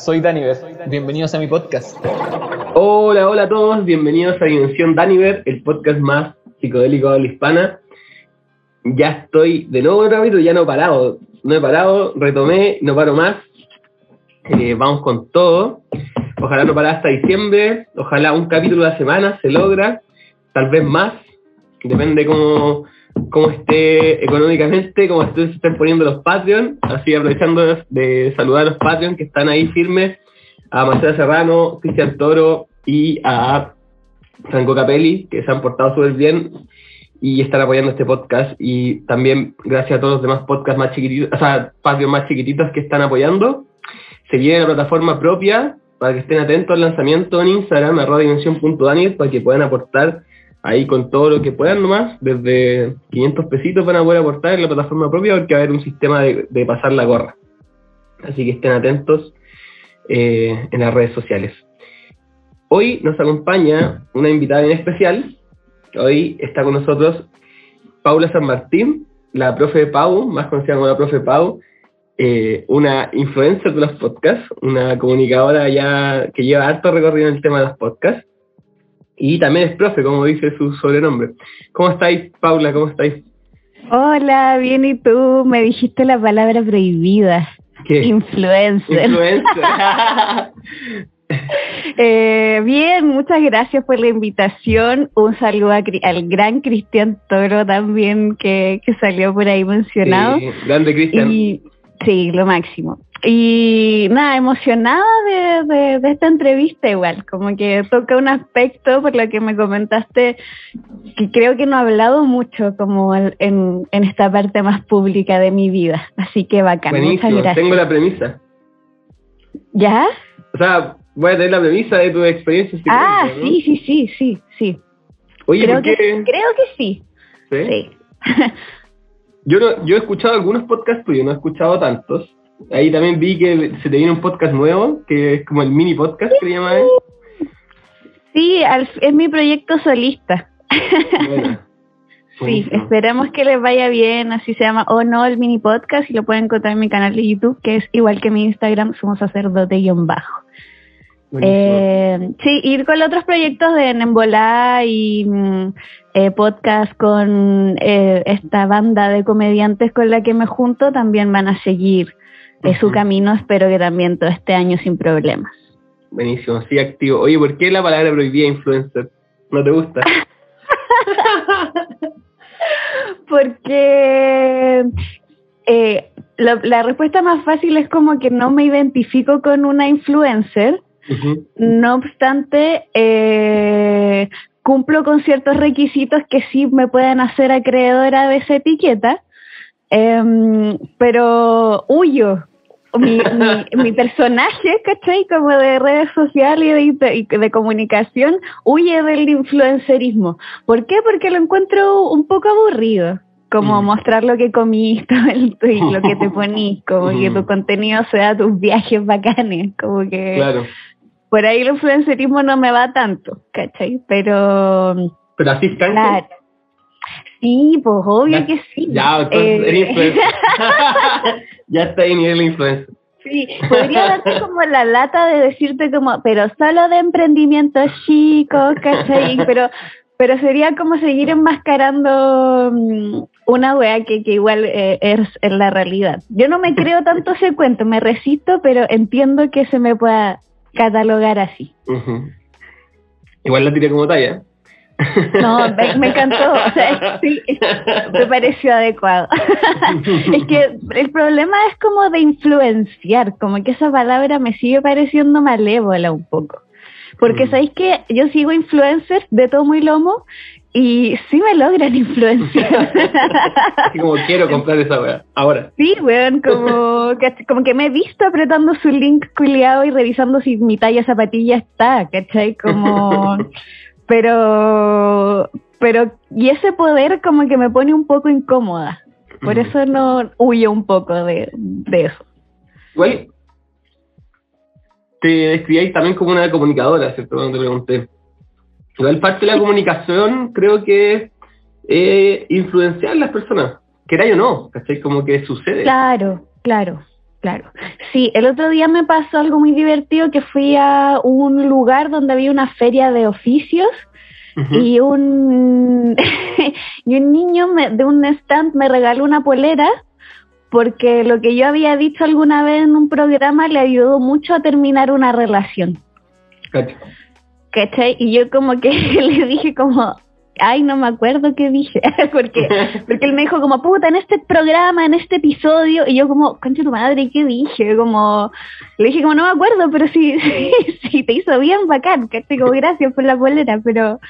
soy Daniver. Bienvenidos a mi podcast. Hola, hola a todos. Bienvenidos a Dimensión Daniver, el podcast más psicodélico de la hispana. Ya estoy de nuevo grabando, ya no he parado. No he parado, retomé, no paro más. Eh, vamos con todo. Ojalá no para hasta diciembre. Ojalá un capítulo a la semana se logra. Tal vez más. Depende cómo, cómo esté económicamente, cómo se estén poniendo los Patreon. Así aprovechando de saludar a los Patreon que están ahí firmes. A Marcela Serrano, Cristian Toro y a Franco Capelli, que se han portado súper bien y están apoyando este podcast. Y también gracias a todos los demás podcasts más chiquititos, o sea, Patreon más chiquititos que están apoyando. Se viene la plataforma propia para que estén atentos al lanzamiento en Instagram, arroba dimensión.daniel, para que puedan aportar ahí con todo lo que puedan nomás, desde 500 pesitos van a poder aportar en la plataforma propia porque va a haber un sistema de, de pasar la gorra. Así que estén atentos eh, en las redes sociales. Hoy nos acompaña una invitada en especial. Hoy está con nosotros Paula San Martín, la profe Pau, más conocida como la profe Pau, eh, una influencer de los podcasts, una comunicadora ya que lleva harto recorrido en el tema de los podcasts. Y también es profe, como dice su sobrenombre. ¿Cómo estáis, Paula? ¿Cómo estáis? Hola, bien, ¿y tú? Me dijiste la palabra prohibida. ¿Qué? Influencer. Influencer. eh, bien, muchas gracias por la invitación. Un saludo a, al gran Cristian Toro también, que, que, salió por ahí mencionado. Sí, grande Cristian. Sí, lo máximo. Y nada, emocionada de, de, de, esta entrevista igual, como que toca un aspecto por lo que me comentaste que creo que no he hablado mucho como en, en esta parte más pública de mi vida, así que bacán. Buenísimo, Muchas gracias. tengo la premisa. ¿Ya? O sea, voy a tener la premisa de tu experiencia. Ah, ¿no? sí, sí, sí, sí, sí. Oye, creo, que, creo que sí. ¿Sí? sí. Yo, no, yo he escuchado algunos podcasts tuyos, no he escuchado tantos. Ahí también vi que se te viene un podcast nuevo, que es como el mini podcast que le llaman. Sí, al, es mi proyecto solista. Bueno, sí, esperemos que les vaya bien, así se llama o no el mini podcast y lo pueden encontrar en mi canal de YouTube, que es igual que mi Instagram, somos sacerdote-bajo. Eh, sí, ir con otros proyectos de Nembolá y mm, eh, podcast con eh, esta banda de comediantes con la que me junto también van a seguir -huh. su camino, espero que también todo este año sin problemas. Buenísimo, sí, activo. Oye, ¿por qué la palabra prohibida influencer? ¿No te gusta? Porque eh, la, la respuesta más fácil es como que no me identifico con una influencer. Uh -huh. No obstante, eh, cumplo con ciertos requisitos que sí me pueden hacer acreedora de esa etiqueta, eh, pero huyo. Mi, mi, mi, personaje, ¿cachai? Como de redes sociales y de, de, comunicación, huye del influencerismo. ¿Por qué? Porque lo encuentro un poco aburrido. Como mm. mostrar lo que comiste y lo que te ponís, como mm. que tu contenido sea tus viajes bacanes, como que... Claro por ahí el influencerismo no me va tanto, ¿cachai? Pero... Pero así está. Claro. Sí, pues obvio ya, que sí. Ya, entonces eh... eres influencer. ya está ahí nivel influencer. Sí, podría darte como la lata de decirte como, pero solo de emprendimientos chicos, ¿cachai? Pero, pero sería como seguir enmascarando um, una wea que, que igual eh, es, es la realidad. Yo no me creo tanto ese cuento, me resisto, pero entiendo que se me pueda catalogar así. Uh -huh. Igual la tiré como talla. No, me, me encantó, o sea, sí, me pareció adecuado. es que el problema es como de influenciar, como que esa palabra me sigue pareciendo malévola un poco. Porque mm. sabéis que yo sigo influencers de tomo y lomo y sí me logran influenciar. como quiero comprar esa weá, ahora. Sí, weón, como que, como que me he visto apretando su link culiado y revisando si mi talla zapatilla está, ¿cachai? Como... pero... Pero... Y ese poder como que me pone un poco incómoda. Por mm. eso no huyo un poco de, de eso. Igual, te describíais también como una comunicadora, ¿cierto? Cuando te pregunté. Igual parte de la comunicación creo que es eh, influenciar a las personas. era yo no, ¿cachai? Como que sucede. Claro, claro, claro. Sí, el otro día me pasó algo muy divertido que fui a un lugar donde había una feria de oficios y un y un niño de un stand me regaló una polera porque lo que yo había dicho alguna vez en un programa le ayudó mucho a terminar una relación. ¿Cachai? Y yo como que le dije como, ay, no me acuerdo qué dije, porque, porque él me dijo como, puta, en este programa, en este episodio, y yo como, concha tu madre, ¿qué dije? Como, le dije como, no me acuerdo, pero sí, sí, te hizo bien bacán, que Como, gracias por la bolera, pero,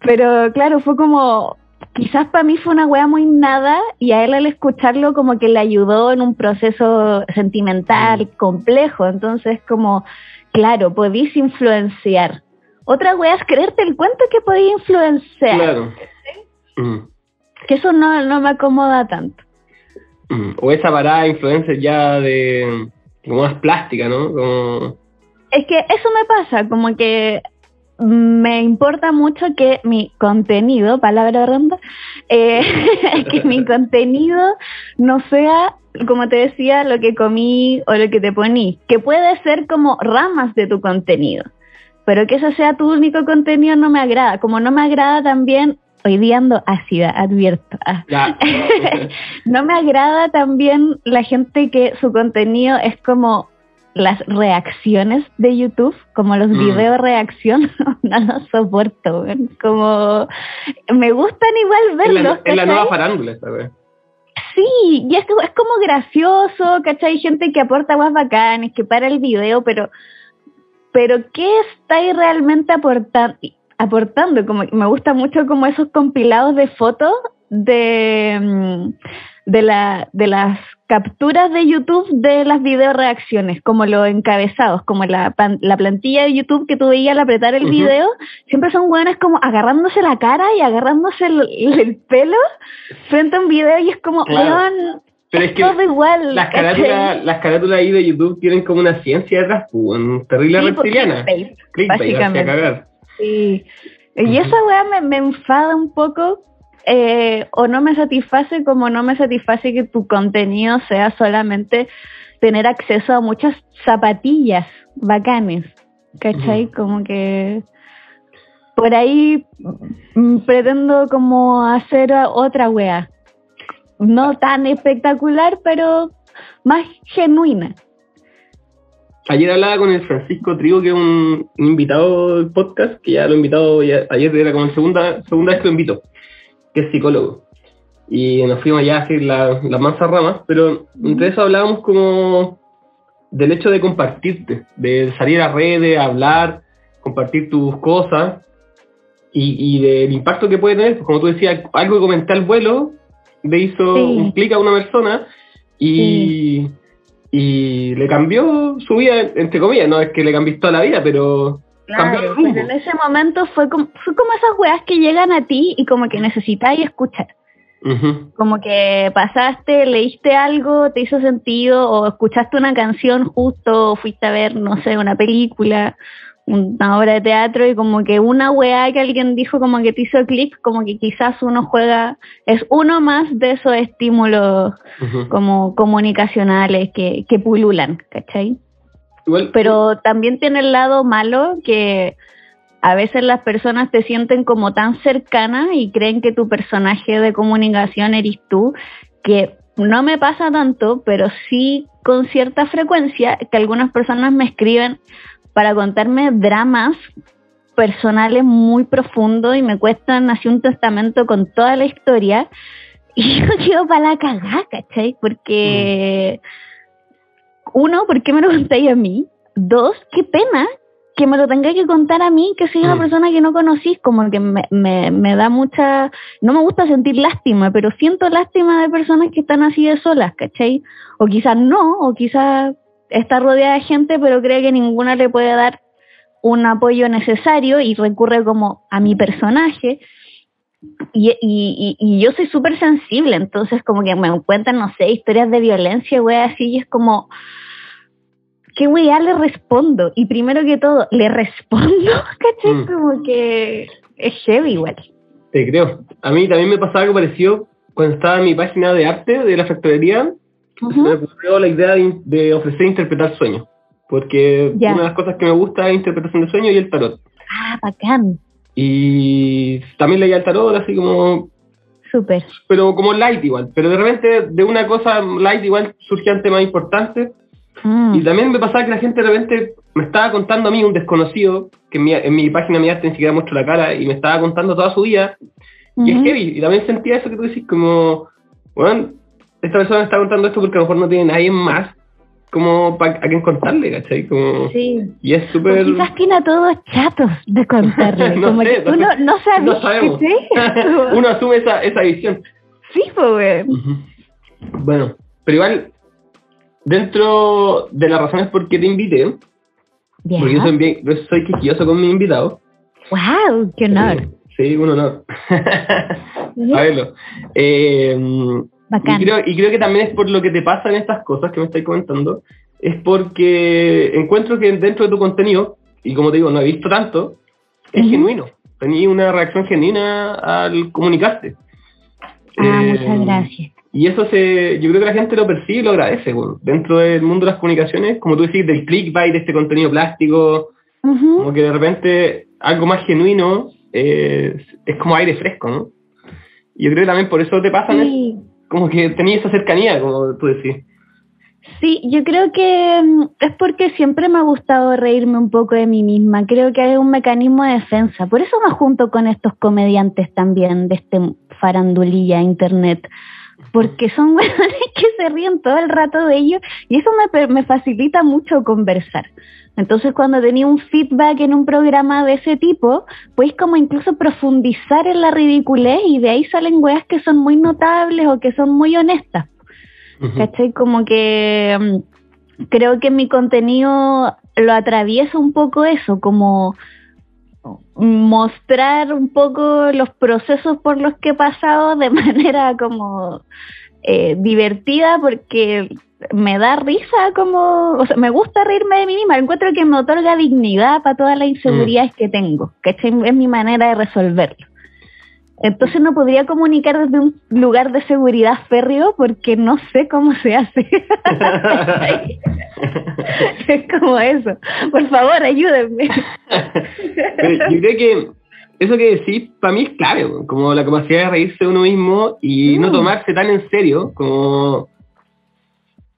pero claro, fue como, quizás para mí fue una wea muy nada, y a él al escucharlo como que le ayudó en un proceso sentimental mm. complejo, entonces como, claro, podís influenciar otra wea es creerte el cuento que podía influenciar. Claro. Mm. Que eso no, no me acomoda tanto. Mm. O esa parada influencer ya de como más plástica, ¿no? Como... Es que eso me pasa, como que me importa mucho que mi contenido, palabra ronda, eh, que mi contenido no sea, como te decía, lo que comí o lo que te poní, que puede ser como ramas de tu contenido pero que eso sea tu único contenido no me agrada. Como no me agrada también, hoy día ando ácida, advierto. Ah. no me agrada también la gente que su contenido es como las reacciones de YouTube, como los mm. videos reacción, no los soporto, como me gustan igual verlos. Es la, nueva farándula esta vez. Sí, y es, es como gracioso, ¿cachai? Hay gente que aporta más bacanes, que para el video, pero pero ¿qué estáis realmente aportando? aportando? Como, me gusta mucho como esos compilados de fotos de, mm, de, la, de las capturas de YouTube de las video reacciones, como los encabezados, como la, la plantilla de YouTube que tú veías al apretar el video, siempre son buenos como agarrándose la cara y agarrándose el, pelo frente a un video y es como, pero es que igual, las carátulas, las carátulas ahí de YouTube tienen como una ciencia detrás, pues, un terrible reptiliana. básicamente. Sí. Y esa weá me, me, enfada un poco, eh, o no me satisface como no me satisface que tu contenido sea solamente tener acceso a muchas zapatillas bacanes, ¿cachai? Como que por ahí mm, pretendo como hacer otra wea no tan espectacular, pero más genuina. Ayer hablaba con el Francisco Trigo, que es un, invitado del podcast, que ya lo he invitado, ayer era como la segunda, segunda vez que lo invito, que es psicólogo. Y nos fuimos ya a hacer las la mansas ramas, pero entre eso hablábamos como del hecho de compartirte, de salir a redes, hablar, compartir tus cosas y, del impacto que puede tener, como tú decías, algo que comenté al vuelo le hizo un clic a una persona y, y le cambió su vida, entre comillas, no es que le cambió toda la vida, pero cambió en ese momento fue como, fue como esas weas que llegan a ti y como que necesitáis escuchar. Como que pasaste, leíste algo, te hizo sentido, o escuchaste una canción justo, o fuiste a ver, no sé, una película, una obra de teatro y como que una weá que alguien dijo como que te hizo clic, como que quizás uno juega, es uno más de esos estímulos como comunicacionales que, que pululan, ¿cachai? Pero también tiene el lado malo que a veces las personas te sienten como tan cercanas y creen que tu personaje de comunicación eres tú, que no me pasa tanto, pero sí con cierta frecuencia que algunas personas me escriben, para contarme dramas personales muy profundos y me cuestan así un testamento con toda la historia. Y yo quedo para la cagada, ¿cachai? Porque, mm. uno, ¿por qué me lo contáis a mí? Dos, qué pena que me lo tengáis que contar a mí, que soy una mm. persona que no conocís, como que me, me, me, da mucha, no me gusta sentir lástima, pero siento lástima de personas que están así de solas, ¿cachai? O quizás no, o quizás está rodeada de gente, pero cree que ninguna le puede dar un apoyo necesario y recurre como a mi personaje. Y, y, y, yo soy súper sensible, entonces como que me cuentan, no sé, historias de violencia, güey, así, y es como, ¿qué ya le respondo? Y primero que todo, le respondo, ¿cachai? Mm. Como que es heavy igual. Te creo. A mí también me pasaba algo parecido, cuando estaba en mi página de arte de la factoría, Ujú. me ocurrió la idea de, de ofrecer interpretar sueños. Porque Ya. una de las cosas que me gusta es interpretación de sueños y el tarot. Ah, bacán. Y también leía el tarot, así como Súper. pero como light igual. Pero de repente de una cosa light igual surgían temas importantes. Mm. Y también me pasaba que la gente de repente me estaba contando a mí, un desconocido, que en mi, en mi página mi arte ni siquiera muestro la cara, y me estaba contando toda su vida. Y es heavy. Y también sentía eso que tú decís, como, bueno, esta persona está contando esto porque a lo mejor no tiene nadie más como pa- a quien contarle, ¿cachai? Como, Sí. Y es súper... quizás tiene a todos chatos de contarle. No como sé, que tú no no, sabemos. ¿sí? Uno asume esa, esa visión. sí, pues. Bueno, pero igual, dentro de las razones por qué te invité, porque yo soy, bien, yo soy quisquilloso con mi invitado. Wow, qué honor. Sí, un honor. A verlo. Eh, y, Bacán. creo, y creo que también es por lo que te pasan estas cosas que me estáis comentando, es porque encuentro que dentro de tu contenido, y como te digo, no he visto tanto, es Ujú. genuino. Tenía una reacción genuina al comunicarte. Ah, Eh, muchas gracias. Y eso se, yo creo que la gente lo percibe y lo agradece, bueno. dentro del mundo de las comunicaciones, como tú decís, del clickbait, de este contenido plástico, Ujú. como que de repente algo más genuino eh, es como aire fresco, ¿no? Y yo creo que también por eso te pasan, Sí. Como que tenías esa cercanía, como tú decís. Sí, yo creo que mm, es porque siempre me ha gustado reírme un poco de mí misma. Creo que es un mecanismo de defensa. Por eso me junto con estos comediantes también de este farandulilla internet. Porque son weones que se ríen todo el rato de ellos y eso me, me facilita mucho conversar. Entonces cuando tenía un feedback en un programa de ese tipo, pues como incluso profundizar en la ridiculez y de ahí salen weas que son muy notables o que son muy honestas. ¿Cachai? Como que mm, creo que mi contenido lo atraviesa un poco eso, como mostrar un poco los procesos por los que he pasado de manera como eh, divertida porque me da risa como, o sea, me gusta reírme de mí misma, encuentro que me otorga dignidad para todas las inseguridades que tengo, ¿cachai? Es mi manera de resolverlo. Entonces no podría comunicar desde un lugar de seguridad férreo porque no sé cómo se hace. es como eso. Por favor, ayúdenme. Pero yo creo que eso que decís, para mí es clave, como la capacidad de reírse de uno mismo y no Mm. tomarse tan en serio, como...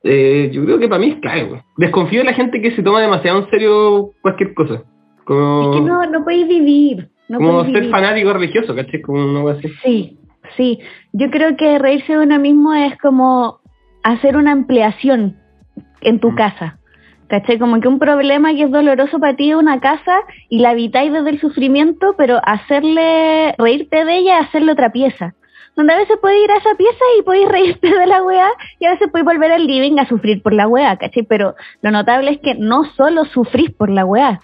eh, yo creo que para mí es clave, weón. Desconfío de la gente que se toma demasiado en serio cualquier cosa. Como, Es que no, no podéis vivir. No como ser vivir. fanático religioso, ¿cachai? Como cosa así. Sí, sí. Yo creo que reírse de uno mismo es como hacer una ampliación en tu Mm. casa. ¿Cachai? Como que un problema que es doloroso para ti es una casa y la habitáis desde el sufrimiento, pero hacerle, reírte de ella es hacerle otra pieza. Donde a veces puedes ir a esa pieza y podéis reírte de la weá y a veces podéis volver al living a sufrir por la weá, ¿cachai? Pero lo notable es que no solo sufrís por la weá.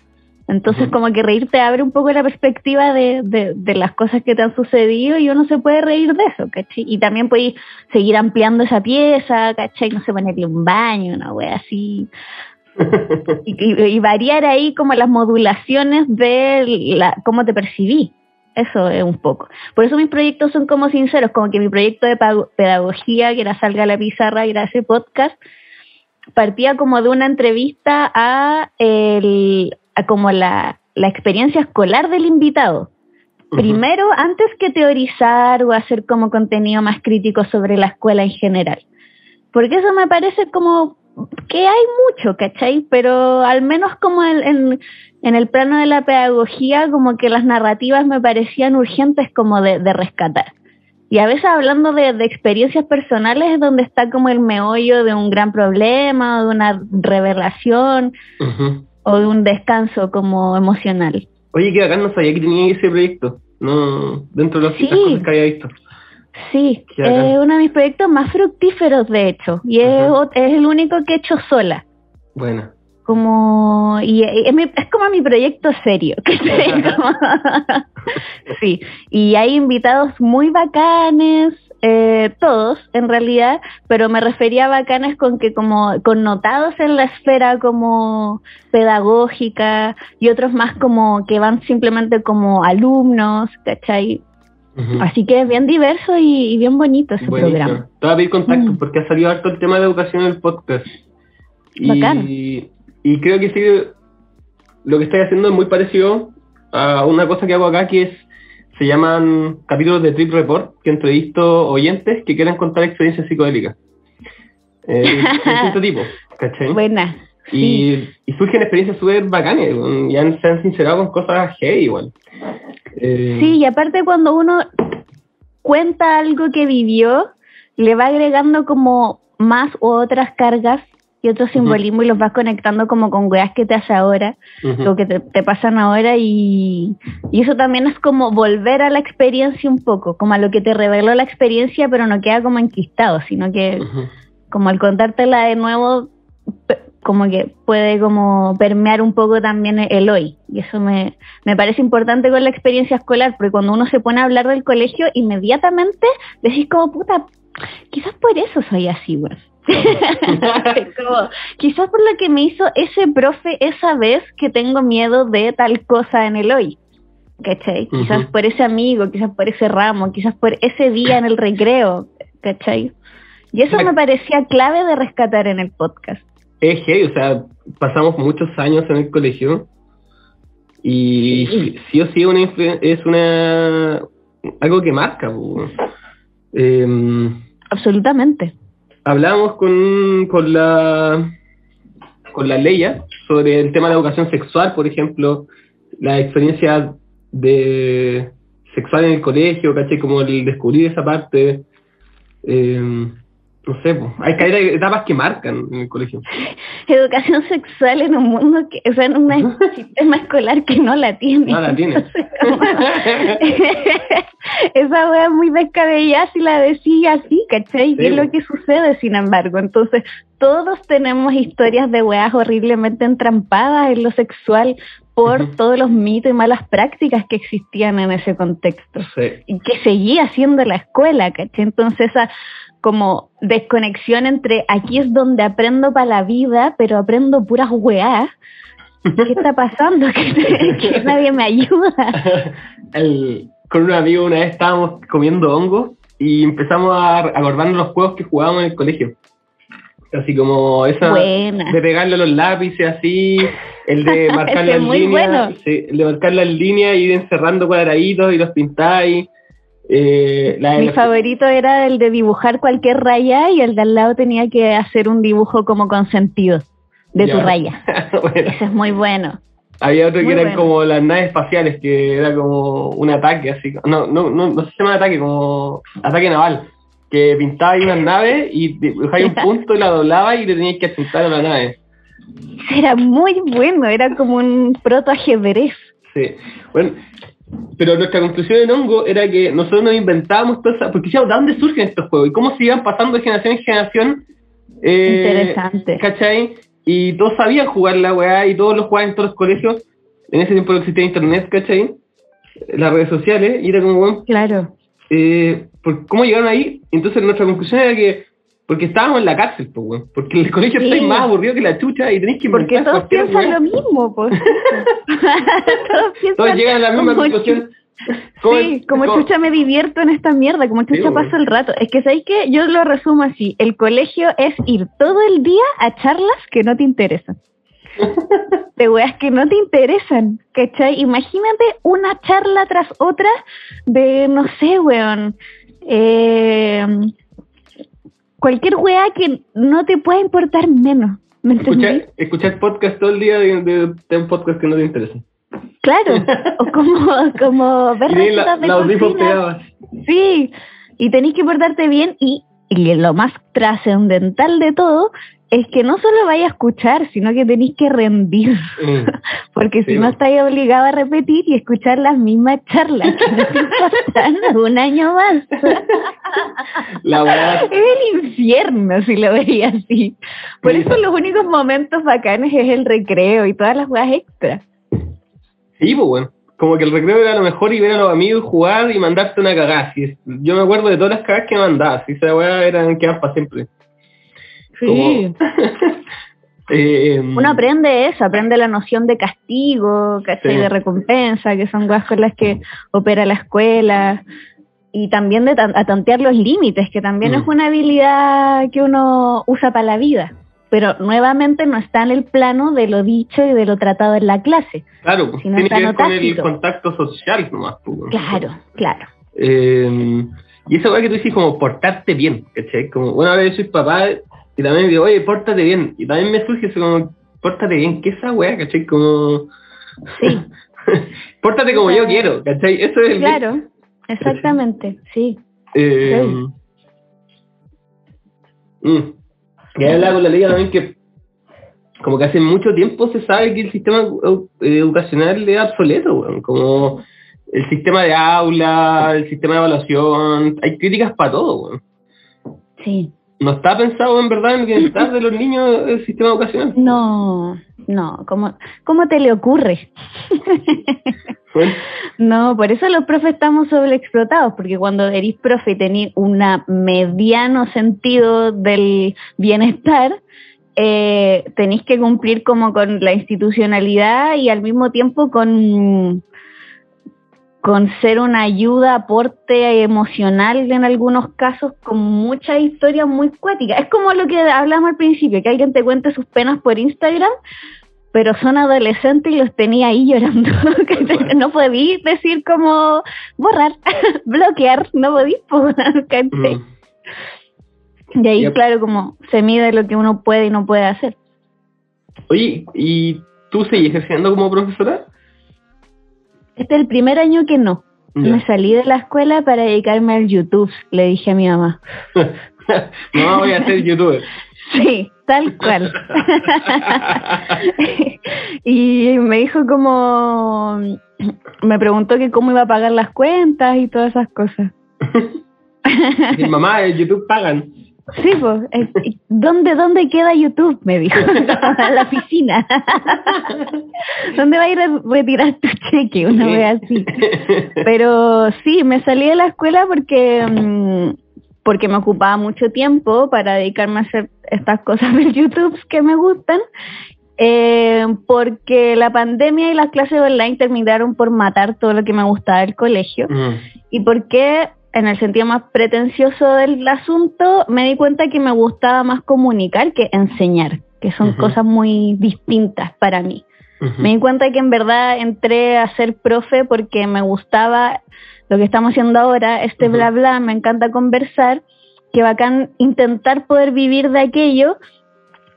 Entonces como que reírte abre un poco la perspectiva de, de, de las cosas que te han sucedido y uno se puede reír de eso, ¿cachai? Y también podéis seguir ampliando esa pieza, ¿cachai? No sé, ponerle un baño, una wea así. Y, y- y variar ahí como las modulaciones de la, cómo te percibí. Eso es un poco. Por eso mis proyectos son como sinceros, como que mi proyecto de pedagogía, que era Salga a la Pizarra y era ese podcast, partía como de una entrevista a, el, a como la, la experiencia escolar del invitado. Primero, antes que teorizar o hacer como contenido más crítico sobre la escuela en general. Porque eso me parece como que hay mucho, ¿cachai? Pero al menos como en, en, en el plano de la pedagogía, como que las narrativas me parecían urgentes como de, de rescatar. Y a veces hablando de, de experiencias personales es donde está como el meollo de un gran problema, o de una revelación o de un descanso como emocional. Oye, que acá no sabía que tenía ese proyecto. No, dentro de las, Sí. cosas que había visto. Sí, es uno de mis proyectos más fructíferos, de hecho, y es, Ajá. ot- es el único que he hecho sola. Bueno. Como, y y es, mi- es como mi proyecto serio. Como- sí, y hay invitados muy bacanes, eh, todos en realidad, pero me refería a bacanes con que como connotados en la esfera como pedagógica y otros más como que van simplemente como alumnos, ¿cachai? Así que es bien diverso y, y bien bonito ese programa. Te voy a pedir contacto Mm. porque ha salido harto el tema de educación en el podcast. Bacán. Y, y creo que sí, lo que estoy haciendo es muy parecido a una cosa que hago acá que es, se llaman capítulos de Trip Report, que entrevisto oyentes que quieran contar experiencias psicodélicas. Eh, de distinto tipo, ¿cachai? Buena. Y, y surgen experiencias súper bacanas, y han, se han sincerado con cosas heavy igual. Eh, Sí, y aparte cuando uno cuenta algo que vivió, le va agregando como más u otras cargas y otros simbolismos y los vas conectando como con weas que te hace ahora, ujú. o que te, te pasan ahora y, y eso también es como volver a la experiencia un poco, como a lo que te reveló la experiencia, pero no queda como enquistado, sino que como al contártela de nuevo, como que puede como permear un poco también el hoy. Y eso me, me parece importante con la experiencia escolar, porque cuando uno se pone a hablar del colegio, inmediatamente decís como, puta, quizás por eso soy así, güey. como, quizás por lo que me hizo ese profe esa vez que tengo miedo de tal cosa en el hoy. ¿Cachai? Quizás Ujú. por ese amigo, quizás por ese ramo, quizás por ese día en el recreo, ¿cachai? Y eso me parecía clave de rescatar en el podcast. Es heavy, o sea, pasamos muchos años en el colegio y Sí. sí o sí una es una algo que marca. Em, Absolutamente. Hablamos con, con la con la Leia sobre el tema de la educación sexual, por ejemplo, la experiencia de sexual en el colegio, ¿cachai? Como el descubrir esa parte. em, no sé, po. hay que hay etapas que marcan en el colegio. Educación sexual en un mundo que, o sea, en un sistema escolar que no la tiene. No la tiene. Entonces, como- Esa wea es muy descabellada si la decía así, ¿cachai? Sí, Y es lo que sucede, sin embargo. Entonces, todos tenemos historias de weas horriblemente entrampadas en lo sexual por todos los mitos y malas prácticas que existían en ese contexto. Sí. y que seguía siendo la escuela, ¿cachai? Entonces esa como desconexión entre aquí es donde aprendo para la vida, pero aprendo puras weás. ¿Qué está pasando? Que, que nadie me ayuda. El- con un amigo una vez estábamos comiendo hongos y empezamos a acordarnos los juegos que jugábamos en el colegio. Así como esa Buena. de pegarle los lápices así, el de marcar las líneas, bueno. sí, el de marcar las líneas y ir encerrando cuadraditos y los pintáis. Eh, la Mi favorito era el de dibujar cualquier raya y el de al lado tenía que hacer un dibujo como con sentido de tu Ya. raya. Bueno, Ese es muy bueno. había otro que eran bueno. como las naves espaciales, que era como un ataque así. No, no, no, no se llama ataque, como ataque naval. Que pintaba ahí unas naves y dibujaba un punto y la doblaba y le tenías que apuntar a la nave. Era muy bueno, era como un proto ajedrez. Sí. Bueno, pero nuestra conclusión en hongo era que nosotros nos inventábamos todas esas, porque ¿de dónde surgen estos juegos? Y cómo se iban pasando de generación en generación. Eh, Interesante. ¿Cachai? Y todos sabían jugar la weá y todos los jugaban en todos los colegios. En ese tiempo no existía internet, ¿cachai? Las redes sociales, y era como, bueno, Claro. eh, ¿por- ¿cómo llegaron ahí? Entonces nuestra conclusión era que, porque estábamos en la cárcel, pues, weón. Porque en el colegio Sí. estáis más aburrido que la chucha y tenéis que Porque todos piensan lo mismo, pues. todos piensan Todos llegan a la misma conclusión. Sí, como chucha me divierto en esta mierda, como chucha Sí, paso bueno. el rato. Es que sabéis que yo lo resumo así, el colegio es ir todo el día a charlas que no te interesan. De weas que no te interesan, ¿cachai? Imagínate una charla tras otra de, no sé, weón, eh, cualquier wea que no te pueda importar menos. Escuchar, escuchar podcast todo el día de, de, de un podcast que no te interesa. Claro, o como, como ver tenéis la, de la. Sí, y tenéis que portarte bien y, y lo más trascendental de todo es que no solo vaya a escuchar, sino que tenéis que rendir, Mm. porque Sí, si no estáis obligado a repetir y escuchar las mismas charlas que un año más. La. Es el infierno si lo veía así. Por Sí. eso los únicos momentos bacanes es el recreo y todas las weas extras. Sí, pues, bueno. Como que el recreo era lo mejor y ver a los amigos jugar y mandarte una cagada. Yo me acuerdo de todas las cagadas que me mandabas. Y esa weá eran quedadas para siempre. Sí. Eh, Uno aprende eso, aprende la noción de castigo. Sí. de recompensa, que son cosas con las que opera la escuela. y también de a tantear los límites, que también Mm. es una habilidad que uno usa para la vida. Pero nuevamente no está en el plano de lo dicho y de lo tratado en la clase. Claro, pues, tiene que ver con el contacto social nomás. pues, weón. Claro, claro. Eh, y esa weá que tú dices como portarte bien, ¿cachai? Como, ahora yo soy papá y también digo, oye, pórtate bien. Y también me surge eso como, pórtate bien, ¿qué es esa weá, cachai? Como, Sí, pórtate como yo quiero, ¿cachai? Eso es el... claro, exactamente, sí. Eh, mm. Y ahí hablaba con la liga también que como que hace mucho tiempo se sabe que el sistema edu- educacional es obsoleto, weón. Como el sistema de aula, el sistema de evaluación, hay críticas para todo, weón. Sí. No está pensado en verdad en el bienestar de los niños el sistema educacional. No, no, ¿cómo, cómo te le ocurre? Bueno, No, por eso los profes estamos sobreexplotados, porque cuando eres profe y tenés un mediano sentido del bienestar, eh, tenéis que cumplir como con la institucionalidad y al mismo tiempo con, con ser una ayuda, aporte emocional en algunos casos, con muchas historias muy cuáticas. Es como lo que hablamos al principio, que alguien te cuente sus penas por Instagram, pero son adolescentes y los tenía ahí llorando. no podí decir como borrar, bloquear, no podí. mm. Y ahí, Yep. claro, como se mide lo que uno puede y no puede hacer. Oye, ¿y tú sigues ejerciendo como profesora? Este es el primer año que no. Me salí de la escuela para dedicarme al YouTube, le dije a mi mamá. no, voy a ser youtuber. Sí, tal cual. y me dijo como, me preguntó que cómo iba a pagar las cuentas y todas esas cosas. Mi mamá, en YouTube pagan. Sí, pues, eh, ¿dónde, ¿dónde queda YouTube? Me dijo, en la oficina. ¿Dónde va a ir a retirar tu cheque? Una vez así. Pero sí, me salí de la escuela porque, mm, porque me ocupaba mucho tiempo para dedicarme a hacer estas cosas del YouTube que me gustan. eh, porque la pandemia y las clases online terminaron por matar todo lo que me gustaba del colegio Mm. y porque en el sentido más pretencioso del asunto me di cuenta que me gustaba más comunicar que enseñar, que son cosas muy distintas para mí. Me di cuenta que en verdad entré a ser profe porque me gustaba lo que estamos haciendo ahora, este Ujú. bla bla, me encanta conversar, que bacán intentar poder vivir de aquello,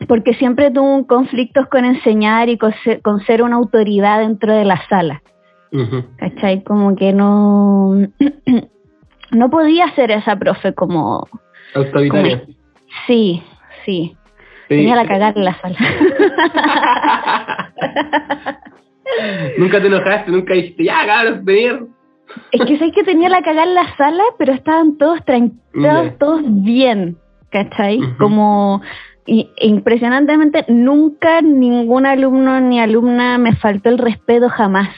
porque siempre tuve conflictos con enseñar y con ser, con ser una autoridad dentro de la sala. ¿cachai? Como que no, no podía ser esa profe como, Autoritaria. sí, sí, Sí. tenía la cagada en la sala. nunca te enojaste, nunca dijiste, ya, cabros, venir. es que sé que tenía la cagada en la sala, pero estaban todos tranquilos, todos bien, ¿cachai? Ujú. Como y- impresionantemente nunca ningún alumno ni alumna me faltó el respeto jamás.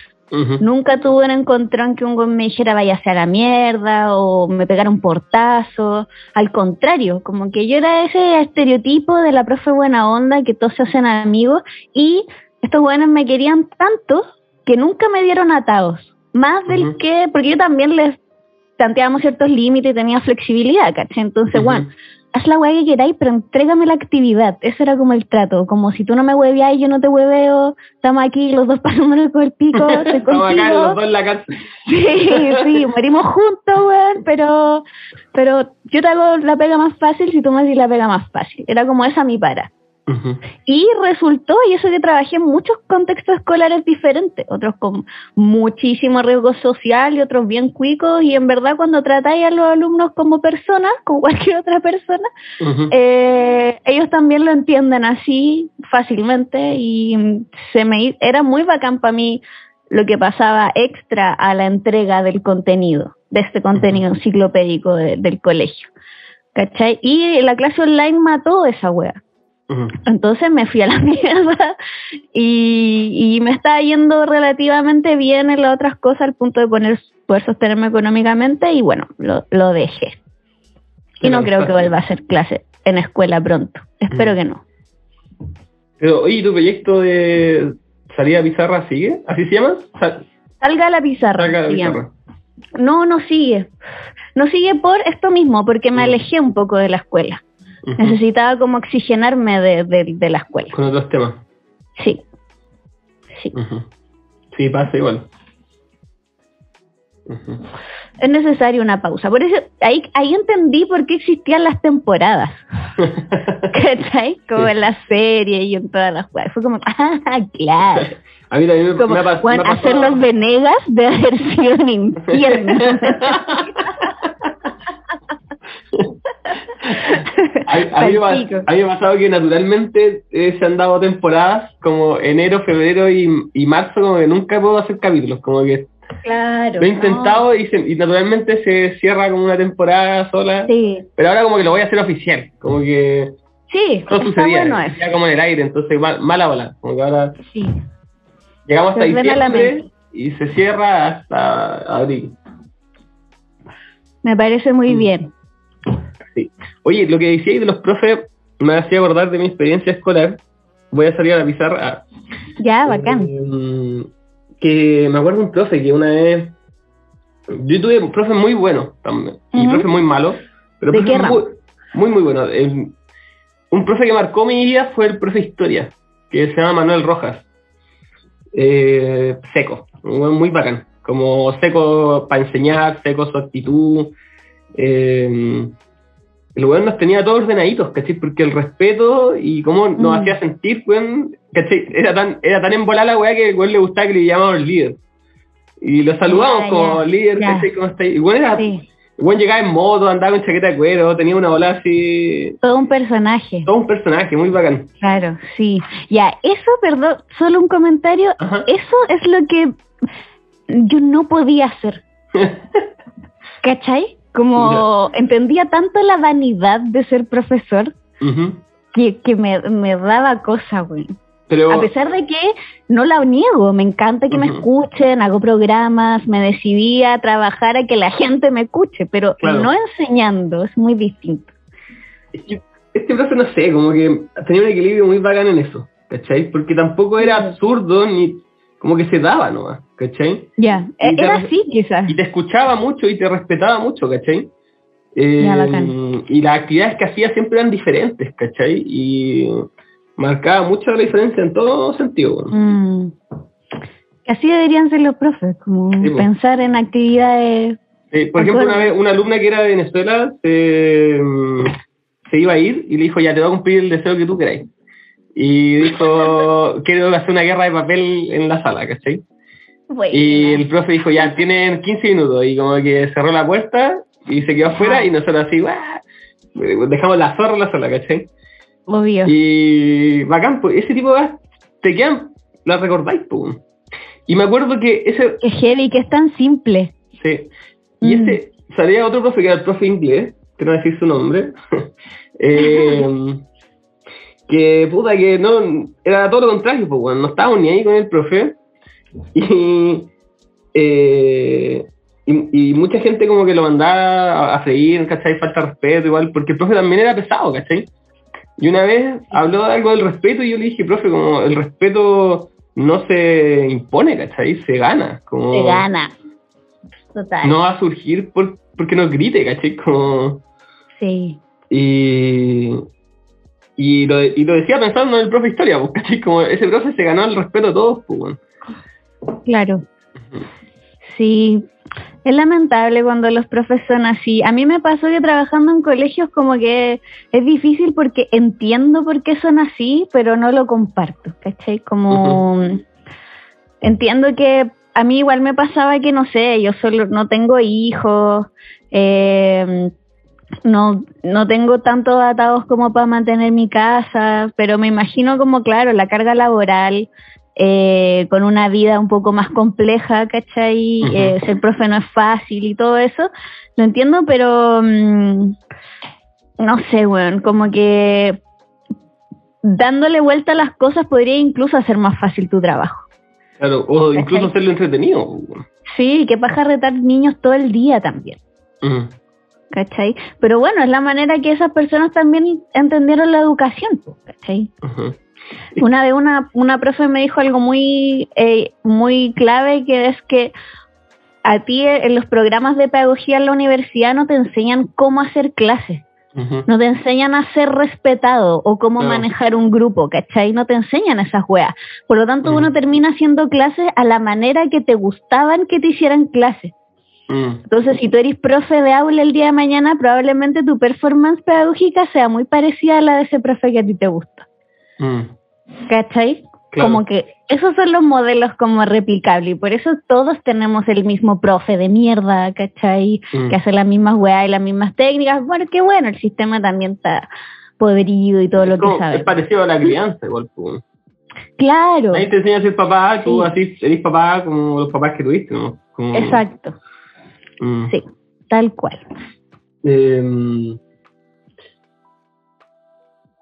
Nunca tuve un encontrón que un güey me dijera váyase a la mierda o me pegara un portazo. Al contrario, como que yo era ese estereotipo de la profe buena onda que todos se hacen amigos y estos buenos me querían tanto que nunca me dieron atados. Más del que, porque yo también les planteábamos ciertos límites y tenía flexibilidad, ¿cachai? Entonces, Ujú. bueno, haz la weá que queráis, pero entrégame la actividad. Ese era como el trato. Como si tú no me hueveas y yo no te hueveo, estamos aquí los dos pasándonos con el pico, Estamos acá los dos en la cárcel. Sí, sí, morimos juntos, weón, pero, pero yo te hago la pega más fácil si tú me haces la pega más fácil. Era como esa mi para. Y resultó, y eso que trabajé en muchos contextos escolares diferentes, otros con muchísimo riesgo social y otros bien cuicos, y en verdad cuando tratáis a los alumnos como personas, como cualquier otra persona, eh, ellos también lo entienden así fácilmente y se me era muy bacán para mí lo que pasaba extra a la entrega del contenido, de este contenido enciclopédico de- del colegio. ¿Cachai? Y la clase online mató esa wea. Entonces me fui a la mierda y, y me estaba yendo relativamente bien en las otras cosas al punto de poner, poder sostenerme económicamente y bueno, lo, lo dejé. Y no creo que vuelva a hacer clase en escuela pronto. Espero Mm. que no. Pero, oye, ¿tu proyecto de salida a pizarra sigue? ¿Así se llama? Sa- Salga a la pizarra. Salga a la pizarra. no, no sigue. No sigue por esto mismo, porque me Mm. alejé un poco de la escuela. Necesitaba como oxigenarme de, de, de la escuela. Con otros temas. Sí. Sí. Sí, pasa igual. Es necesaria una pausa. Por eso, ahí, ahí entendí por qué existían las temporadas. ¿Cachai? Como Sí. en la serie y en todas las cosas. Fue como, ah, claro. A mí también Como, me ha, pas- Juan, me ha hacer los Venegas de haber sido un infierno. A, a mí me, ha- pasado que naturalmente eh, se han dado temporadas como enero, febrero y, y marzo, como que nunca puedo hacer capítulos, como que Claro. lo he intentado y, se- y naturalmente se cierra como una temporada sola. Sí, pero ahora como que lo voy a hacer oficial, como que sí, todo sucedía, bueno eso. ya como en el aire, entonces mal- mala bola, como que ahora Sí. llegamos hasta diciembre y se cierra hasta abril. Me parece muy Mm. bien. Sí. Oye, lo que decíais de los profes me hacía acordar de mi experiencia escolar. Voy a salir a la pizarra. Ya, bacán. Eh, que me acuerdo un profe que una vez. Yo tuve un profe muy bueno también. Y Ujú. profe muy malo. Pero ¿De profe qué muy, muy, muy bueno. El- un profe que marcó mi vida fue el profe de historia, que se llama Manuel Rojas. Eh, seco, muy bacán. Como seco para enseñar, seco su actitud. Eh, el weón nos tenía todos ordenaditos, ¿cachai? Porque el respeto y cómo nos Mm. hacía sentir, weón, ¿cachai? Era tan, era tan embolada la weá que el weón le gustaba que le llamamos líder. Y lo saludamos Ya, como líder, ya. ¿cachai? ¿Cómo está ahí? Y weón era, Sí, el weón llegaba en moto, andaba con chaqueta de cuero, tenía una bola así. todo un personaje. Todo un personaje muy bacán. Claro, sí. Ya, eso, perdón, solo un comentario. Ajá. Eso es lo que yo no podía hacer. ¿Cachai? Como entendía tanto la vanidad de ser profesor que, que me, me daba cosa, güey. Pero, A pesar de que no la niego, me encanta que me escuchen, hago programas, me decidí a trabajar a que la gente me escuche, pero Claro. no enseñando, es muy distinto. este profe, no sé, como que tenía un equilibrio muy bacán en eso, ¿cachai? Porque tampoco era absurdo ni como que se daba nomás, ¿cachai? Ya, e- era así quizás. Y te escuchaba mucho y te respetaba mucho, ¿cachai? Eh, bacán. y las actividades que hacía siempre eran diferentes, ¿cachai? Y marcaba mucho la diferencia en todo sentido. Mm. Así deberían ser los profes, como Sí, pues. pensar en actividades. Eh, por ejemplo, una vez una alumna que era de Venezuela se, mm, se iba a ir y le dijo, ya te voy a cumplir el deseo que tú queráis. Y dijo, quiero hacer una guerra de papel en la sala, ¿cachai? Buena. Y el profe dijo, ya, tienen 15 minutos. Y como que cerró la puerta y se quedó afuera Ah. y nosotros así, ¡guau! dejamos la zorra en la sala, ¿cachai? Obvio. Y bacán, pues ese tipo de te quedan, las recordáis, pues. Y me acuerdo que ese, Qué heavy, que es tan simple. sí, y Mm. ese, salía otro profe que era el profe inglés, que no decir su nombre, eh, que puta que no, era todo lo contrario, pues bueno, no estábamos ni ahí con el profe, y, eh, y, y mucha gente como que lo mandaba a, a freír, ¿cachai? Falta de respeto igual, porque el profe también era pesado, ¿cachai? Y una vez habló de algo del respeto y yo le dije, profe, como el respeto no se impone, ¿cachai? Se gana. Como Se gana. Total. No va a surgir por, porque nos grite, ¿cachai? Como, Sí. y, y, lo, y lo decía pensando en el profe historia, ¿cachai? Como ese profe se ganó el respeto de todos, pues, bueno. Claro. Sí, es lamentable cuando los profes son así. A mí me pasó que trabajando en colegios como que es difícil porque entiendo por qué son así, pero no lo comparto, ¿cachai? Como entiendo que a mí igual me pasaba que, no sé, yo solo no tengo hijos, eh, no, no tengo tantos atados como para mantener mi casa, pero me imagino como, claro, la carga laboral, eh, con una vida un poco más compleja, ¿cachai? Ujú. Eh, ser profe no es fácil y todo eso, lo entiendo, pero mm, no sé, weón, como que dándole vuelta a las cosas podría incluso hacer más fácil tu trabajo. Claro, o ¿Cachai? incluso hacerlo entretenido. Sí, que paja retar niños todo el día también. ¿Cachai? Pero bueno, es la manera que esas personas también entendieron la educación, ¿cachai? Una vez una, una profe me dijo algo muy, eh, muy clave que es que a ti en los programas de pedagogía en la universidad no te enseñan cómo hacer clases. No te enseñan a ser respetado o cómo manejar un grupo, ¿cachai? No te enseñan esas weas. Por lo tanto, uno termina haciendo clases a la manera que te gustaban que te hicieran clases. Mm. Entonces, si tú eres profe de aula el día de mañana, probablemente tu performance pedagógica sea muy parecida a la de ese profe que a ti te gusta. Mm. ¿Cachai? Claro. Como que esos son los modelos como replicables y por eso todos tenemos el mismo profe de mierda, ¿cachai? Mm. Que hace las mismas weas y las mismas técnicas. Bueno, qué bueno, el sistema también está podrido y todo lo que sabe. es parecido a la crianza, igual. pues. Claro, Ahí te enseña a ser papá, tú Sí. así eres papá como los papás que tuviste, ¿no? Como- exacto, Mm. sí, tal cual. Eh,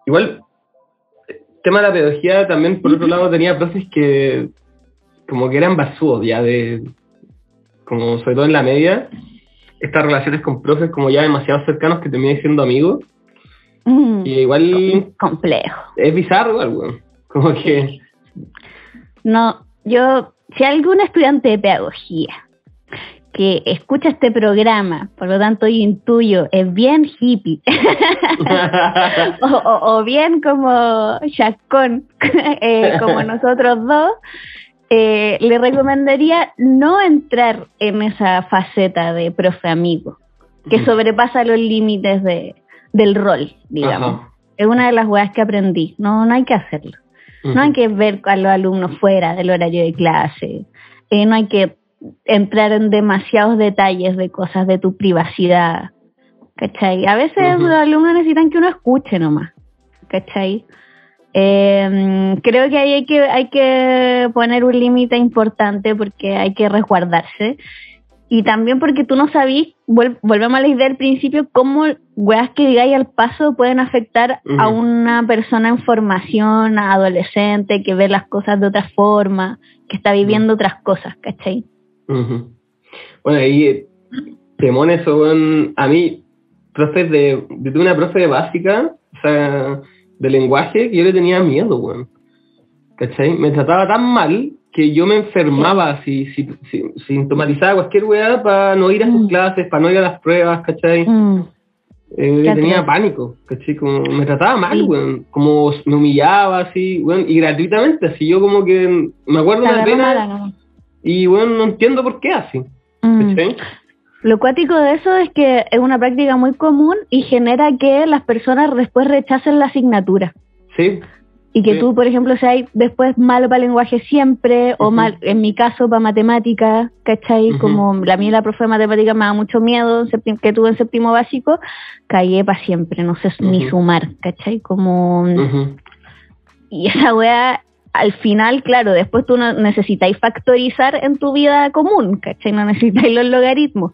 igual, eh, tema de la pedagogía también, por otro lado, tenía profes que como que eran basúos ya de, como sobre todo en la media, estas relaciones con profes como ya demasiado cercanos que terminan siendo amigos, Mm, y igual complejo. es bizarro weón. Como que, No, yo, si algún estudiante de pedagogía que escucha este programa, por lo tanto yo intuyo, es bien hippie, o, o- o bien como chascón, eh, como nosotros dos, eh, le recomendaría no entrar en esa faceta de profe amigo, que sobrepasa los límites de, del rol, digamos. Ajá. Es una de las weas que aprendí, no, no hay que hacerlo. No hay que ver a los alumnos fuera del horario de clase. Eh, no hay que entrar en demasiados detalles de cosas de tu privacidad. ¿Cachai? A veces los alumnos necesitan que uno escuche nomás. ¿Cachai? Eh, creo que ahí hay que, hay que poner un límite importante porque hay que resguardarse. Y también porque tú no sabís, vuel- volvemos a la idea del principio, cómo weas que digáis al paso pueden afectar a una persona en formación, adolescente, que ve las cosas de otra forma, que está viviendo otras cosas, ¿cachai? Ujú. Bueno, ahí temón eso. A mí, profes de. Yo tuve una profe de básica, o sea, de lenguaje, que yo le tenía miedo, weón. ¿Cachai? Me trataba tan mal que yo me enfermaba si, si, si, sintomatizaba cualquier weá para no ir a sus Mm. clases, para no ir a las pruebas, ¿cachai? Mm, Eh, tenía pánico, ¿cachai? Como me trataba mal, Sí. weón. Como me humillaba así, weón, y gratuitamente, así yo como que me acuerdo mala pena. Y, weón, no entiendo por qué así, Mm. Lo cuático de eso es que es una práctica muy común y genera que las personas después rechacen la asignatura. Sí, Y que Sí. tú, por ejemplo, seas después malo para lenguaje siempre, o mal, en mi caso, para matemática, ¿cachai? Ujú. Como la mía, la profe de matemática me da mucho miedo, que tuve en séptimo básico, caí para siempre, no sé ni Ujú. sumar, ¿cachai? Como... Y esa wea, al final, claro, después tú no necesitáis factorizar en tu vida común, ¿cachai? No necesitáis los logaritmos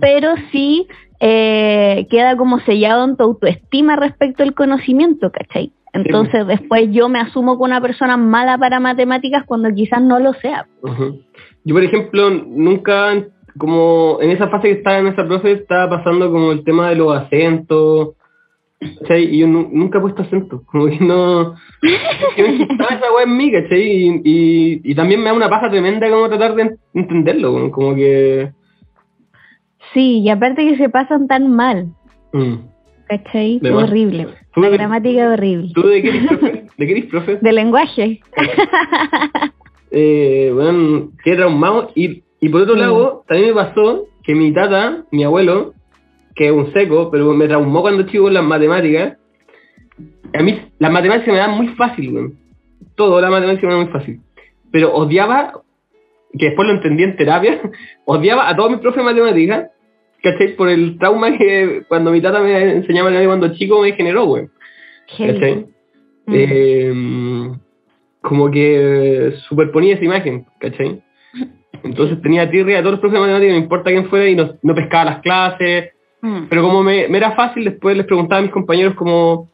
pero sí eh, queda como sellado en tu autoestima respecto al conocimiento, ¿cachai? Entonces después yo me asumo como una persona mala para matemáticas cuando quizás no lo sea. Yo, por ejemplo, nunca, como en esa fase que estaba en esa profe, estaba pasando como el tema de los acentos, ¿cachai? Y yo nu- nunca he puesto acento, como que no... asustaba esa weá en mí, ¿cachai? Y, y, y también me da una paja tremenda como tratar de en- entenderlo, como- como que... Sí, y aparte que se pasan tan mal, mm. ¿cachai? De horrible. ¿Tú La de- gramática horrible. ¿Tú de qué eres profe? ¿De qué eres profe? De lenguaje. eh, bueno, quedé traumado. Y, y por otro lado, también me pasó que mi tata, mi abuelo, que es un seco, pero me traumó cuando chico en las matemáticas. A mí las matemáticas me dan muy fácil, weón. Todo la matemática me da muy fácil. Pero odiaba, que después lo entendí en terapia, odiaba a todos mis profes de matemáticas, ¿cachai? Por el trauma que cuando mi tata me enseñaba matemáticas cuando chico me generó, weón. ¿cachai? Mm. Eh, como que superponía esa imagen, ¿cachai? Entonces tenía tirria a todos los profes de matemáticas, no importa quién fuera, y no, no pescaba las clases, Mm. pero como me, me era fácil, después les preguntaba a mis compañeros como,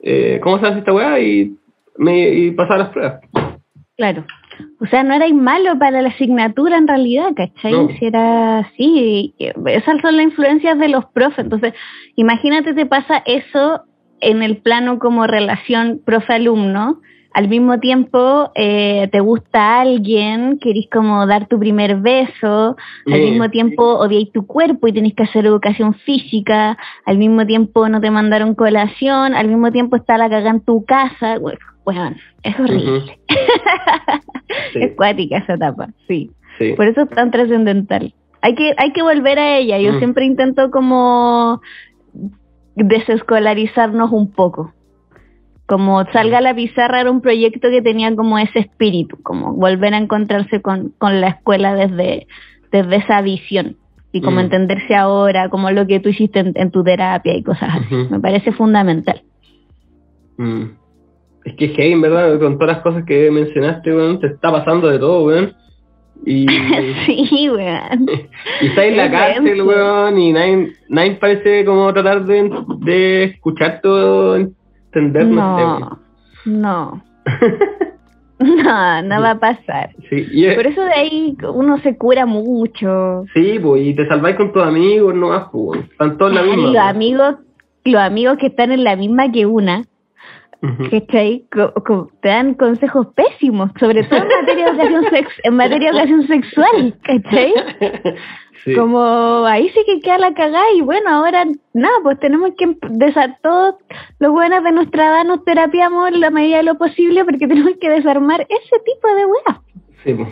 eh, ¿cómo se hace esta weá? Y, me, y pasaba las pruebas. Claro. O sea, no erais malo para la asignatura en realidad, ¿cachai? No. Si era así, esas son las influencias de los profes. Entonces, imagínate te pasa eso en el plano como relación profe-alumno, al mismo tiempo eh, te gusta alguien, querís como dar tu primer beso, al mismo tiempo odiáis tu cuerpo y tenés que hacer educación física, al mismo tiempo no te mandaron colación, al mismo tiempo está la cagada en tu casa. Bueno, es horrible. Sí, Es cuática esa etapa, sí. sí. Por eso es tan trascendental. Hay que, hay que volver a ella. Yo Mm. siempre intento como desescolarizarnos un poco. Como salga a la pizarra era un proyecto que tenía como ese espíritu, como volver a encontrarse con, con la escuela desde, desde esa visión y como Mm. entenderse ahora, como lo que tú hiciste en, en tu terapia y cosas así. Me parece fundamental. Mm. Es que es que en verdad, con todas las cosas que mencionaste, weón, te está pasando de todo, weón. Y, sí, weón. y estás en la cárcel, weón, y nadie, nadie parece como tratar de, de escucharte o no, No, no. No, va a pasar. Sí, y es- Por eso de ahí uno se cura mucho. sí, pues, y te salváis con tus amigos, no más, pues, están todos en la misma. los amigos, los amigos que están en la misma que una, Ujú. ¿cachai? Co- co- te dan consejos pésimos, sobre todo en materia de educación, sex- en materia de educación sexual, ¿cachai? Sí. Como ahí sí que queda la cagada y bueno, ahora nada, pues tenemos que emp- desar todos los buenos de nuestra edad, nos terapiamos en la medida de lo posible porque tenemos que desarmar ese tipo de weas. Sí, pues.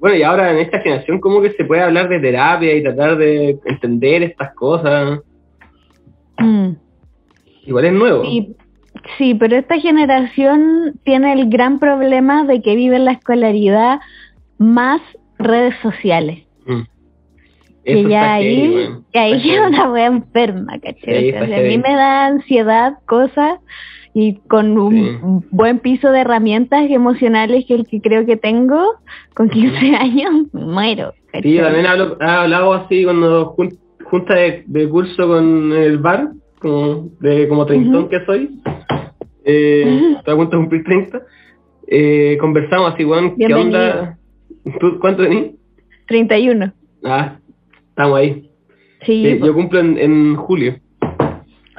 Bueno, y ahora en esta generación, ¿cómo que se puede hablar de terapia y tratar de entender estas cosas? Mm. Igual es nuevo. Sí, sí, pero esta generación tiene el gran problema de que vive en la escolaridad más redes sociales. Mm. Que ya ahí, que ahí es heavy. una wea enferma, ¿cachai? Sí, O sea, a mí me da ansiedad, cosas, y con un Sí. buen piso de herramientas emocionales que el que creo que tengo, con 15 años, me muero. Sí, ¿cachai? yo también hablo, he hablado así cuando jun- junta de, de curso con el bar, como, de como treintón Ujú. que soy, eh, estoy a punto de cumplir 30, eh, conversamos así, weón, ¿qué onda? ¿Tú, ¿Cuánto tenés? 31. Ah, estamos ahí. Sí, pues, yo cumplo en, en julio.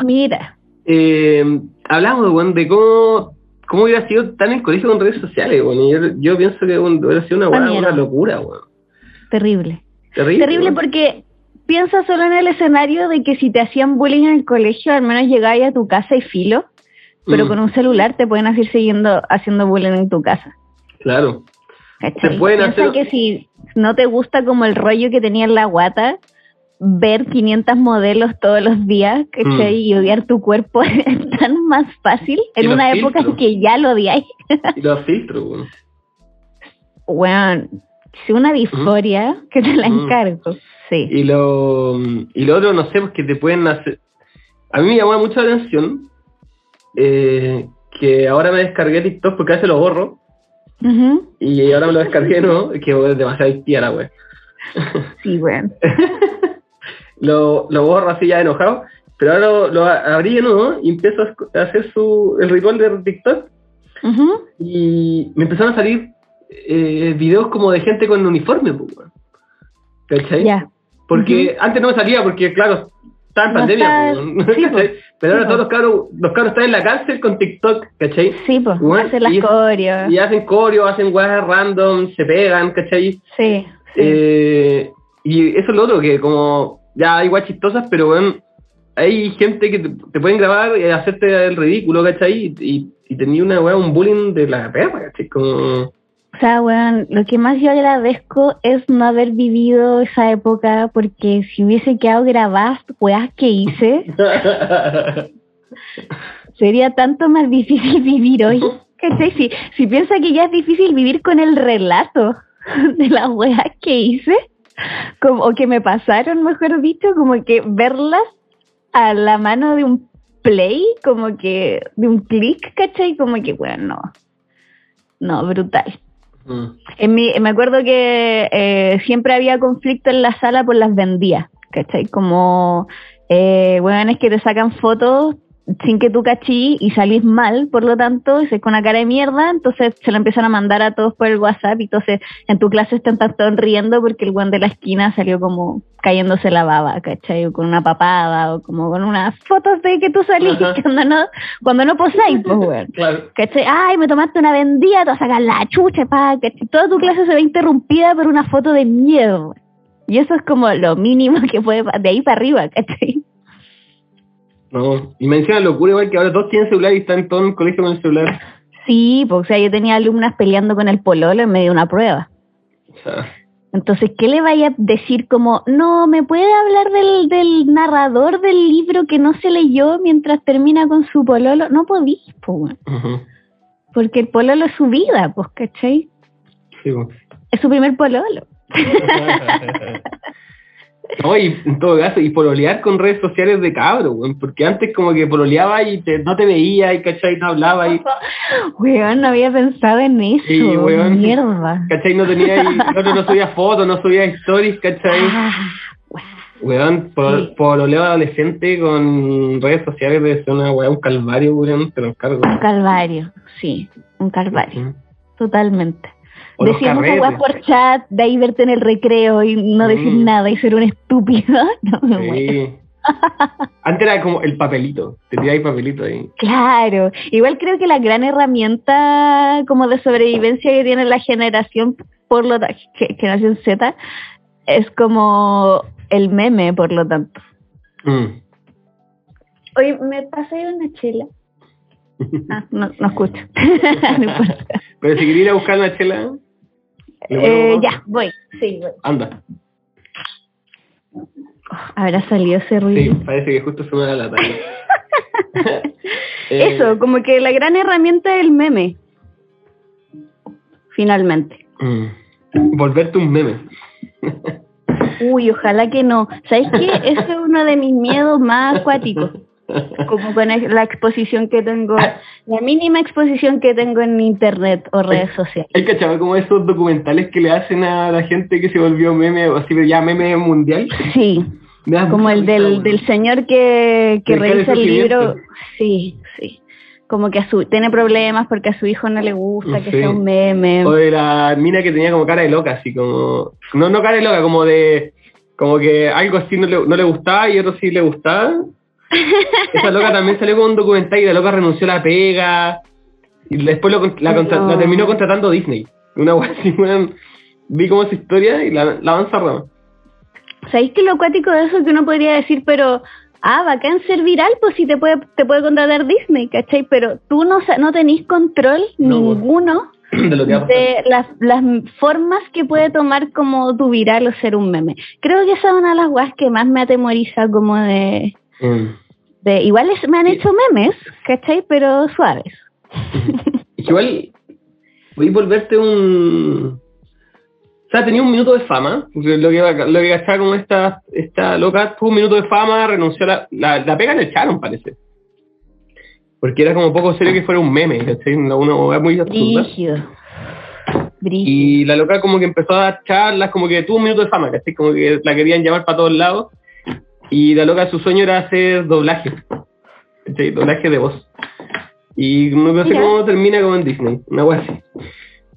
mira. Eh, hablamos, weón, de cómo, cómo hubiera sido tan en colegio con redes sociales, weón, y yo, yo pienso que hubiera sido una, Una locura, weón. Terrible. Terrible. Terrible porque piensa solo en el escenario de que si te hacían bullying en el colegio, al menos llegabas a tu casa y filo, pero Mm, con un celular te pueden seguir siguiendo haciendo bullying en tu casa. Claro. ¿cachai? Te pueden Piensa hacer- que si no te gusta como el rollo que tenía en la guata, ver 500 modelos todos los días, ¿cachai? Mm. Y odiar tu cuerpo es tan más fácil en una época en filtros. que ya lo odiáis. Y los filtros, weón. Bueno, si una disforia, que te la Mm. encargo. Sí. Y lo, y lo otro, no sé, pues que te pueden hacer... A mí me llamó mucho la atención eh, que ahora me descargué TikTok porque a veces lo borro Ujú. y ahora me lo descargué, ¿no? Que es demasiado histía la wea. Sí, bueno. lo, lo borro así ya enojado, pero ahora lo, lo abrí de nuevo y empiezo a hacer su, el ritual de TikTok Ujú. y me empezaron a salir eh, videos como de gente con uniforme, pues. ¿Cachai? Porque antes no me salía, porque claro, estaba en No pandemia, está- pues, pues. pero ahora todos los cabros, los cabros están en la cárcel con TikTok, ¿cachai? Sí, pues, hacer las coreos. Y hacen coreo, hacen weas random, se pegan, ¿cachai? Sí, sí. Eh, y eso es lo otro, que como ya hay weas chistosas, pero bueno, hay gente que te, te pueden grabar y hacerte el ridículo, ¿cachai? Y, y, y tenía una wea, un bullying de la perra, ¿cachai? Como... O sea, weón, lo que más yo agradezco es no haber vivido esa época, porque si hubiese quedado grabadas weas que hice, sería tanto más difícil vivir hoy. ¿Cachai? Si, si piensa que ya es difícil vivir con el relato de las weas que hice, como, o que me pasaron, mejor dicho, como que verlas a la mano de un play, como que de un clic, ¿cachai? Como que, bueno, no, no, brutal. Mm. En mi, me acuerdo que eh, siempre había conflicto en la sala por las vendidas, ¿cachai? Como, eh, es que te sacan fotos sin que tú cachí y salís mal, por lo tanto, es con una cara de mierda, entonces se lo empiezan a mandar a todos por el WhatsApp y entonces en tu clase están todos riendo porque el guan de la esquina salió como cayéndose la baba, ¿cachai? O con una papada o como con unas fotos de que tú salís cuando no, cuando no posáis, pues, weón. Claro. ¿Cachai? Ay, me tomaste una vendida, te vas a sacar la chucha, pa, ¿cachai? Toda tu clase se ve interrumpida por una foto de miedo. Y eso es como lo mínimo que puede, de ahí para arriba, ¿cachai? No, y me encima locura igual que ahora todos tienen celular y están todos en el colegio con el celular. Sí, pues, o sea, yo tenía alumnas peleando con el pololo en medio de una prueba. O sea, Entonces, ¿qué le vaya a decir como, no, me puede hablar del, del narrador del libro que no se leyó mientras termina con su pololo? No podís, pues, ujú. porque el pololo es su vida, pues, ¿cachai? Sí, pues. Es su primer pololo. No, y en todo caso, y pololear con redes sociales de cabro, weón, porque antes como que pololeaba y te- no te veía y cachai, no hablaba y Weón, no había pensado en eso. Sí, weón. Mierda. cachai, no tenía, y, no, no subía fotos, no subía stories, cachai. Ah, Weón, por, Sí. pololeo adolescente con redes sociales ser una weón, un calvario, weón, te lo encargo. un calvario, sí, un calvario, totalmente. Decíamos weá por chat, de ahí verte en el recreo y no decir Mm. nada y ser un estúpido. No me muero. Sí. Antes era como el papelito, te tiráis papelito ahí. Claro, igual creo que la gran herramienta como de sobrevivencia que tiene la generación, por lo que- generación Z, es como el meme, por lo tanto. Mm. Oye, ¿me pasé una chela? Ah, no, no escucho. no importa. Pero si quería ir a buscar una chela, ¿le Eh, ya, voy. Sí, voy. anda. Habrá salido ese Sí, ruido. parece que justo se me da la talla. Eh, Eso, como que la gran herramienta es el meme. Finalmente. mm. Volverte un meme. Uy, ojalá que no. ¿Sabes qué? Ese es uno de mis miedos más acuáticos. Como con la exposición que tengo, la mínima exposición que tengo en internet o redes sociales. ¿Hay cachado como esos documentales que le hacen a la gente que se volvió meme, o así ya meme mundial? Sí, como el del, del señor que, que revisa el libro. Sí, sí. Como que a su, tiene problemas porque a su hijo no le gusta que Sí. sea un meme. O de la mina que tenía como cara de loca, así como... No, no cara de loca, como de... Como que algo así no le, no le gustaba y otro sí le gustaba. Esa loca también salió con un documental y la loca renunció a la pega. Y después lo la, contra- No. la terminó contratando Disney. Una así. Vi como esa historia y la, la avanza rama. ¿Sabéis que lo acuático de eso es que uno podría decir, pero, ah, bacán ser viral, pues si te puede, te puede contratar Disney, ¿cachai? Pero tú no, no tenés control No, ninguno De lo que va a pasar. de las, las formas que puede tomar como tu viral o ser un meme. Creo que esa es una de las guas que más me atemoriza como de... Mm. de igual es- me han hecho memes, ¿cachai? Pero suaves. Igual, voy a volverte un... O sea, tenía un minuto de fama, lo que, lo que cachaba como esta, esta loca, tuvo un minuto de fama, renunció a la, la, la pega le echaron, parece. Porque era como poco serio que fuera un meme, ¿cachai? Una una muy absurda. Brígido. Brígido. Y la loca como que empezó a dar charlas, como que tuvo un minuto de fama, ¿cachai? Como que la querían llamar para todos lados. Y la loca su sueño era hacer doblaje. Doblaje de voz. Y no sé cómo termina como en Disney, una wea así.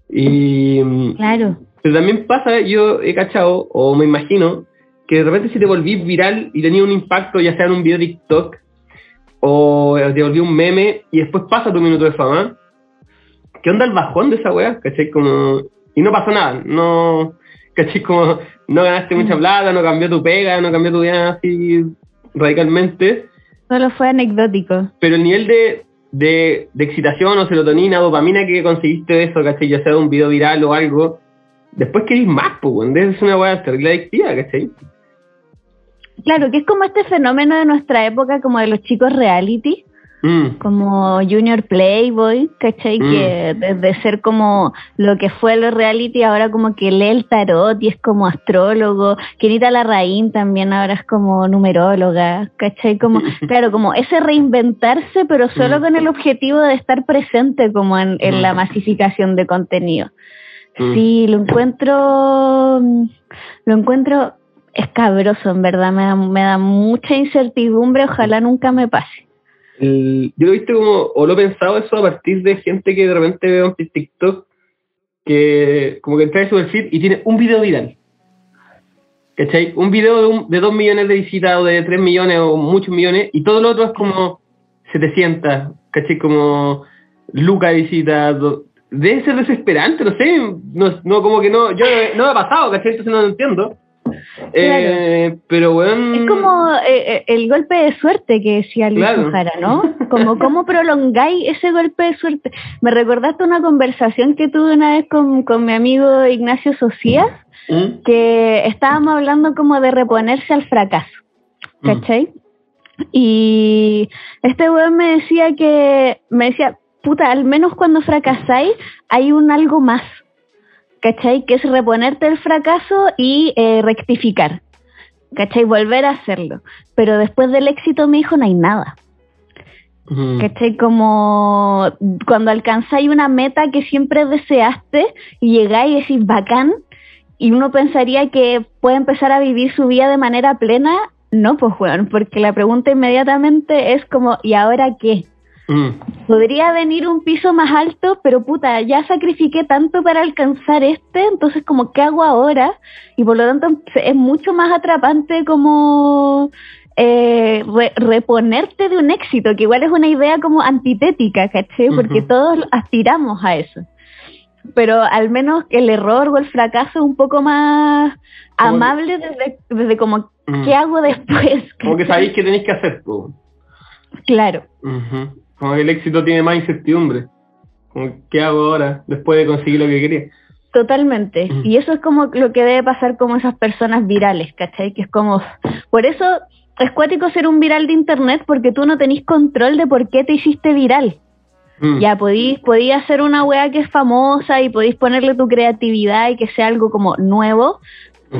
Y... Claro. Pero también pasa, yo he cachado, o me imagino, que de repente si te volví viral y tenía un impacto, ya sea en un video de TikTok, o te volví un meme, y después pasa tu minuto de fama, ¿qué onda el bajón de esa wea? ¿Cachai? Como... Y no pasó nada, no... ¿Cachai? Como no ganaste mucha plata, no cambió tu pega, no cambió tu vida así radicalmente, Solo fue anecdótico. pero el nivel de, de, de excitación o serotonina, dopamina que conseguiste de eso, ¿cachai? Ya sea de un video viral o algo, después querés más, pues, ser una weá terrible adictiva, ¿cachai? Claro, que es como este fenómeno de nuestra época, como de los chicos reality, Mm, como Junior Playboy, ¿cachai? Mm. Que desde ser como lo que fue los reality, ahora como que lee el tarot y es como astrólogo. Kenita Larraín también ahora es como numeróloga, ¿cachai? Como, claro, como ese reinventarse, pero solo Mm. con el objetivo de estar presente como en, en Mm. la masificación de contenido. mm. Sí, lo encuentro, lo encuentro escabroso, en verdad, me da, me da mucha incertidumbre, ojalá nunca me pase. El- yo lo he visto como, o lo he pensado eso a partir de gente que de repente veo en TikTok que como que entra en su perfil y tiene un video viral. ¿Cachai? Un video de, un, de 2 millones de visitas o de 3 millones o muchos millones y todo lo otro es como 700, ¿cachai? Como Luca visita, do- debe ser desesperante, no sé, no, no como que no, yo no me ha pasado, ¿cachai? Entonces no lo entiendo. Eh, pero bueno, Es como eh, eh, el golpe de suerte que decía Luis Claro. ¿no? Como cómo prolongáis ese golpe de suerte. Me recordaste una conversación que tuve una vez con, con mi amigo Ignacio Socias, ¿Mm? que estábamos hablando como de reponerse al fracaso, Mm. ¿cachai? Y este weón me decía que, me decía, puta, al menos cuando fracasáis hay un algo más, ¿cachai? Que es reponerte del fracaso y eh, rectificar, ¿cachai? Volver a hacerlo. Pero después del éxito me dijo, no hay nada. Mm. ¿Cachai? Como cuando alcanzáis una meta que siempre deseaste y llegáis y decís bacán, y uno pensaría que puede empezar a vivir su vida de manera plena, no, pues, weón, porque la pregunta inmediatamente es como, ¿y ahora qué? Mm. Podría venir un piso más alto, pero puta, ya sacrifiqué tanto para alcanzar este, entonces como, ¿qué hago ahora? Y por lo tanto es mucho más atrapante como eh, re- reponerte de un éxito, que igual es una idea como antitética, ¿caché? Porque todos aspiramos a eso. Pero al menos el error o el fracaso es un poco más amable desde, desde como, Mm. ¿qué hago después? Como que ¿cachai? sabéis qué tenéis que hacer, po. Claro. Ujú. Como que el éxito tiene más incertidumbre. Como, ¿qué hago ahora después de conseguir lo que quería? Totalmente. Mm. Y eso es como lo que debe pasar como esas personas virales, ¿cachai? Que es como... Por eso es cuático ser un viral de internet porque tú no tenés control de por qué te hiciste viral. Mm. Ya podís, podís hacer una weá que es famosa y podís ponerle tu creatividad y que sea algo como nuevo,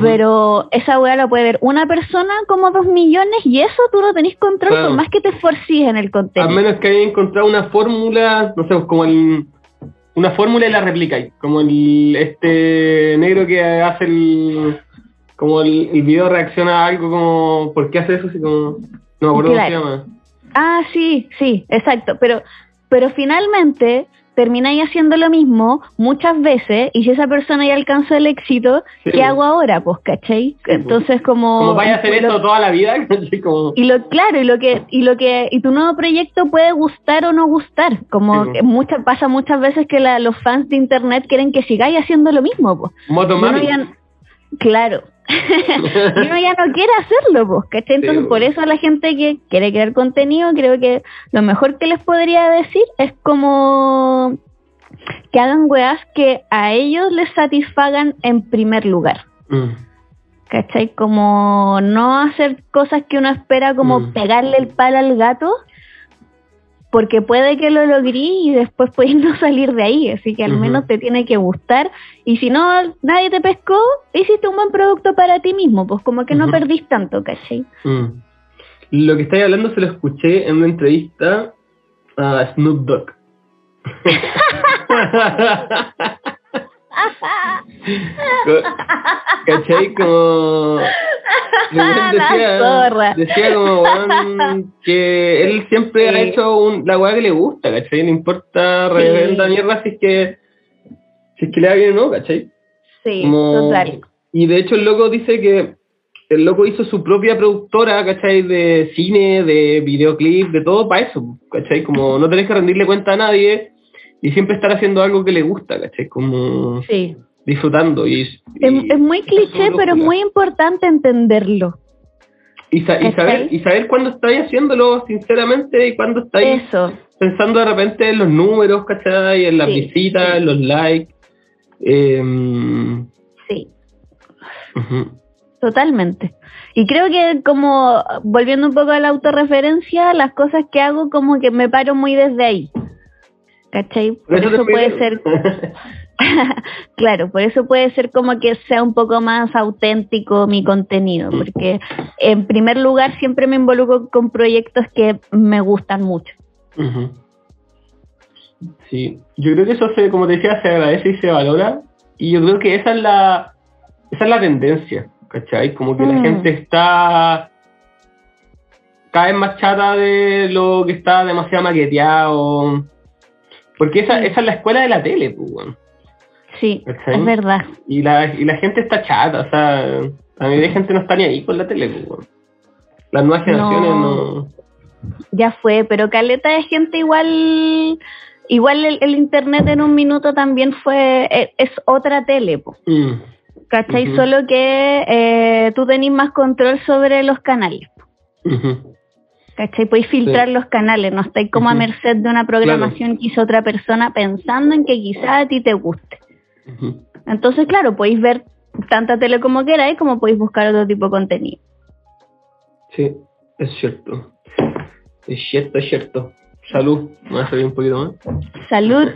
Pero esa weá la puede ver una persona como dos millones y eso tú no tenés control Claro. por más que te esforcís en el A contenido. menos que hayas encontrado una fórmula, no sé, pues, como el, una fórmula y la replicáis. Como el, este negro que hace el, como el, el video reacciona a algo como, ¿por qué hace eso? Así como, no me acuerdo Claro. cómo se llama. Ah, sí, sí, exacto. Pero, pero finalmente termináis haciendo lo mismo muchas veces y si esa persona ya alcanzó el éxito, Sí, ¿qué pues. hago ahora? Pues, ¿cachai? Entonces como... Como vaya a hacer esto toda la vida, como, Y lo claro, y lo que y lo que y tu nuevo proyecto puede gustar o no gustar, como Sí, que po. mucha, pasa muchas veces que la- los fans de internet quieren que sigáis haciendo lo mismo, pues. moto Y uno mami. ya- claro. uno ya no quiere hacerlo, pues, ¿cachai? Entonces, Sí, por eso a la gente que quiere crear contenido, creo que lo mejor que les podría decir es como que hagan weas que a ellos les satisfagan en primer lugar. Mm. ¿Cachai? Como no hacer cosas que uno espera como Mm. pegarle el palo al gato, porque puede que lo logrí y después puedes no salir de ahí, así que al menos te tiene que gustar. Y si no, nadie te pescó, hiciste un buen producto para ti mismo, pues como que no perdís tanto, ¿cachai? Mm. Lo que estáis hablando se lo escuché en una entrevista a Snoop Dogg. ¿Cachai? Como... Decía, decía como weón, que él siempre ha Sí. hecho un, la weá que le gusta, ¿cachai? No importa reverenda mierda si es que si es que le va bien o no, ¿cachai? Sí, Como- total. Y de hecho el loco dice que el loco hizo su propia productora, ¿cachai? De cine, de videoclip, de todo para eso, ¿cachai? Como no tenés que rendirle cuenta a nadie y siempre estar haciendo algo que le gusta, ¿cachai? Como Sí. disfrutando. Y, Es, y- es muy cliché, pero es muy importante entenderlo. y, sa- y ¿cachai? saber, y saber cuándo estáis haciéndolo sinceramente y cuándo estáis Eso. pensando de repente en los números, ¿cachai? En las Sí, visitas, sí. en los likes. Em, Sí. Totalmente. Y creo que como, volviendo un poco a la autorreferencia, las cosas que hago como que me paro muy desde ahí. ¿Cachai? Por Por eso puede ser, claro, por eso puede ser como que sea un poco más auténtico mi contenido, porque en primer lugar siempre me involucro con proyectos que me gustan mucho. Sí, yo creo que eso se, como te decía, se agradece y se valora. Y yo creo que esa es la, esa es la tendencia, ¿cachai? Como que la Mm. gente está cada vez más chata de lo que está demasiado maqueteado. Porque esa, Sí. esa es la escuela de la tele, pues, weón. Sí, ¿Cachai? es verdad. Y la, y la gente está chata, o sea, la mayoría de gente no está ni ahí con la tele, pues. Las nuevas generaciones No. no. Ya fue, pero caleta de gente igual, igual el, el internet en un minuto también fue, e- es, otra tele, po, Mm, ¿cachai? Solo que eh, tú tenés más control sobre los canales, ujú. ¿Cachai? Podéis filtrar los canales, no estáis como a merced de una programación que hizo otra persona pensando en que quizá a ti te guste. Entonces, claro, podéis ver tanta tele como queráis, como podéis buscar otro tipo de contenido. Sí, es cierto. Es cierto, es cierto. Salud, me va a salir un poquito más. Salud,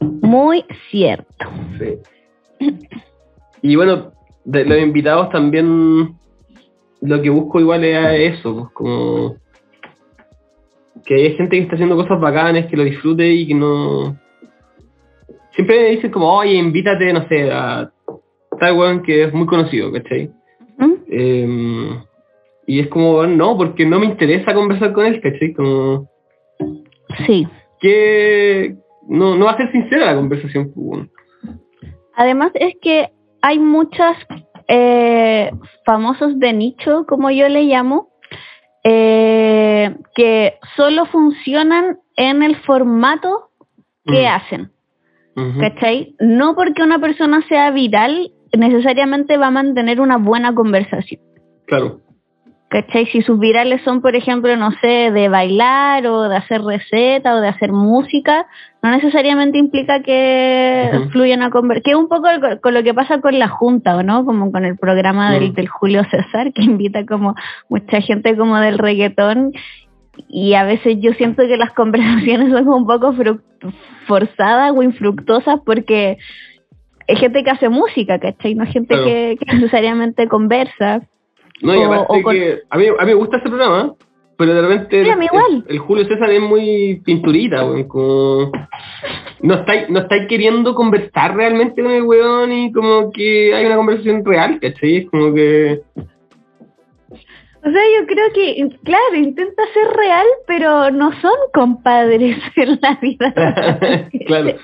muy cierto. Sí. Y bueno, de los invitados también lo que busco igual es eso, pues como que hay gente que está haciendo cosas bacanas, que lo disfrute y que no... Siempre me dicen como, oye, invítate, no sé, a tal weón que es muy conocido, ¿cachai? ¿Mm? Eh, y es como, no, porque no me interesa conversar con él, ¿cachai? Como Sí. que no, no va a ser sincera la conversación, pues. Además es que hay muchas eh, famosos de nicho, como yo le llamo, eh, que solo funcionan en el formato que Mm. hacen. ¿cachai? No porque una persona sea viral necesariamente va a mantener una buena conversación. Claro. ¿Cachai? Si sus virales son, por ejemplo, no sé, de bailar o de hacer receta o de hacer música, no necesariamente implica que Ujú. fluya una conversación. Que es un poco con, con lo que pasa con la Junta, ¿o no? Como con el programa del, Mm. del Julio César, que invita como mucha gente como del reggaetón. Y a veces yo siento que las conversaciones son un poco forzadas o infructuosas porque es gente que hace música, ¿cachai? No es gente Claro. que, que necesariamente conversa. No, y aparte o con- que a mí, a mí me gusta ese programa, pero de repente Sí, el, Julio César es muy pinturita, weón, como... No estáis, no estáis queriendo conversar realmente con el weón y como que hay una conversación real, ¿cachai? Es como que... O sea, yo creo que, claro, intenta ser real, pero no son compadres en la vida. claro.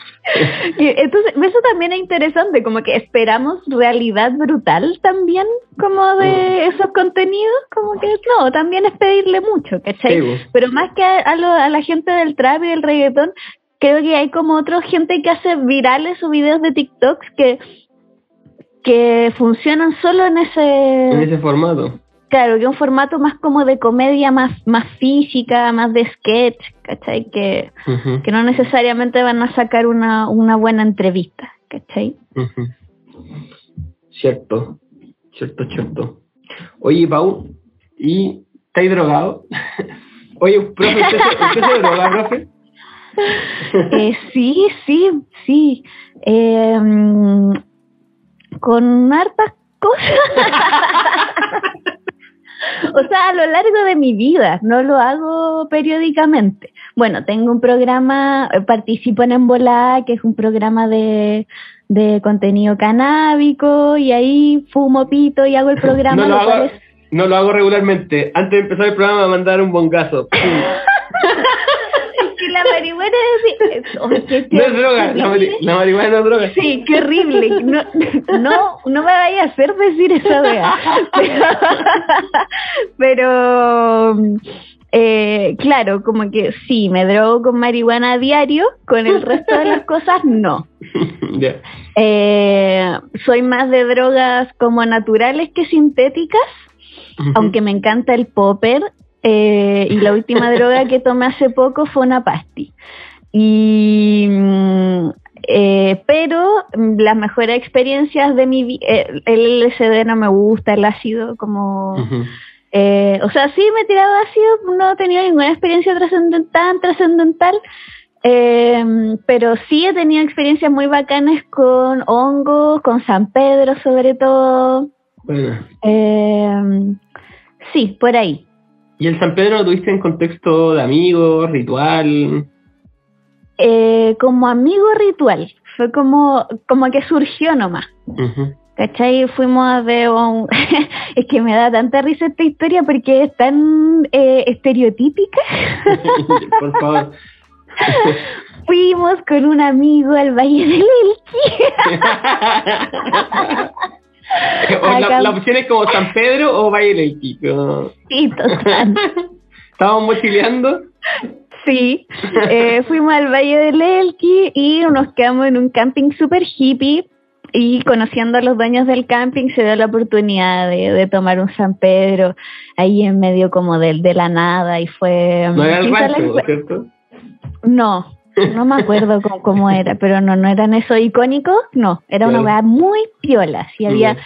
Entonces, eso también es interesante, como que esperamos realidad brutal también, como de esos contenidos, como que no, también es pedirle mucho, ¿cachai? Sí. Pero más que a, a lo- a la gente del trap y del reggaetón, creo que hay como otra gente que hace virales o videos de TikToks que, que funcionan solo en ese... En ese formato. Claro, que un formato más como de comedia, más, más física, más de sketch, ¿cachai? Que, que no necesariamente van a sacar una, una buena entrevista, ¿cachai? Cierto, cierto, cierto. Oye, Pau, ¿y estáis drogado? Oye, profe, ¿usted, usted se droga, profe? Eh, sí, sí, sí. Eh, mm, con hartas cosas. o sea, a lo largo de mi vida, no lo hago periódicamente. Bueno, tengo un programa, eh, participo en Embolá, que es un programa de, de contenido canábico, y ahí fumo pito y hago el programa. no, lo hago, es- no lo hago regularmente. Antes de empezar el programa, mandar un bongazo. La marihuana es... oh, qué- No es droga, la, mari- horrible. la marihuana no es droga. Sí, qué horrible. No, no, no me vaya a hacer decir esa wea. Pero, pero, eh, claro, como que sí, me drogo con marihuana a diario, con el resto de las cosas no. Eh, soy más de drogas como naturales que sintéticas, aunque me encanta el popper. Eh, y la última droga que tomé hace poco fue una pasti. Y, mm, eh, pero mm, las mejores experiencias de mi vida, el LSD no me gusta, el ácido como... Eh, o sea, sí me he tirado ácido, no he tenido ninguna experiencia trascendental, trascendental, eh, pero sí he tenido experiencias muy bacanas con hongos, con San Pedro sobre todo. Bueno. Eh, sí, por ahí. ¿Y el San Pedro lo tuviste en contexto de amigos, ritual? Eh, como amigo ritual, fue como, como que surgió nomás. Ujú. ¿Cachai? Fuimos ver un... es que me da tanta risa esta historia porque es tan eh, estereotípica. Por favor. Fuimos con un amigo al Valle del Elqui. O la, opción es como San Pedro o Valle del Elqui. como- Sí, total. Estábamos mochileando. Sí, eh, fuimos al Valle del Elqui y nos quedamos en un camping super hippie y conociendo a los dueños del camping se dio la oportunidad de, de tomar un San Pedro ahí en medio como de, de la nada y fue... No era el rancho, ¿cierto? No, no me acuerdo cómo, cómo era, pero no, no eran esos icónicos, no, era una weá muy piola, sí había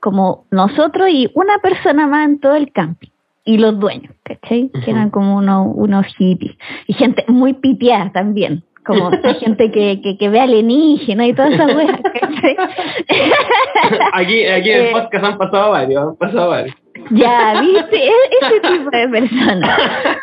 como nosotros y una persona más en todo el camping. Y los dueños, ¿cachai? Que eran como unos, unos hippies. Y gente muy piteada también. Como gente que, que, que ve alienígena y toda esa wea, ¿cachai? Aquí, aquí en el Eh, podcast han pasado varios, han pasado varios. Ya, viste, E- ese tipo de personas.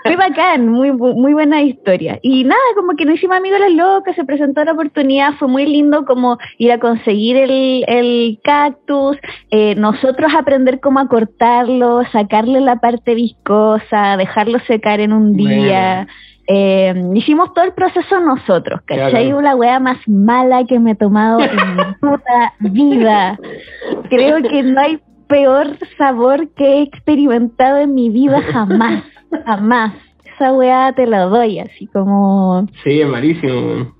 Muy bacán, muy, muy buena historia. Y nada, como que nos hicimos amigos las locas, se presentó la oportunidad, fue muy lindo como ir a conseguir el, el cactus, eh, nosotros aprender cómo a cortarlo, sacarle la parte viscosa, dejarlo secar en un día. Eh, hicimos todo el proceso nosotros, ¿cachai? Claro. La wea más mala que me he tomado en mi puta vida. Creo que no hay peor sabor que he experimentado en mi vida jamás, jamás. Esa weá te la doy, así como Sí, es malísimo.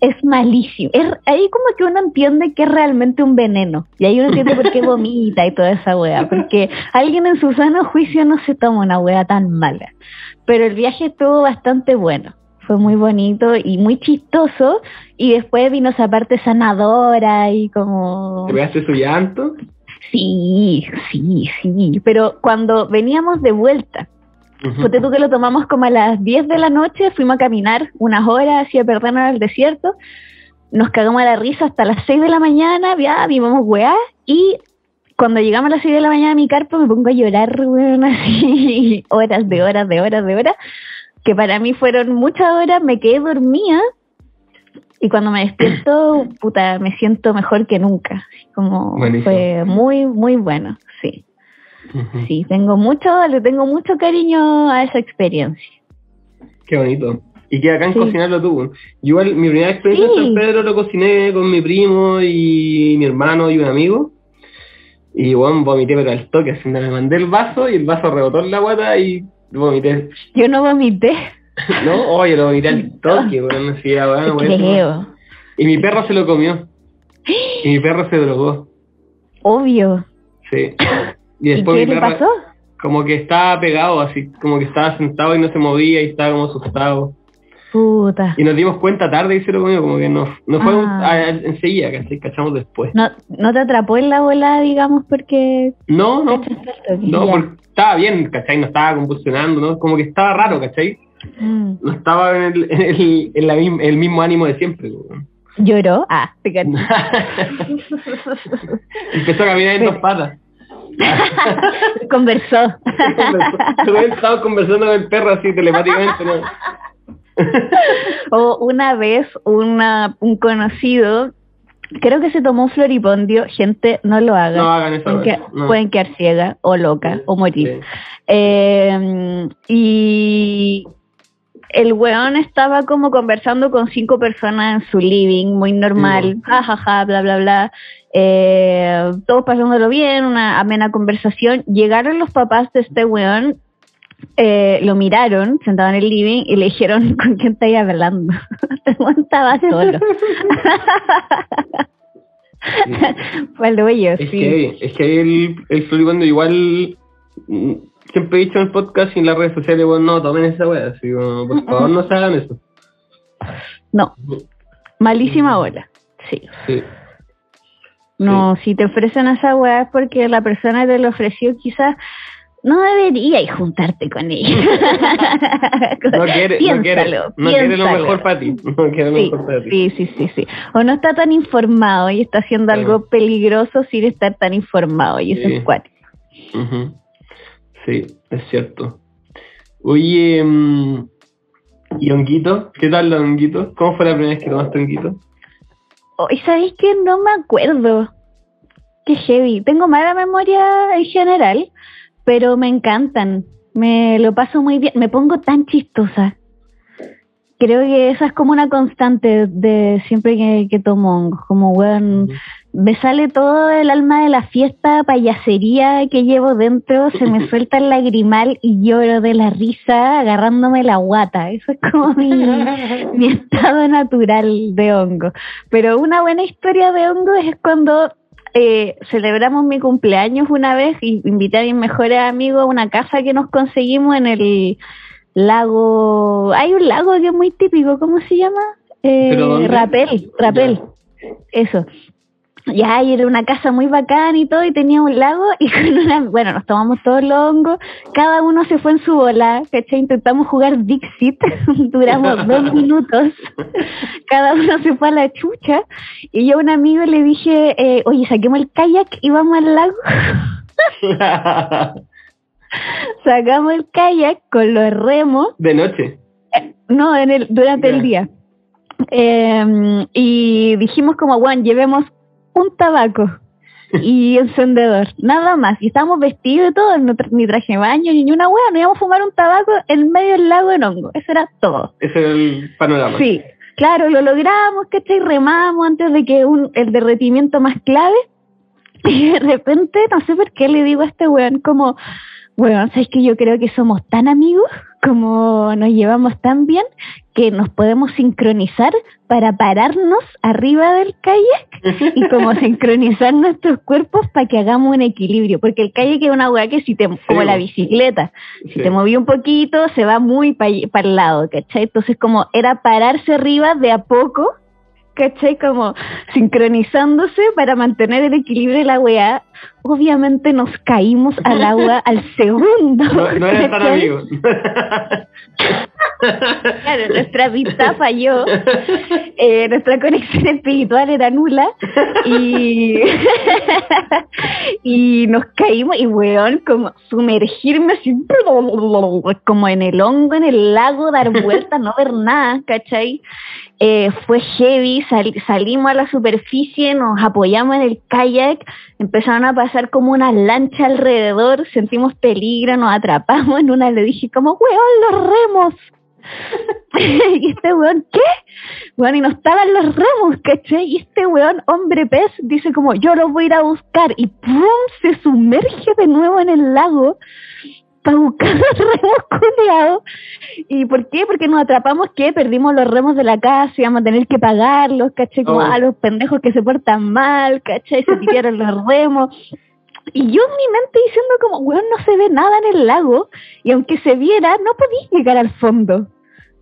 es malísimo. Es, ahí como que uno entiende que es realmente un veneno. Y ahí uno entiende por qué vomita y toda esa weá. Porque alguien en su sano juicio no se toma una weá tan mala. Pero el viaje estuvo bastante bueno. Fue muy bonito y muy chistoso. Y después vino esa parte sanadora y como... ¿Te pegaste su llanto? Sí, sí, sí. Pero cuando veníamos de vuelta. Ponte tú que lo tomamos como a las 10 de la noche, fuimos a caminar unas horas hacia Perdernos al desierto, nos cagamos a la risa hasta las 6 de la mañana, ya vimos weá, y cuando llegamos a las 6 de la mañana a mi carpa me pongo a llorar, weón, así, horas de horas de horas de horas, que para mí fueron muchas horas, me quedé dormida, y cuando me despierto, puta, me siento mejor que nunca, como Buenísimo. fue muy, muy bueno, sí. Sí, tengo mucho, le tengo mucho cariño a esa experiencia. Qué bonito. Y que acá en Sí. cocinarlo tú. Yo igual, mi primera experiencia Sí. en San Pedro lo cociné con mi primo y mi hermano y un amigo. Y bueno, vomité pero al toque, así me mandé el vaso y el vaso rebotó en la guata y vomité. Yo no vomité, ¿No? Oye, lo vomité al toque, bueno, así era te bueno, bueno. Y mi perro se lo comió. Y mi perro se drogó. Obvio. Sí. Y ¿Y después qué mi le perro pasó? como que estaba pegado, así como que estaba sentado y no se movía y estaba como asustado. Puta. Y nos dimos cuenta tarde y se lo comió, como que no, no fue Ah. enseguida, ¿cachai? Cachamos después. No, no te atrapó en la bola, digamos, porque... No, no, no, porque estaba bien, ¿cachai? No estaba convulsionando, ¿no? Como que estaba raro, ¿cachai? Mm. No estaba en el, en el, en la misma- el mismo ánimo de siempre. ¿Lloró? Ah, caché. Empezó a caminar en dos patas. Conversó. Yo estaba conversando con el perro así telepáticamente, ¿no? o una vez una, un conocido, creo que se tomó un floripondio, gente, no lo hagan. No hagan eso, Pueden, que- no. pueden quedar ciega o loca o morir. Sí. Eh, y el weón estaba como conversando con cinco personas en su living, muy normal, Sí. jajaja, bla, bla, bla. Eh, todos pasándolo bien, una amena conversación. Llegaron los papás de este weón, eh, lo miraron, sentado en el living, y le dijeron, ¿con quién estáis hablando? Este weón estaba solo. Fue el hoyo, Es sí. que, es que el, el igual siempre he dicho en el podcast y en las redes sociales, bueno, no tomen esa wea, así como, por favor no se hagan eso. No, malísima hora, sí. Sí. No, si te ofrecen esa weá es porque la persona te lo ofreció quizás no debería ir juntarte con ella. No quiere, no quiere, Piénsalo, no quiere lo piénsalo. mejor para ti. No quiere lo Sí, mejor para ti. sí, sí, sí, sí. O no está tan informado y está haciendo algo peligroso sin estar tan informado y eso Sí. es cuático. Ujú. Sí, es cierto. Oye, mm, ¿y honguito? ¿Qué tal la honguito? ¿Cómo fue la primera vez que tomaste honguito? Oh, ¿Y sabéis que no me acuerdo? qué heavy. Tengo mala memoria en general, pero me encantan. Me lo paso muy bien. Me pongo tan chistosa. Creo que esa es como una constante de siempre que, que tomo hongos. Como, weón, me sale todo el alma de la fiesta, payasería que llevo dentro, se me suelta el lagrimal y lloro de la risa agarrándome la guata. Eso es como mi, mi estado natural de hongo. Pero una buena historia de hongo es cuando eh, celebramos mi cumpleaños una vez y invité a mis mejores amigos a una casa que nos conseguimos en el lago. Hay un lago que es muy típico, ¿cómo se llama? Eh. Rapel, Rapel. Eso. Ya, y era una casa muy bacana y todo, y tenía un lago, y con una, bueno, nos tomamos todos los hongos, cada uno se fue en su bola, ¿cachai? Intentamos jugar Dixit, duramos dos minutos, cada uno se fue a la chucha, y yo a un amigo le dije, eh, oye, saquemos el kayak y vamos al lago. Sacamos el kayak con los remos, de noche. no, en el, durante el día. Eh, y dijimos como, bueno, llevemos un tabaco y encendedor, nada más. Y estábamos vestidos y todo, no tra- ni traje de baño, ni una hueá, nos íbamos a fumar un tabaco en medio del lago en hongo. Eso era todo. Ese era el panorama. Sí, claro, lo logramos, ¿cachai? Remamos antes de que un, el derretimiento más clave. Y de repente, no sé por qué le digo a este weón como, weón, ¿sabes que yo creo que somos tan amigos, como nos llevamos tan bien, que nos podemos sincronizar para pararnos arriba del kayak y como sincronizar nuestros cuerpos para que hagamos un equilibrio? Porque el kayak es una weá que si te, como la bicicleta, Sí. si te moví un poquito, se va muy para el lado, ¿cachai? Entonces, como era pararse arriba de a poco, ¿cachai? Como sincronizándose para mantener el equilibrio de la weá. Obviamente nos caímos al agua al segundo. No, no eran tan amigos. Claro, nuestra amistad falló, eh, nuestra conexión espiritual era nula y, y nos caímos y weón, como sumergirme así, como en el hongo, en el lago, dar vueltas, no ver nada, ¿cachai? Eh, fue heavy, sal- salimos a la superficie, nos apoyamos en el kayak, empezaron a pasar como una lancha alrededor, sentimos peligro, nos atrapamos en una, le dije como, weón, los remos. y este weón, ¿qué? Weón, y no estaban los remos, ¿cachai? Y este weón, hombre pez, dice como, yo los voy a ir a buscar, y ¡pum! se sumerge de nuevo en el lago para buscar los remos culeados. ¿Y por qué? Porque nos atrapamos que perdimos los remos de la casa, íbamos a tener que pagarlos, ¿cachai? Como Oh. a los pendejos que se portan mal, ¿cachai? Se tiraron los remos. Y yo en mi mente diciendo como, weón, no se ve nada en el lago, y aunque se viera, no podís llegar al fondo.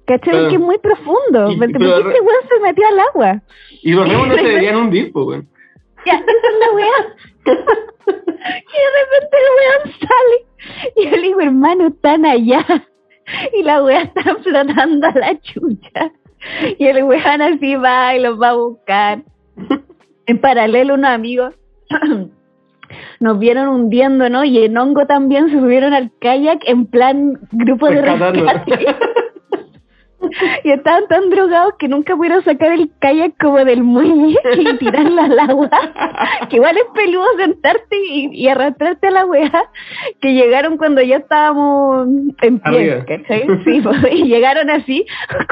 ¿Cachai? Claro. Porque es muy profundo. Y- ¿Porque pero este weón se metió al agua? y los remos no se deberían hundir, pues, weón. Ya, esa es la weá. y de repente el weón sale. Y yo le digo, hermano, están allá. Y la weá está flotando a la chucha. Y el weón así va y los va a buscar. En paralelo, unos amigos nos vieron hundiendo, ¿no? Y en hongo también se subieron al kayak en plan grupo de rescate. Y estaban tan drogados que nunca pudieron sacar el kayak como del muelle y tirarlo al agua. Que igual es peludo sentarte y, y arrastrarte a la weá. Que llegaron cuando ya estábamos en pie. ¿cachai? Sí, pues, y llegaron así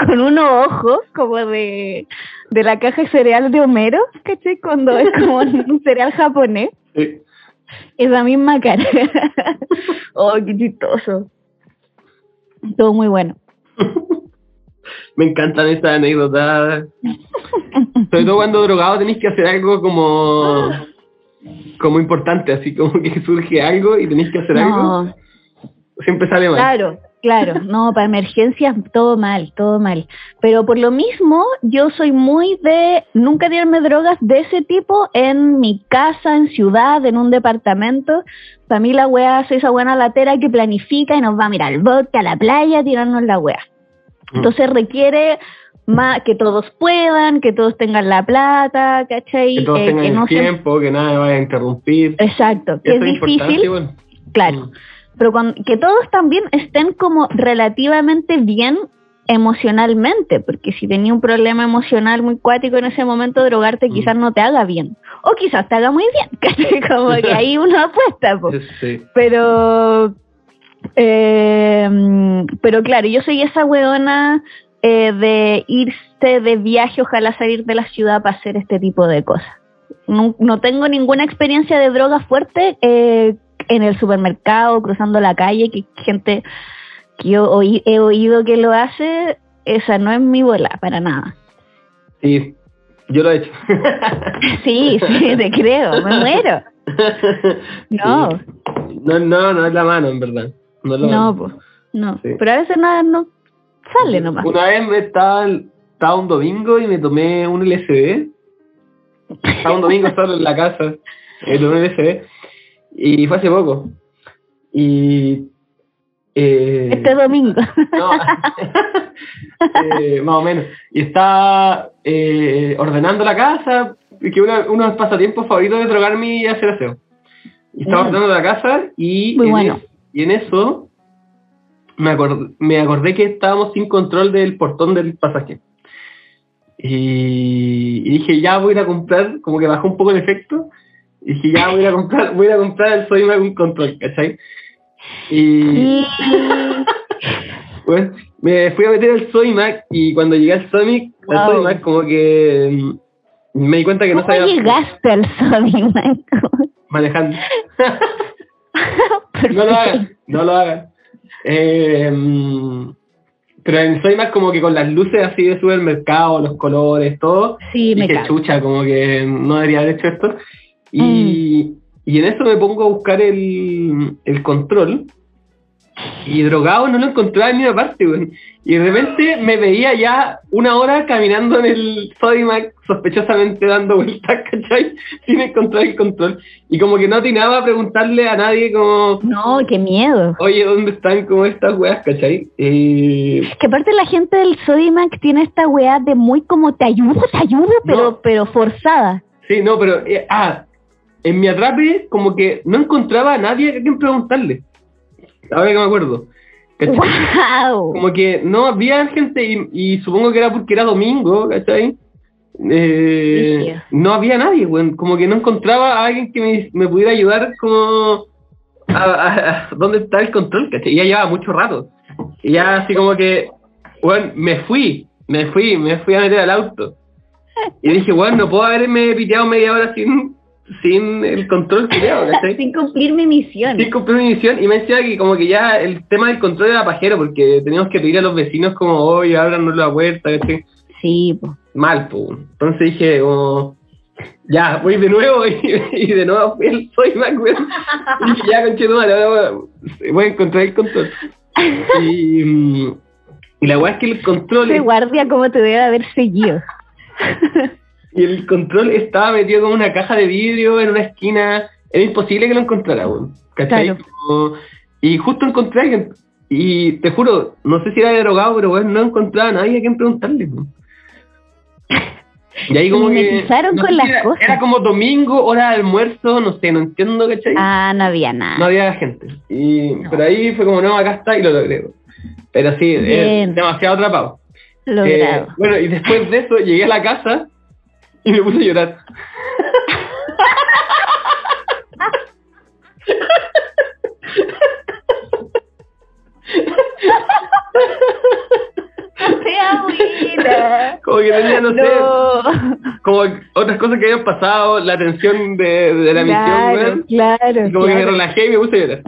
con unos ojos como de, de la caja de cereal de Homero, ¿cachai? Cuando es como un cereal japonés. Sí. Esa misma cara. oh, qué chistoso. Todo muy bueno. Me encantan estas anécdotas. Sobre todo cuando drogado tenéis que hacer algo como como importante, así como que surge algo y tenéis que hacer algo. Siempre sale mal. claro, claro. No, para emergencias todo mal, todo mal. Pero por lo mismo, yo soy muy de nunca tirarme drogas de ese tipo en mi casa, en ciudad, en un departamento. Para mí la wea hace esa buena latera que planifica y nos va a mirar al bosque, a la playa, tirarnos la wea. Mm. Entonces requiere más que todos puedan, que todos tengan la plata, ¿cachai? que todos Eh, tengan que el no se- tiempo, que nada vaya a interrumpir. Exacto, que es difícil, bueno. claro. Mm. Pero cuan- que todos también estén como relativamente bien emocionalmente, porque si tenía un problema emocional muy cuático en ese momento, drogarte Mm. quizás no te haga bien. o quizás te haga muy bien, ¿cachai? como que ahí uno apuesta, po. Sí. pero eh, pero claro, yo soy esa weona eh, de irse de viaje, ojalá salir de la ciudad para hacer este tipo de cosas. No, no tengo ninguna experiencia de droga fuerte eh, en el supermercado, cruzando la calle, que gente que yo oí- he oído que lo hace, esa no es mi bola, para nada. Sí, yo lo he hecho. Sí, sí, te creo, me muero. No. Sí. No, no, no es la mano, en verdad. No, No, pues, no. Sí. Pero a veces nada, no sale nomás. Una vez me estaba, estaba un domingo y me tomé un LSD. Estaba un domingo solo en la casa, me tomé un LSD. Y fue hace poco. Y. Eh, Este domingo. no, eh, más o menos. Y estaba eh, ordenando la casa, que una- uno de mis pasatiempos favoritos es drogarme y hacer aseo. Y estaba ordenando la casa y, Muy en bueno. Y en eso me acordé, me acordé que estábamos sin control del portón del pasaje. Y, y dije, ya voy a ir a comprar, como que bajó un poco el efecto. Y dije, ya voy a ir a comprar, voy a ir a comprar el Sodimac un control, ¿cachai? Y, bueno, me fui a meter al Sodimac y cuando llegué al Sonic, al Wow. Sodimac, como que mm, me di cuenta que no ¿Cómo sabía llegaste al Sodimac? manejando. No lo hagan, no lo hagan. Eh, mm, pero en Sodimac como que con las luces así de supermercado, los colores, todo, Sí, me dije, chucha, como que no debería haber hecho esto. Y, y en eso me pongo a buscar el, el control. Y drogado no lo encontraba en ninguna parte, güey. Y de repente me veía ya una hora caminando en el Sodimac, sospechosamente dando vueltas, ¿cachai? Sin encontrar el control. Y como que no atinaba a preguntarle a nadie como, No, qué miedo. oye, ¿dónde están como estas weas, cachai? Eh, Que aparte la gente del Sodimac tiene esta weá de muy como te ayudo, te ayudo, pero, No. pero forzada. Sí, no, pero, eh, ah, en mi atrape, como que no encontraba a nadie a quien preguntarle. Ahora que me acuerdo. ¡Wow! Como que no había gente, y, y supongo que era porque era domingo, ¿cachai? Eh, no había nadie, weón. Como que no encontraba a alguien que me, me pudiera ayudar, como. A, a- a- ¿Dónde está el control? ¿cachai? Y ya llevaba mucho rato. Y ya así como que, bueno, me fui, me fui, me fui a meter al auto. Y dije, bueno, no puedo haberme piteado media hora sin, sin el control culiao, ¿cachai? Sin cumplir mi misión. Sí, compré una misión y me decía que como que ya el tema del control era pajero porque teníamos que pedir a los vecinos como, oye, ábranos la puerta, ¿cachai? Sí, po. Mal, pues. Entonces dije como, ya, voy de nuevo y, y de nuevo fui el soy Mac, weón. Y dije, ya, conchetumare, ahora voy a encontrar el control. Y, y la weá es que el control, Ese guardia como te debe haber seguido. y el control estaba metido como una caja de vidrio en una esquina. Era imposible que lo encontrara, weón. ¿Cachai? Claro. Como- y justo encontré a alguien. Y te juro, no sé si era drogado, pero weón, no encontraba a nadie a quien preguntarle. weón. Y ahí como que... no con las era, cosas. Era como domingo, hora de almuerzo, no sé, no entiendo, ¿cachai? Ah, no había nada. No había gente. Y, No. Pero ahí fue como, no, acá está y lo logré. Pero sí, es demasiado atrapado. Logrado. Eh, bueno, y después de eso llegué a la casa y me puse a llorar. Como que tenía, no, sé, No. como otras cosas que habían pasado, la tensión de, de la misión, Claro, weón. claro, Y como que me claro. relajé y me puse a llorar.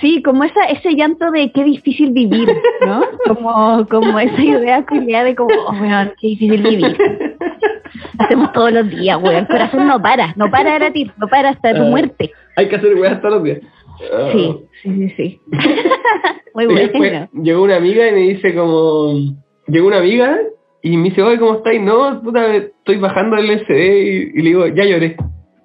Sí, como esa, ese llanto de qué difícil vivir, ¿no? Como, como esa idea culiada de como, oh, weón, qué difícil vivir. Hacemos todos los días, weón. El corazón no para, no para de latir, no para hasta tu Ah. muerte. Hay que hacer weas todos los días. Ah. Sí, sí, sí, sí. Muy Y después bueno. llegó una amiga y me dice como... Llegó una amiga y me dice, oye, ¿cómo estáis? No, puta, estoy bajando el SD y, y le digo, ya lloré.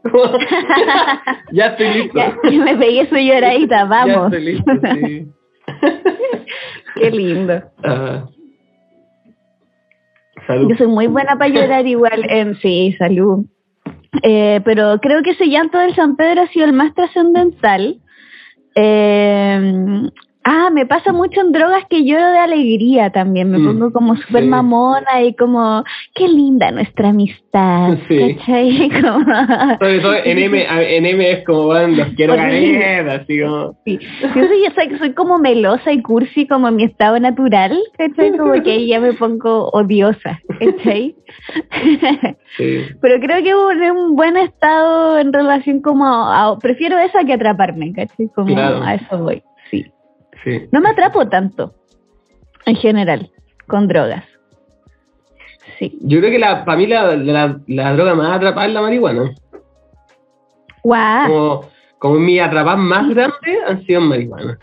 ya estoy listo. Ya, ya me pegué su lloradita, Ya vamos. estoy listo, sí. Qué lindo. Salud. Yo soy muy buena para llorar igual. En, sí, salud. Eh, pero creo que ese llanto del San Pedro ha sido el más trascendental. Eh, Ah, me pasa mucho en drogas que lloro de alegría también. Me Mm, pongo como súper sí. mamona y como, qué linda nuestra amistad. Sí. ¿Cachai? Como- Sobre todo en M, en M es como, bueno, los quiero ganar, así como... Sí. Yo soy, yo soy, soy como melosa y cursi como en mi estado natural, ¿cachai? Como que ahí ya me pongo odiosa, ¿cachai? Sí. Pero creo que un, un buen estado en relación como a, prefiero esa que atraparme, ¿cachai? Como Claro. a eso voy, sí. No me atrapo tanto, en general, con drogas. Sí. Yo creo que la, para mí la, la, la droga más atrapada es la marihuana. Guau, Como, como mi atrapada más grande han sido en marihuana.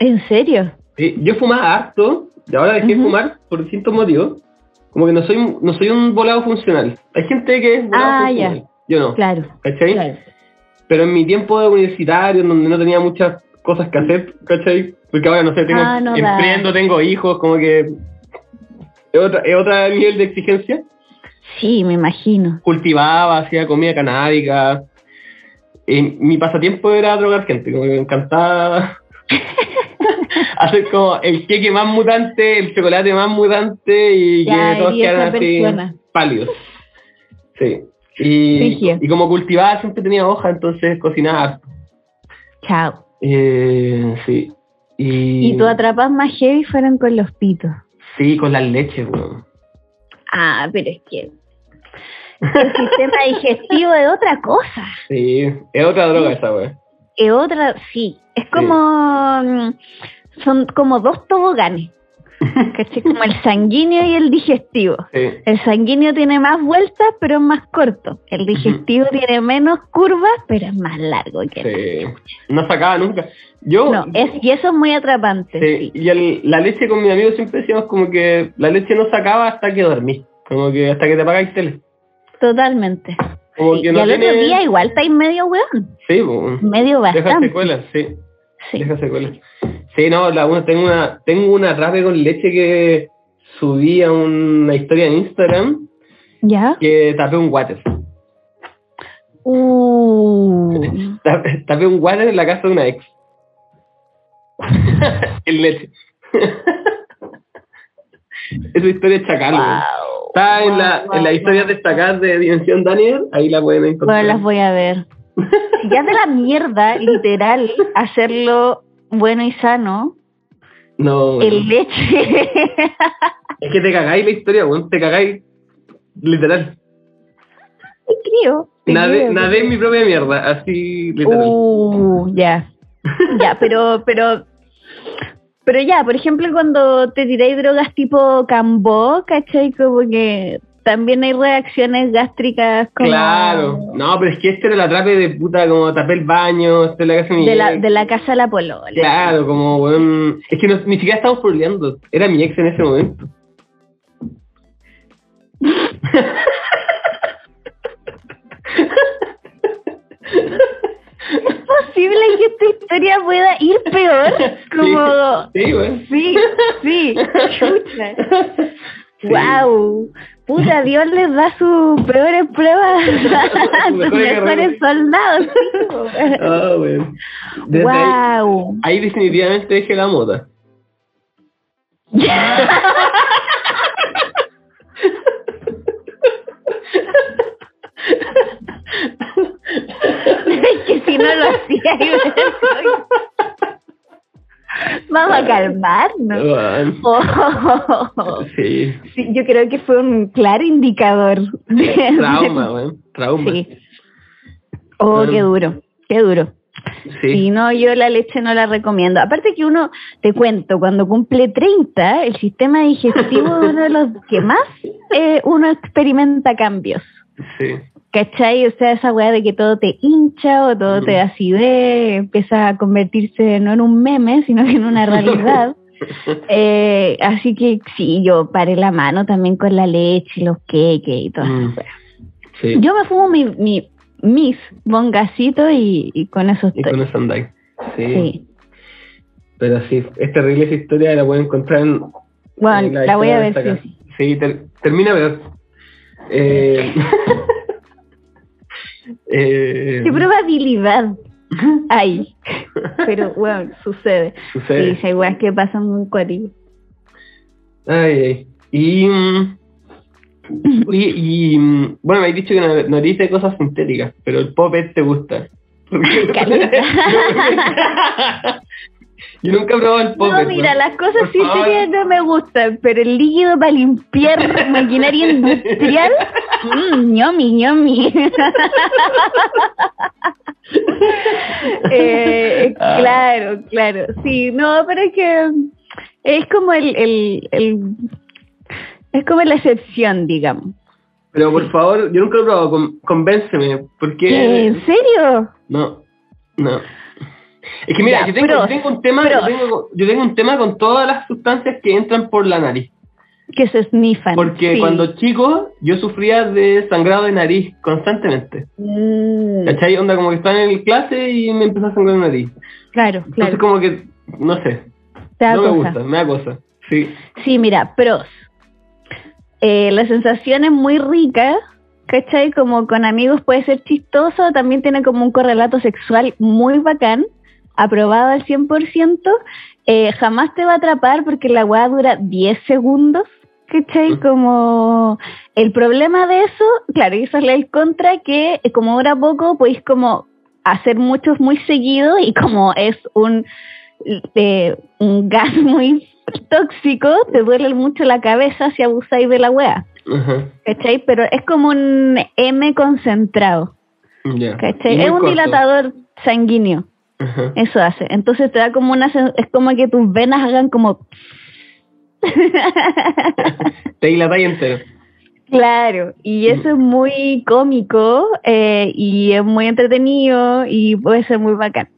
¿en serio? Sí, yo fumaba harto, y ahora dejé de fumar por distintos motivos. Como que no soy no soy un volado funcional. Hay gente que es volado Ah, funcional. Yo no. Claro, ¿Cachai? claro. Pero en mi tiempo de universitario, donde no tenía muchas cosas que hacer, ¿cachai? Porque ahora no sé, tengo Ah, no da. emprendo, tengo hijos, como que es otra, es otro nivel de exigencia. Sí, me imagino. Cultivaba, hacía comida canábica. Mi pasatiempo era drogar gente, como que me encantaba hacer como el queque más mutante, el chocolate más mutante y Ya, que todos y quedaran así persona. pálidos. Sí. Y, y como cultivaba siempre tenía hoja, entonces cocinaba. Chao. Eh, sí. Y, Y tu atrapas más heavy fueron con los pitos. Sí, con las leches, weón. Ah, pero es que el sistema digestivo es otra cosa. Sí, es otra droga esa, weón. Es otra, sí. Es como, mm, son como dos toboganes. Como el sanguíneo y el digestivo. Sí. El sanguíneo tiene más vueltas, pero es más corto. El digestivo tiene menos curvas, pero es más largo que el- Sí. No sacaba nunca. Yo, No, es, y eso es muy atrapante. sí, y el- la leche con mi amigo siempre decíamos como que la leche no sacaba hasta que dormí. Como que hasta que te apagáis tele. Totalmente. Como que Y no al otro tiene- día igual estáis medio weón. Sí, pues. Medio Deja bastante. secuelas, sí. Sí. Deja secuelas. Sí, no, la, una, tengo una tengo una rape con leche que subí a una historia en Instagram ¿Ya? que tapé un water. Uh. Tapé, tapé un water en la casa de una ex. en leche. Esa historia es chacal. Wow. Está en, la, Wow, en las historias destacadas de Dimensión Daniel, ahí la pueden encontrar. Bueno, las voy a ver. Ya de la mierda, literal, hacerlo bueno y sano, No, el leche. es que te cagáis la historia, weón, te cagáis literal. Te creo. te Nadé, creo. nadé en mi propia mierda, así literal. Uh, ya. Ya, pero, pero, pero ya, por ejemplo, cuando te tiráis drogas tipo Cambó, ¿cachai? Como que también hay reacciones gástricas como... Claro, no, pero es que este era la trape de puta, como tapé el baño, este es la casa de mi De la, ex. de la casa de la polola. Claro, como, weón. Es que no- ni siquiera estábamos pololeando, era mi ex en ese momento. ¿Es posible que esta historia pueda ir peor? Como... Sí, weón. Sí, sí, chucha. Sí. Wow. Puta, Dios les da sus peores pruebas a sus Mejores soldados. Ah, ahí, Wow. ahí definitivamente dejé la moda. Es que si no lo hacía, decir, vamos a calmarnos. Oh. Sí, Sí, yo creo que fue un claro indicador. de- trauma, weón. Trauma. Sí. Oh, qué duro, qué duro. Sí. Sí, no, yo la leche no la recomiendo. Aparte que uno, te cuento, cuando cumple 30, el sistema digestivo es uno de los que más eh, uno experimenta cambios. sí. ¿Cachai? O sea, esa weá de que todo te hincha o todo te da acidez, empieza a convertirse no en un meme, sino que en una realidad. Eh, así que sí, yo paré la mano también con la leche, los queques y todas Mm. Sí. Yo me fumo mi, mi, mis bongacitos y, y con eso y con eso andáis. Sí. Sí. Pero sí, es terrible esa historia, la pueden encontrar en. Bueno, en la voy a ver sí, sí. Sí, ter- termina. Eh, eh, ¿Qué probabilidad? Ay, pero bueno, sucede. Sucede. Sí, hay weas que pasan muy cuático. Ay, ay. Y, mm, y mm, bueno, me has dicho que no, no dice cosas sintéticas, pero el popet te gusta. Yo nunca he probado el. No, mira, las cosas sintéticas no me gustan, pero el líquido para limpiar maquinaria industrial, mmm, ñomi, ñomi. eh, Ah. claro, claro, sí, no, pero es que es como el, el, el es como la excepción, digamos. Pero por favor, yo nunca lo he probado, con- convénceme, porque... ¿En serio? No, no. Es que mira, Ya, yo, tengo, pros, yo tengo un tema, yo tengo, yo tengo un tema con todas las sustancias que entran por la nariz. Que se snifan. Porque sí. cuando chico yo sufría de sangrado de nariz constantemente. Mm, ¿Cachai? Onda como que estaba en el clase y me empezó a sangrar la nariz. claro, Entonces claro. como que, no sé, no me cosa. gusta, me da cosa. Sí. Sí, mira, pros. Eh, la sensación es muy rica, ¿cachai? Como con amigos puede ser chistoso, también tiene como un correlato sexual muy bacán, aprobado al 100%. Eh, jamás te va a atrapar porque la weá dura 10 segundos, ¿cachai? Como el problema de eso, claro, y eso es el contra, que eh, como dura poco, podéis como hacer muchos muy seguido y como es un, eh, un gas muy tóxico, te duele mucho la cabeza si abusáis de la wea. ¿cachai? Pero es como un M concentrado, Ya. ¿cachai? Es un corto. dilatador sanguíneo, Eso hace. Entonces te da como una, es como que tus venas hagan como... Te dilatáis entero. Claro, y eso es muy cómico eh, y es muy entretenido y puede ser muy bacán.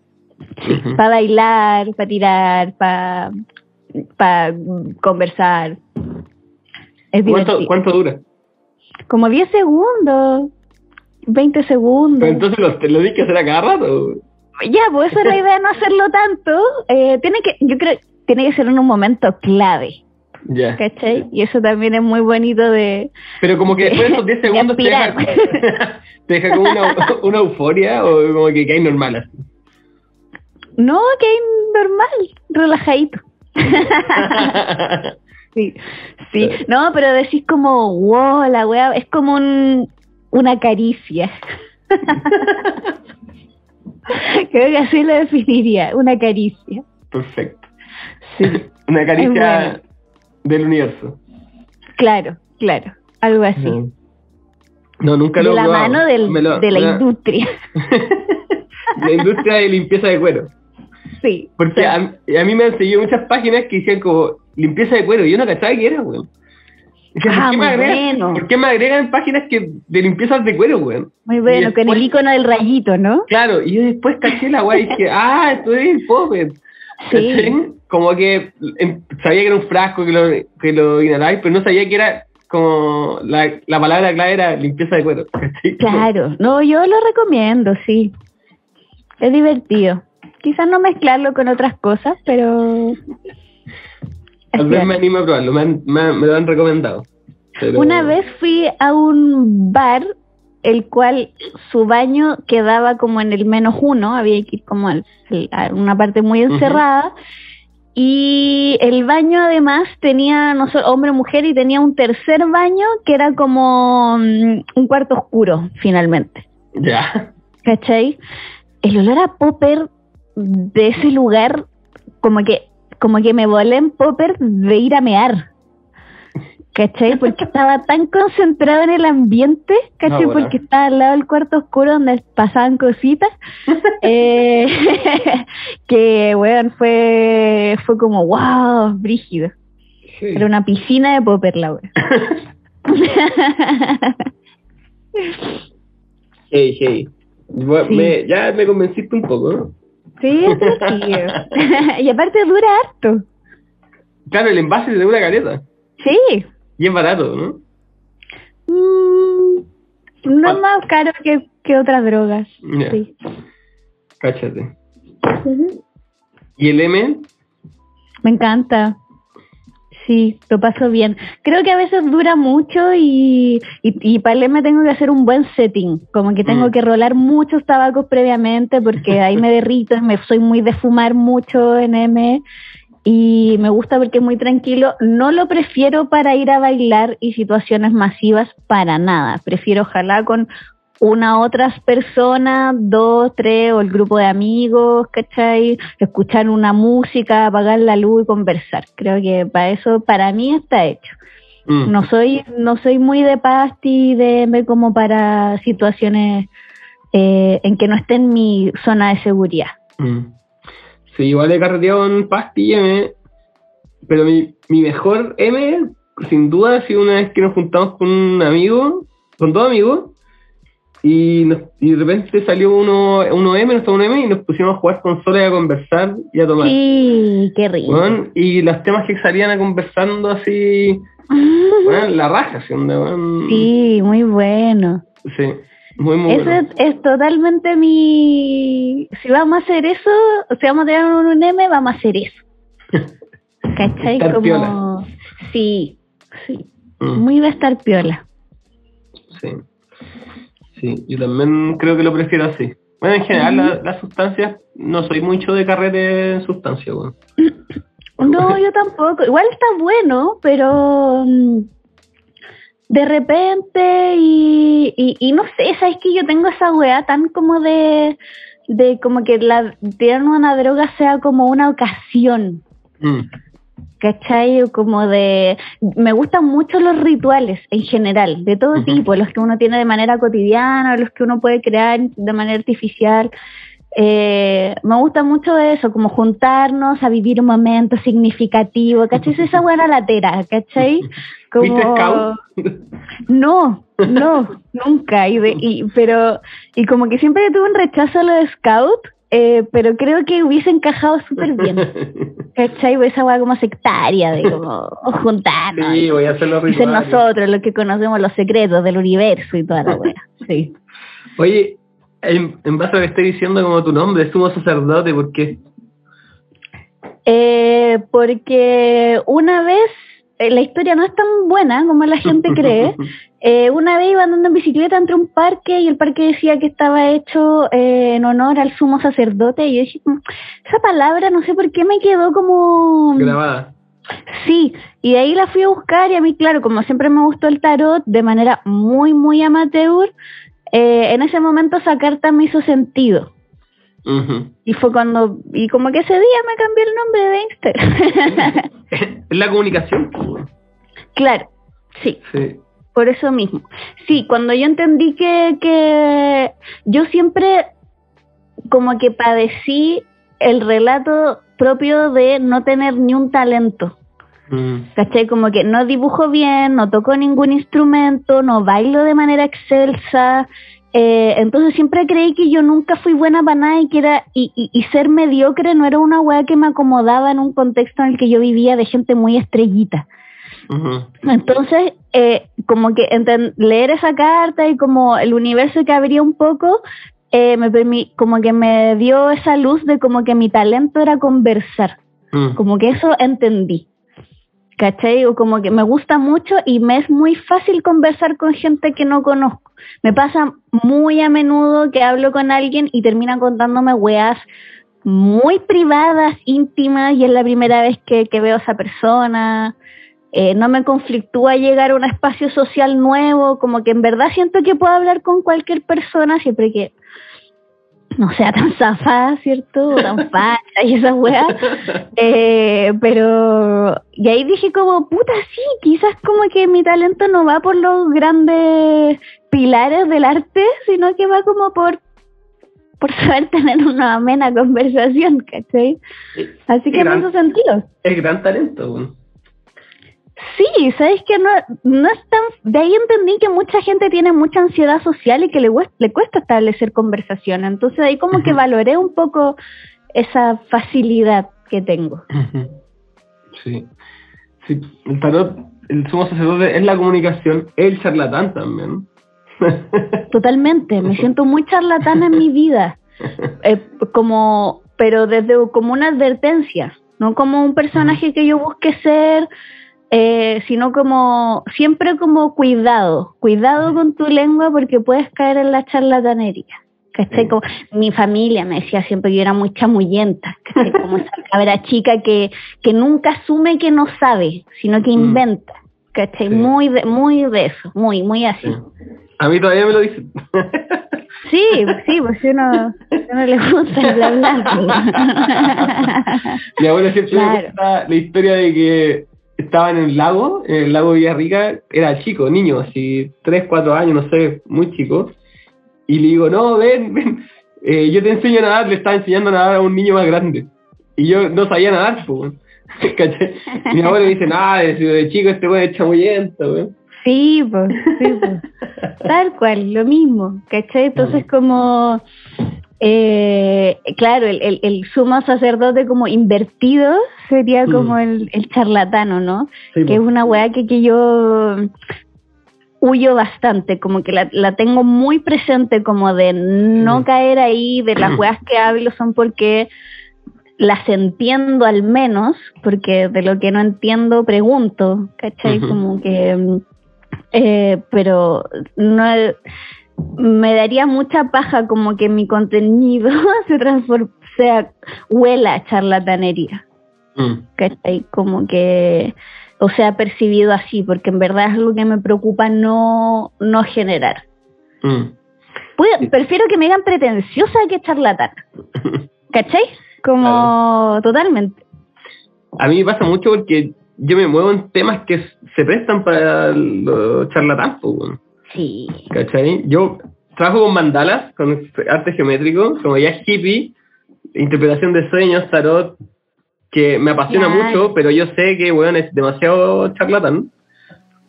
Para bailar, para tirar, para para conversar. Es ¿Cuánto. ¿Cuánto dura? Como 10 segundos, 20 segundos. Pero entonces lo, lo tienes que hacer a cada rato. Ya, pues esa es la idea, no hacerlo tanto. Eh, tiene que, yo creo, tiene que ser en un momento clave, Ya. ¿cachai? Y eso también es muy bonito de... Pero como que después de esos 10 De segundos te deja, te deja como una, una euforia o como que cae normal así. No, que es normal, relajadito. Sí, sí. No, pero decís como, wow, la wea, es como un, una caricia. Creo que así lo definiría, una caricia. Perfecto. Sí, Una caricia bueno. del universo. claro, claro, algo así. No. No, nunca de lo he la mano del- lo- de la industria. la industria de limpieza de cuero. Sí. Porque sí. a, a mí me han seguido muchas páginas que decían como limpieza de cuero. y Yo no cachaba que era, weón. Decía, Ah, ¿por, qué me agregan, bueno. ¿Por qué me agregan páginas que de limpiezas de cuero, weón? Muy bueno, y con el después- icono del rayito, ¿no? Claro, y yo después caché la weá y dije, ah, esto es el popper. Sí. Como que em, sabía que era un frasco que lo, que lo inhaláis, pero no sabía que era como la, la palabra clave era limpieza de cuero. Claro, no, yo lo recomiendo, sí. Es divertido. Quizás no mezclarlo con otras cosas, pero... Tal vez me animo a probarlo, me, han- me, lo han recomendado. Pero- Una vez fui a un bar, el cual su baño quedaba como en el menos uno, había que ir como a una parte muy encerrada. Y el baño además tenía, no sé, hombre mujer, y tenía un tercer baño que era como mm, un cuarto oscuro, finalmente. Ya. ¿Cachai? El olor a popper de ese lugar, como que, como que me volé en popper de ir a mear. ¿Cachai? Porque estaba tan concentrado en el ambiente, ¿cachai? Ah, bueno. Porque estaba al lado del cuarto oscuro donde pasaban cositas. eh, que, weón, fue, fue como, wow, brígido. Era una piscina de popper, la weón. Hey, hey. Bueno, Sí. me- ya me convenciste un poco, ¿no? Sí, es divertido. y aparte dura harto. Claro, el envase de una careta. Sí. Y es barato, ¿no? Mm, no es ¿Cuál? más caro que, que otras drogas. Sí. Cáchate. ¿Y el M? Me encanta. Sí, lo paso bien. Creo que a veces dura mucho y, y, y para el M tengo que hacer un buen setting. Como que tengo Mm. que rolar muchos tabacos previamente porque ahí me derrito, me soy muy de fumar mucho en M y me gusta porque es muy tranquilo. No lo prefiero para ir a bailar y situaciones masivas para nada. Prefiero ojalá con una otras personas, dos, tres, o el grupo de amigos, ¿cachai? Escuchar una música, apagar la luz y conversar. Creo que para eso, para mí está hecho. Mm. No soy, no soy muy de pasti, de como para situaciones eh, en que no esté en mi zona de seguridad. Mm. Sí, igual he carreteado en Pasti y M, pero mi, mi mejor M, sin duda, ha sido una vez que nos juntamos con un amigo, con dos amigos, y, nos- y de repente salió uno, uno M, nos tomó un M, y nos pusimos a jugar consolas y a conversar y a tomar. Sí, qué rico. Y los temas que salían a conversando así, la raja, weón. Sí, muy bueno. Sí, muy, muy Eso bueno. es, es totalmente mi... Si vamos a hacer eso, si vamos a tener un, un M, vamos a hacer eso. ¿Cachai? Estar Como... piola. Sí, sí. Mm. Muy de estar piola. Sí. Sí, yo también creo que lo prefiero así. Bueno, en general, la- las sustancias, no soy mucho de carrete en sustancias, weón. No, yo tampoco. Igual está bueno, pero mm, de repente y, y, y no sé, sabes que yo tengo esa weá tan como de, de como que la tirar una droga sea como una ocasión. Mm. ¿Cachai? Como de... Me gustan mucho los rituales en general, de todo tipo, los que uno tiene de manera cotidiana, los que uno puede crear de manera artificial. Eh, me gusta mucho eso, como juntarnos a vivir un momento significativo, ¿cachai? Esa buena latera, ¿cachai? ¿Viste Scout? No, no, nunca. Y de, y, pero, y como que siempre tuve un rechazo a lo de Scout, eh, pero creo que hubiese encajado súper bien. ¿Cachai? Pues Esa hueá como sectaria, de como juntarnos. sí, voy a hacer los ser nosotros los que conocemos los secretos del universo y toda la wea. Sí. Oye, en, en base a lo que estoy diciendo como tu nombre, sumo sacerdote, ¿por qué? Eh, porque una vez, la historia no es tan buena como la gente cree. Eh, una vez iba andando en bicicleta entre un parque y el parque decía que estaba hecho eh, en honor al sumo sacerdote y yo dije, "Mm, esa palabra no sé por qué me quedó como... Grabada. Sí, y de ahí la fui a buscar y a mí, claro, como siempre me gustó el tarot de manera muy, muy amateur, eh, en ese momento esa carta me hizo sentido. Y fue cuando, y como que ese día me cambié el nombre de Instagram. la comunicación, pues, claro, sí. Sí. Por eso mismo. Sí, cuando yo entendí que, que yo siempre como que padecí el relato propio de no tener ni un talento. Mm. ¿Cachai? Como que no dibujo bien, no toco ningún instrumento, no bailo de manera excelsa. Eh, entonces siempre creí que yo nunca fui buena para nada y que era, y, y, y ser mediocre no era una weá que me acomodaba en un contexto en el que yo vivía de gente muy estrellita. Entonces, eh, como que leer esa carta y como el universo que abría un poco, eh, me como que me dio esa luz de como que mi talento era conversar, Mm. como que eso entendí. ¿Cachai? O como que me gusta mucho y me es muy fácil conversar con gente que no conozco. Me pasa muy a menudo que hablo con alguien y termina contándome weas muy privadas, íntimas, y es la primera vez que, que veo a esa persona. Eh, no me conflictúa llegar a un espacio social nuevo, como que en verdad siento que puedo hablar con cualquier persona siempre que no sea tan zafada, ¿cierto? O tan facha y esas weas. Eh, pero, y ahí dije como, puta, sí, quizás como que mi talento no va por los grandes pilares del arte, sino que va como por por saber tener una amena conversación, ¿cachai? Así que me Gran- hizo sentido. Es gran talento. Sí, sabes que no, no es tan. De ahí entendí que mucha gente tiene mucha ansiedad social y que le, cuesta- le cuesta establecer conversación. Entonces ahí como que valoré un poco esa facilidad que tengo. Sí. sí. El tarot, el sumo sacerdote es la comunicación, el charlatán también. Totalmente, me siento muy charlatana en mi vida. Eh, como, pero desde como una advertencia, no como un personaje que yo busque ser eh, sino como siempre como cuidado, cuidado con tu lengua porque puedes caer en la charlatanería. ¿cachai? Como, mi familia me decía siempre que yo era muy chamullenta, ¿cachai? Como esa cabra chica que, que nunca asume que no sabe, sino que Mm. inventa, ¿cachai? Sí. Muy, de, muy de eso, muy, muy así. Sí. A mí todavía me lo dicen. Sí, sí, pues si uno, si uno le gusta el bla bla. Mi abuelo siempre Claro. me cuenta la historia de que estaba en el lago, en el lago Villarrica, era chico, niño, así, 3, 4 años, no sé, muy chico. Y le digo, no, ven, ven, eh, yo te enseño a nadar, le estaba enseñando a nadar a un niño más grande. Y yo no sabía nadar, pues. ¿cachai? Y mi abuelo dice, nada, de, de chico este güey es chamullento, weón. Sí, pues, sí, pues. Tal cual, lo mismo, ¿cachai? Entonces como, eh, claro, el, el, el sumo sacerdote como invertido sería Mm. como el, el charlatano, ¿no? Sí, que es pues. una weá que, que yo huyo bastante, como que la, la tengo muy presente, como de no Mm. caer ahí, de las weas que hablo son porque las entiendo al menos, porque de lo que no entiendo pregunto, ¿cachai? Como que, eh, pero no me daría mucha paja como que mi contenido se transforme, sea, huela a charlatanería. Mm, ¿cachai? Como que, o sea, percibido así, porque en verdad es algo que me preocupa no, no generar. mm. Puedo- prefiero que me digan pretenciosa que charlatana, ¿cachai? Como totalmente. A mí me pasa mucho porque yo me muevo en temas que se prestan para los charlatanes, pues, weón. Sí. ¿Cachai? Yo trabajo con mandalas, con arte geométrico, como ya es hippie, interpretación de sueños, tarot, que me apasiona Claro. mucho, pero yo sé que, weón, es demasiado charlatán.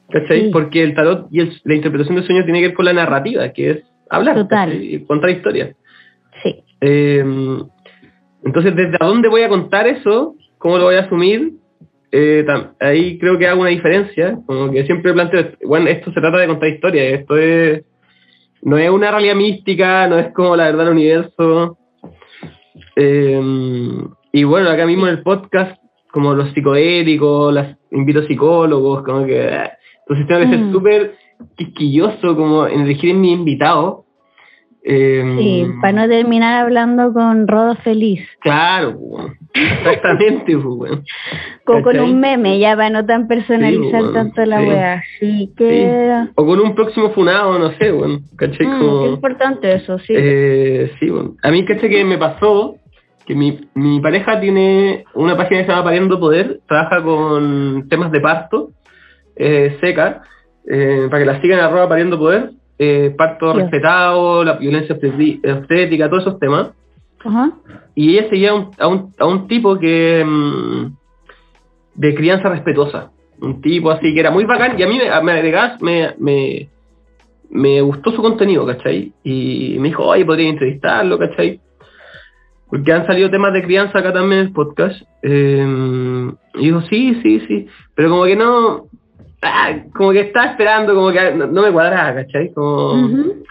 ¿Cachai? Sí. Porque el tarot y el- la interpretación de sueños tiene que ver con la narrativa, que es hablar. Y contar historias. Sí. Eh, entonces, ¿desde dónde voy a contar eso? ¿Cómo lo voy a asumir? Eh, tam- ahí creo que hago una diferencia. Como que siempre planteo, bueno, esto se trata de contar historias. Esto es, no es una realidad mística, no es como la verdad del universo. Eh, y bueno, acá mismo en el podcast, como los psicodélicos, las invito psicólogos, como que... eh, Entonces tengo que ser Mm. súper quisquilloso como en elegir en mi invitado. Eh, Sí, para no terminar hablando con Rodo Feliz. Claro, exactamente. Como con un meme, ya para no tan personalizar tanto la sí. wea. Sí, que... O con un próximo funado, no sé. Mm, Como, qué importante eso, sí. eh, sí, weón. A mí, ¿cachai? Que me pasó que mi, mi pareja tiene una página que se llama Pariendo Poder, trabaja con temas de parto, eh, seca, eh, para que la sigan arroba Pariendo Poder, eh, parto respetado, la violencia obstétrica, todos esos temas. Ajá. Y ella seguía a un, a un, a un tipo que mm, de crianza respetuosa. Un tipo así que era muy bacán y a mí me, me agregás, me, me, me gustó su contenido, ¿cachai? Y me dijo, oye, podría entrevistarlo, ¿cachai? Porque han salido temas de crianza acá también en el podcast. Eh, y dijo, sí, sí, sí. Pero como que no... ah, como que estaba esperando, como que no, no me cuadraba, ¿cachai? Como Ujú.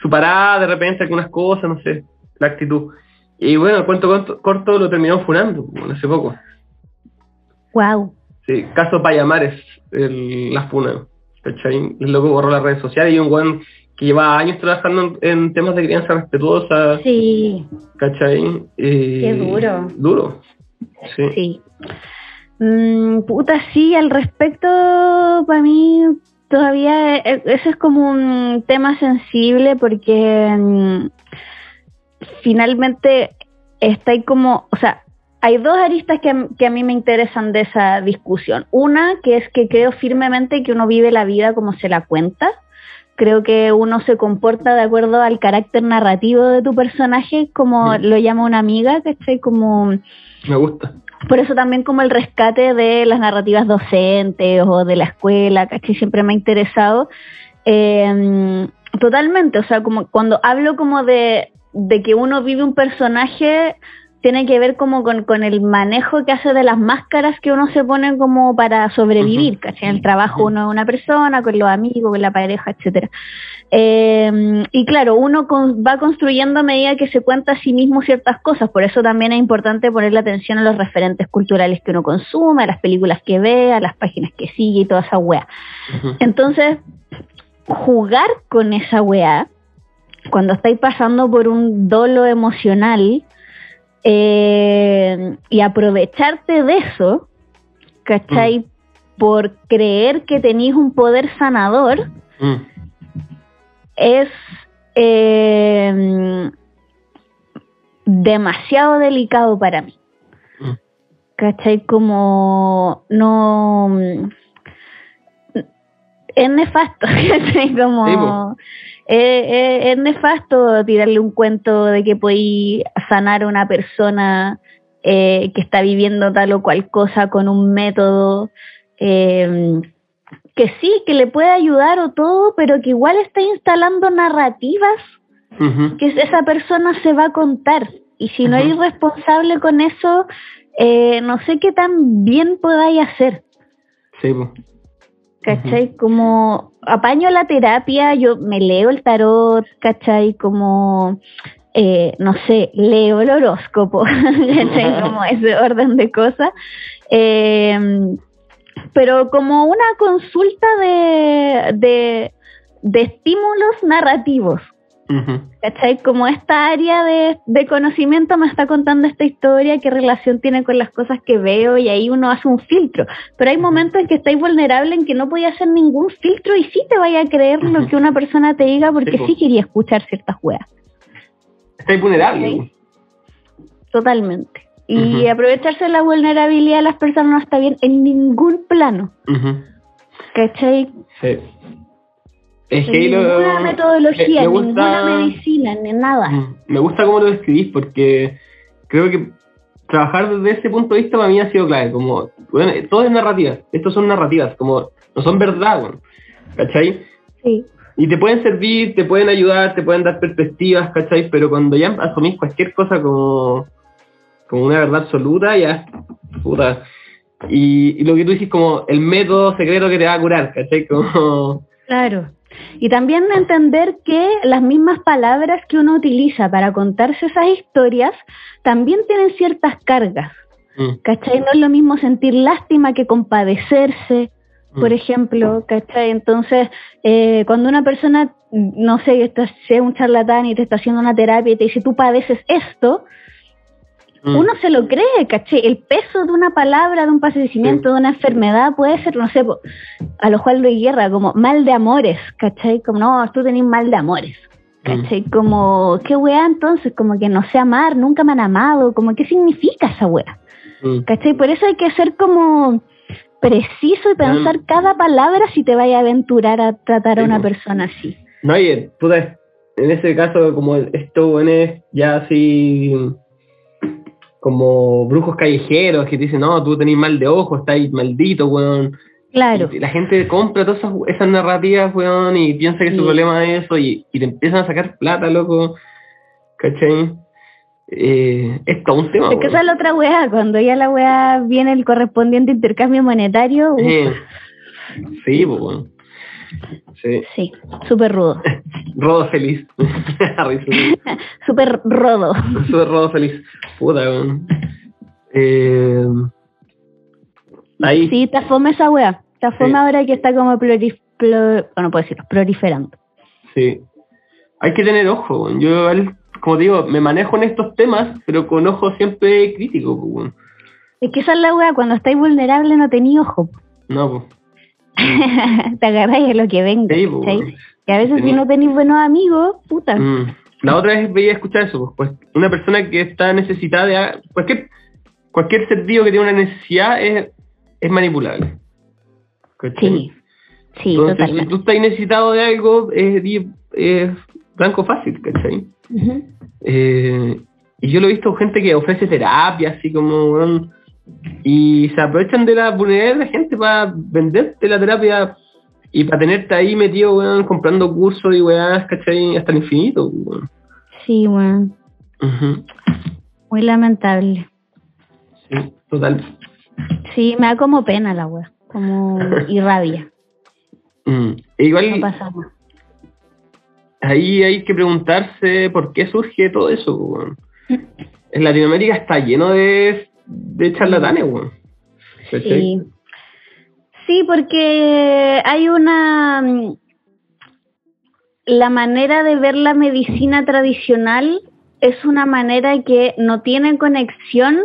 su parada de repente algunas cosas, no sé, la actitud. Y bueno, el cuento corto, corto lo terminó funando bueno, hace poco. Wow. Sí, caso Payamares, el, la funa. ¿Cachai? El loco borró las redes sociales y un buen que lleva años trabajando en, en temas de crianza respetuosa, Sí, ¿cachai? Qué duro. Duro. Sí. sí. Mm, puta, sí, al respecto, para mí todavía e- eso es como un tema sensible porque mm, finalmente está ahí como, o sea, hay dos aristas que, a- que a mí me interesan de esa discusión. Una, que es que creo firmemente que uno vive la vida como se la cuenta. Creo que uno se comporta de acuerdo al carácter narrativo de tu personaje, como Mm. lo llama una amiga, ¿cachai? Como Me gusta. Por eso también como el rescate de las narrativas docentes o de la escuela, ¿cachai? Siempre me ha interesado. Eh, totalmente, o sea, como cuando hablo como de, de que uno vive un personaje, tiene que ver como con, con, el manejo que hace de las máscaras que uno se pone como para sobrevivir, ¿cachai? En el trabajo uno es una persona, con los amigos, con la pareja, etcétera. Eh, y claro, uno va construyendo a medida que se cuenta a sí mismo ciertas cosas, por eso también es importante ponerle atención a los referentes culturales que uno consume, a las películas que ve, a las páginas que sigue y toda esa weá. Entonces, jugar con esa weá, cuando estáis pasando por un dolo emocional, eh, y aprovecharte de eso, ¿cachai? Por creer que tenéis un poder sanador, es eh, demasiado delicado para mí. ¿Cachai? Como no... Es nefasto, ¿cachai? Como... es nefasto tirarle un cuento de que podéis sanar a una persona eh, que está viviendo tal o cual cosa con un método. Que sí, que le puede ayudar o todo, pero que igual está instalando narrativas que esa persona se va a contar. Y si no eres responsable con eso, eh, no sé qué tan bien podáis hacer. Sí, ¿Cachai? Como apaño la terapia, yo me leo el tarot, ¿cachai? Como, eh, no sé, leo el horóscopo, ¿cachai? Como ese orden de cosas. Eh, pero como una consulta de, de, estímulos narrativos. ¿Cachai? Como esta área de, conocimiento me está contando esta historia, qué relación tiene con las cosas que veo y ahí uno hace un filtro. Pero hay momentos en que estáis vulnerable en que no podía hacer ningún filtro y sí te vaya a creer lo que una persona te diga porque sí, quería escuchar ciertas weas. Estáis vulnerable. Totalmente. Y aprovecharse de la vulnerabilidad de las personas no está bien en ningún plano. ¿Cachai? Sí. Es que ninguna metodología, ninguna medicina, ni nada. Me gusta cómo lo describís porque creo que trabajar desde ese punto de vista para mí ha sido clave. Como, bueno, todo es narrativa. Estos son narrativas, como no son verdad, bueno, ¿cachai? Sí. Y te pueden servir, te pueden ayudar, te pueden dar perspectivas, ¿cachai? Pero cuando ya asumís cualquier cosa como como una verdad absoluta, ya, puta. Y, lo que tú dices como el método secreto que te va a curar, ¿cachai? Como... Claro. Y también entender que las mismas palabras que uno utiliza para contarse esas historias también tienen ciertas cargas. Mm. ¿Cachai? No es lo mismo sentir lástima que compadecerse, por mm. ejemplo, ¿cachai? Entonces, eh, cuando una persona, no sé, sea un charlatán y te está haciendo una terapia y te dice, tú padeces esto, Mm. Uno se lo cree, ¿caché? El peso de una palabra, de un padecimiento, de una enfermedad puede ser, no sé, a lo cual lo Guerra, como mal de amores, ¿cachai? Como, no, tú tenés mal de amores, ¿cachai? Mm. Como, ¿qué weá entonces? Como que no sé amar, nunca me han amado, como, ¿qué significa esa weá? Mm. ¿Cachai? Por eso hay que ser como preciso y pensar cada palabra si te vaya a aventurar a tratar a una persona así. No, oye, en ese caso, como esto, es ya así como brujos callejeros que dicen, no, tú tenés mal de ojo, estáis maldito, weón. Claro. Y la gente compra todas esas, narrativas, weón, y piensa que su problema es eso, y, y, te empiezan a sacar plata, loco. ¿Cachai? Eh, es todo un tema. Es que esa es la otra weá, cuando ya la weá viene el correspondiente intercambio monetario. sí, pues, weón. Sí, sí súper rudo. rodo feliz. súper rodo. Súper rodo feliz. Puta, eh, ahí. Sí, te fome esa wea. Te fome ahora que está como bueno, puedo proliferando. Sí. Hay que tener ojo, Yo, como digo, me manejo en estos temas, pero con ojo siempre crítico, Es que esa es la wea, cuando estáis vulnerable no tenéis ojo. No, pues. te agarráis de lo que venga. Sí, y a veces si no tenéis buenos amigos, puta. Mm. La otra vez veía escuchar eso, pues, pues una persona que está necesitada de cualquier cualquier ser vivo que tiene una necesidad es, es manipulable. Sí, sí, Entonces, si tú estás necesitado de algo, es, es blanco fácil, ¿cachai? eh, y yo lo he visto gente que ofrece terapia, así como, y se aprovechan de la vulnerabilidad de la gente para venderte la terapia y para tenerte ahí metido, weón, comprando cursos y weón, ¿cachai? Hasta el infinito, weón. Sí, weón. Muy lamentable. Sí, total. Sí, me da como pena la wea, como y rabia. Mm. E igual No pasa nada. ahí hay que preguntarse por qué surge todo eso, weón. En Latinoamérica está lleno de, de charlatanes, weón. Sí. Sí, porque hay una... mm, La manera de ver la medicina tradicional es una manera que no tiene conexión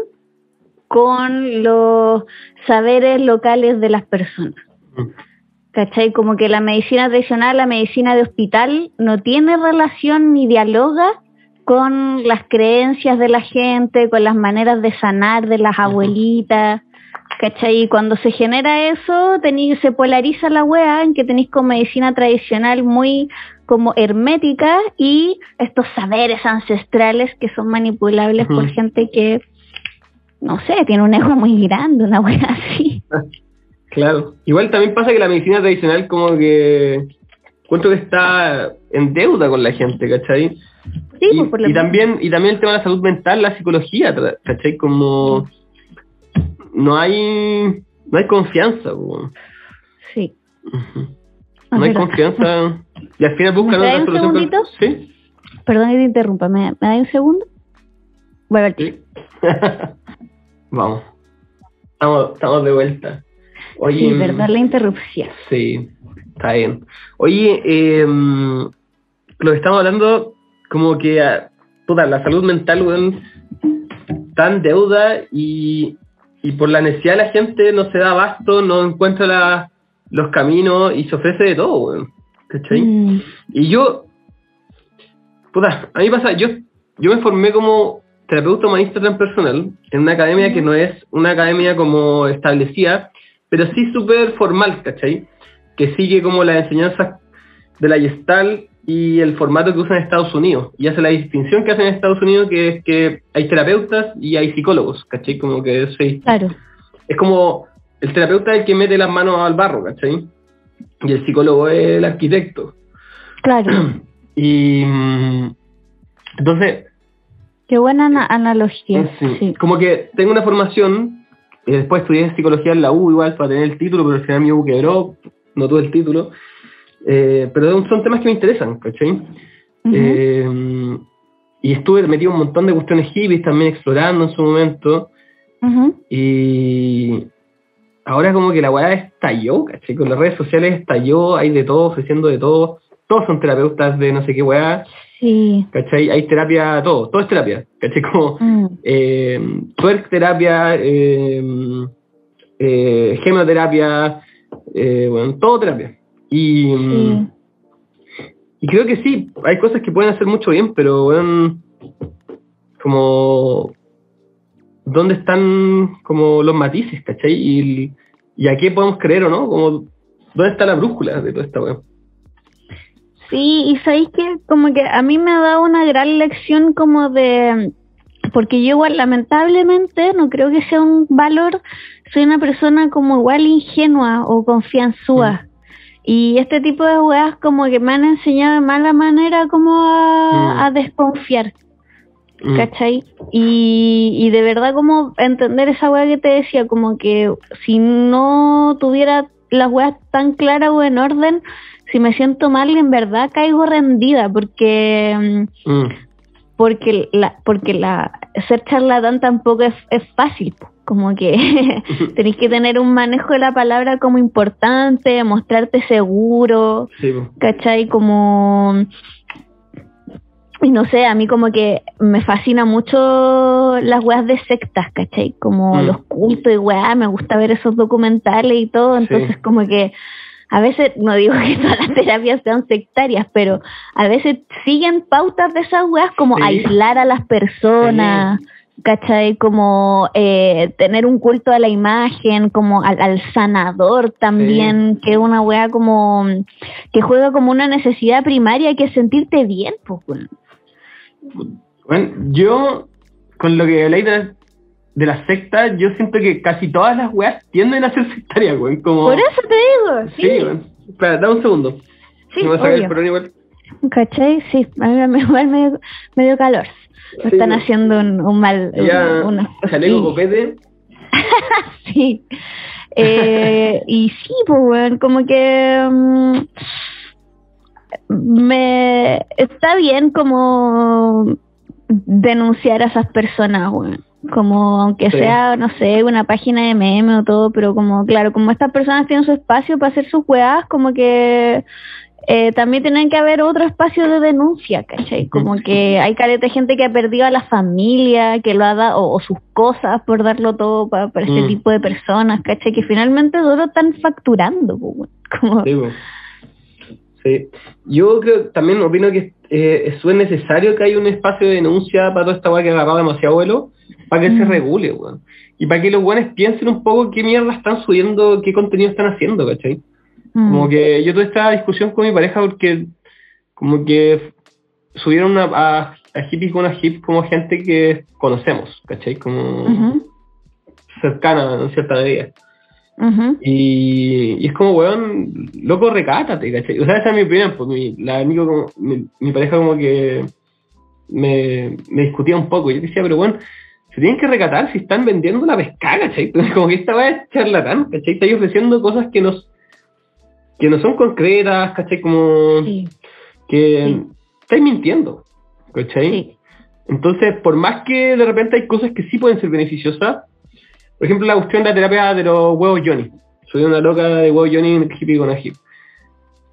con los saberes locales de las personas. Mm. ¿Cachai? Como que la medicina tradicional, la medicina de hospital, no tiene relación ni dialoga con las creencias de la gente, con las maneras de sanar de las abuelitas. ¿Cachai? Y cuando se genera eso, tení, se polariza la wea en que tenéis con medicina tradicional muy como hermética y estos saberes ancestrales que son manipulables por gente que, no sé, tiene un ego muy grande, una wea así. Claro. Igual también pasa que la medicina tradicional como que encuentro que está en deuda con la gente, ¿cachai? Sí, y, pues por lo y también y también el tema de la salud mental, la psicología, ¿cachai? Como no hay no hay confianza. Sí. Ah, no hay confianza y al final buscan ¿Me traes otra un solución. segundito? Sí, Perdón que te interrumpa, ¿me, me da un segundo? Vuelve al sí. Vamos. Estamos, estamos de vuelta. Oye, Sí, verdad, la interrupción. Sí, está bien. Oye, eh, lo que estamos hablando, como que, ah, puta, la salud mental, weón, está en deuda y, y por la necesidad la gente no se da abasto, no encuentra la- los caminos y se ofrece de todo, weón. ¿Cachai? Mm, Y yo, puta, a mí pasa, yo, yo me formé como terapeuta humanista transpersonal en una academia que no es una academia como establecida, pero sí súper formal, ¿cachai? Que sigue como las enseñanzas de la Gestalt y el formato que usan en Estados Unidos. Y hace la distinción que hacen en Estados Unidos, que es que hay terapeutas y hay psicólogos, ¿cachai? Como que sí, claro. es como el terapeuta es el que mete las manos al barro, ¿cachai? Y el psicólogo es el arquitecto. Claro. Y mm, entonces, Qué buena ana- analogía. sí, Sí. como que tengo una formación, y después estudié psicología en la U igual para tener el título, pero al final mi U quebró, no tuve el título. Eh, pero son temas que me interesan, ¿cachai? Eh, y estuve metido un montón de cuestiones hippies también explorando en su momento. Y ahora como que la weá estalló, ¿cachai? Con las redes sociales estalló, hay de todo, ofreciendo de todo. Todos son terapeutas de no sé qué weá, Sí. ¿cachai? Hay terapia, todo, todo es terapia, ¿cachai? Como Mm, eh, twerk terapia, eh, eh, gemoterapia, eh, bueno, todo terapia. Y, sí. y creo que sí, hay cosas que pueden hacer mucho bien, pero bueno, como dónde están como los matices, ¿cachai? Y, y a qué podemos creer o no, como dónde está la brújula de toda esta weá. Sí, y sabéis que como que a mí me ha dado una gran lección como de, porque yo igual lamentablemente no creo que sea un valor, soy una persona como igual ingenua o confianzúa. Y este tipo de weas como que me han enseñado de mala manera como a, Mm. a desconfiar, Mm. ¿cachai? Y, y de verdad como entender esa wea que te decía, como que si no tuviera las weas tan claras o en orden, si me siento mal, en verdad caigo rendida, porque mm, Mm. porque la porque la ser charlatán tampoco es, es fácil, po. Como que tenéis que tener un manejo de la palabra como importante, mostrarte seguro, Sí. ¿cachai? Como y no sé, a mí como que me fascina mucho las weas de sectas, ¿cachai? Como Mm. los cultos y weas, me gusta ver esos documentales y todo, entonces Sí. como que a veces, no digo que todas las terapias sean sectarias, pero a veces siguen pautas de esas weas como Sí. aislar a las personas, ¿cachai? Como eh, tener un culto a la imagen, como al, al sanador también, que es una wea como que juega como una necesidad primaria que es sentirte bien, pues. Bueno, yo, con lo que habláis de, de las sectas, yo siento que casi todas las weas tienden a ser sectarias, weón. Como... Por eso te digo, Sí, sí. Espera, dame un segundo. Sí, ¿Me a sacar el igual? ¿Cachai? Sí, a mí me, me, me dio calor. Me Sí, están no. haciendo un, un mal. Ya, una- chaleco sí. copete. Sí. Eh, y sí, pues, weón, como que mm, me está bien como denunciar a esas personas, weón. Como aunque Sí. sea, no sé, una página de meme o todo, pero como, claro, como estas personas tienen su espacio para hacer sus weas, como que eh, también tienen que haber otro espacio de denuncia, ¿cachai? Como que hay caleta de gente que ha perdido a la familia, que lo ha dado, o, o sus cosas por darlo todo para, para este Mm. tipo de personas, ¿cachai? Que finalmente solo están facturando, como, Sí. Yo creo, también opino que eh, es súper necesario que haya un espacio de denuncia para toda esta weá que ha agarrado demasiado vuelo, para que se Mm. regule, weón. Y para que los weones piensen un poco qué mierda están subiendo, qué contenido están haciendo, ¿cachai? Mm, Como que yo tuve esta discusión con mi pareja porque como que subieron una, a, a hippies con una hip como gente que conocemos, ¿cachai? Como cercana en cierta medida. Y, y es como, weón, loco, recátate, ¿cachai? O sea, esa es mi opinión, pues mi, la amigo mi, mi pareja como que me, me discutía un poco. Yo decía, pero bueno, se tienen que recatar si están vendiendo la pesca, ¿cachai? Como que esta va es charlatán, ¿cachai? Estáis ofreciendo cosas que nos que no son concretas, ¿cachai? Como sí, que Sí. estáis mintiendo, ¿cachai? sí, Entonces, por más que de repente hay cosas que sí pueden ser beneficiosas, por ejemplo, la cuestión de la terapia de los huevos Johnny. Soy una loca de huevos Johnny en hippie con hip.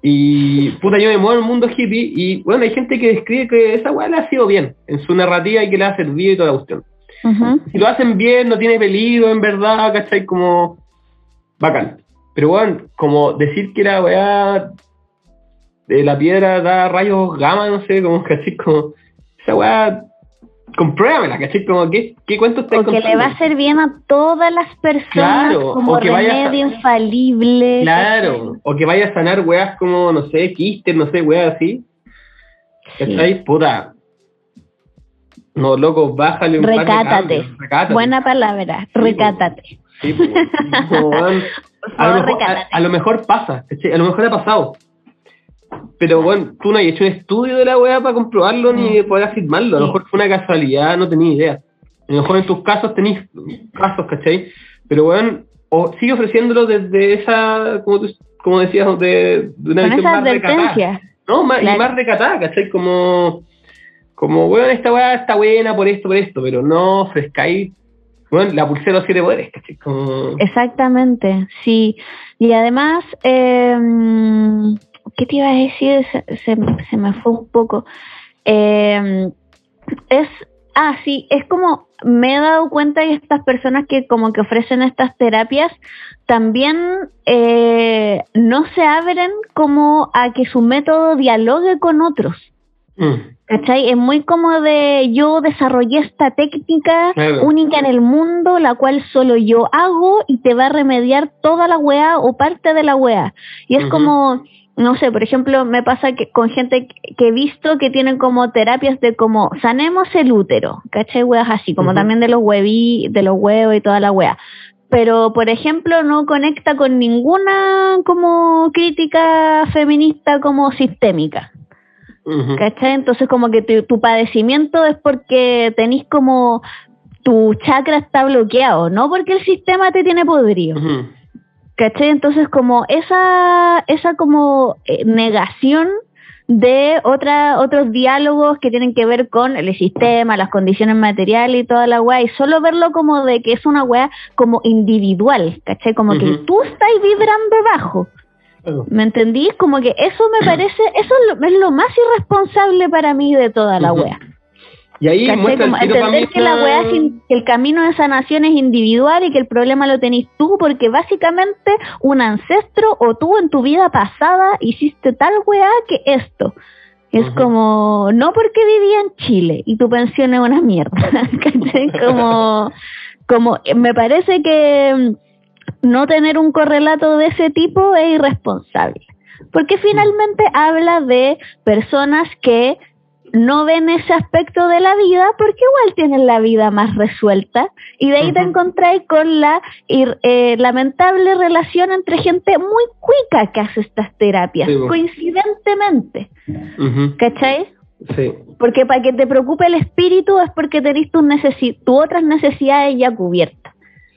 Y puta, yo me muevo en el mundo hippie y bueno, hay gente que describe que esa weá le ha sido bien en su narrativa y que le ha servido y toda la cuestión. ujú, Si lo hacen bien, no tiene peligro, en verdad, ¿cachai? Como bacán. Pero bueno, como decir que la weá de la piedra da rayos gamma, no sé, como, ¿cachai? Como, esa weá, compruébamela, ¿cachai? Como, ¿qué, qué cuento está o que le va a hacer bien a todas las personas Claro, como o que vaya a- remedio infalible. Claro, o que vaya a sanar weas como, no sé, quistes, no sé, weas así. Sí. ¿Cachai? Puta. No, loco, bájale un par de Recátate. cambios, recátate. Buena palabra, Sí, recátate. Sí, pues, como, weón, Por a, lo mejor, a, a lo mejor pasa, ¿cachai? A lo mejor ha pasado. Pero bueno, tú no has hecho un estudio de la wea para comprobarlo ni Mm. poder afirmarlo. A lo mejor fue una casualidad, no tenía idea. A lo mejor en tus casos tenéis casos, ¿cachai? Pero bueno, o sigue ofreciéndolo desde esa, como, tú- como decías, de, de una visión más recatada. No, más, Claro. y más recatada, ¿cachai? Como, como, bueno, esta weá está buena por esto, por esto, pero no ofrezcáis, bueno, la pulsera de los siete poderes, ¿cachai? Como, Exactamente, sí. Y además, eh, ¿qué te iba a decir? Se, se, se me fue un poco. Eh, es, ah, sí, es como, me he dado cuenta que estas personas que como que ofrecen estas terapias también eh, no se abren como a que su método dialogue con otros. mm, ¿Cachai? Es muy como de yo desarrollé esta técnica Claro. única en el mundo, la cual solo yo hago y te va a remediar toda la weá o parte de la weá. Y es como, no sé, por ejemplo, me pasa que con gente que- he visto que tienen como terapias de como sanemos el útero, ¿cachai? Weas así, como también de los hueví, de los huevos y toda la weá. Pero, por ejemplo, no conecta con ninguna como crítica feminista como sistémica. Entonces como que tu, tu padecimiento es porque tenés como tu chakra está bloqueado, no porque el sistema te tiene podrido. ¿Cachai? Entonces como esa, esa como eh, negación de otra, otros diálogos que tienen que ver con el sistema, las condiciones materiales y toda la weá, y solo verlo como de que es una weá como individual, ¿cachai? Como que tú estás vibrando bajo. ¿Me entendí? Como que eso me parece, eso es lo, es lo más irresponsable para mí de toda la wea. Y ahí Como entender que la wea es in- que el camino de sanación es individual y que el problema lo tenés tú porque básicamente un ancestro o tú en tu vida pasada hiciste tal wea que esto. Es como, no porque vivía en Chile y tu pensión es una mierda. Como, como, me parece que no tener un correlato de ese tipo es irresponsable. Porque finalmente habla de personas que no ven ese aspecto de la vida porque igual tienen la vida más resuelta y de ahí te encontráis con la ir- eh, lamentable relación entre gente muy cuica que hace estas terapias, Sí, coincidentemente, Ujú. ¿cachai? Sí. Porque para que te preocupe el espíritu es porque tenés tus, necesi tus otras necesidades ya cubiertas.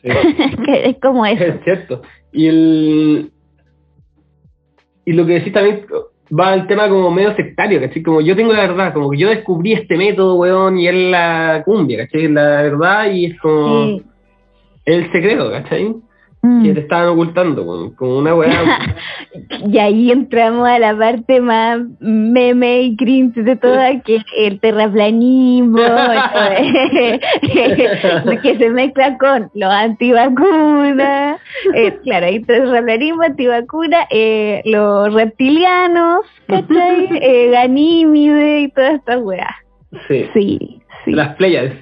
es como eso. Es cierto. Y el y lo que decís también va al tema como medio sectario, ¿cachai? Como yo tengo la verdad, como que yo descubrí este método, weón, y es la cumbia, ¿cachai? La verdad y es como Sí. el secreto, ¿cachai? Mm. Que te estaban ocultando, weón, como una weá. Y ahí entramos a la parte más meme y cringe de toda, que el terraplanismo, que se mezcla con los antivacunas, eh, claro, hay terraplanismo, antivacuna, eh, los reptilianos, ¿cachai? Eh, Ganímide y todas estas weas. sí. Sí, sí, Las playas.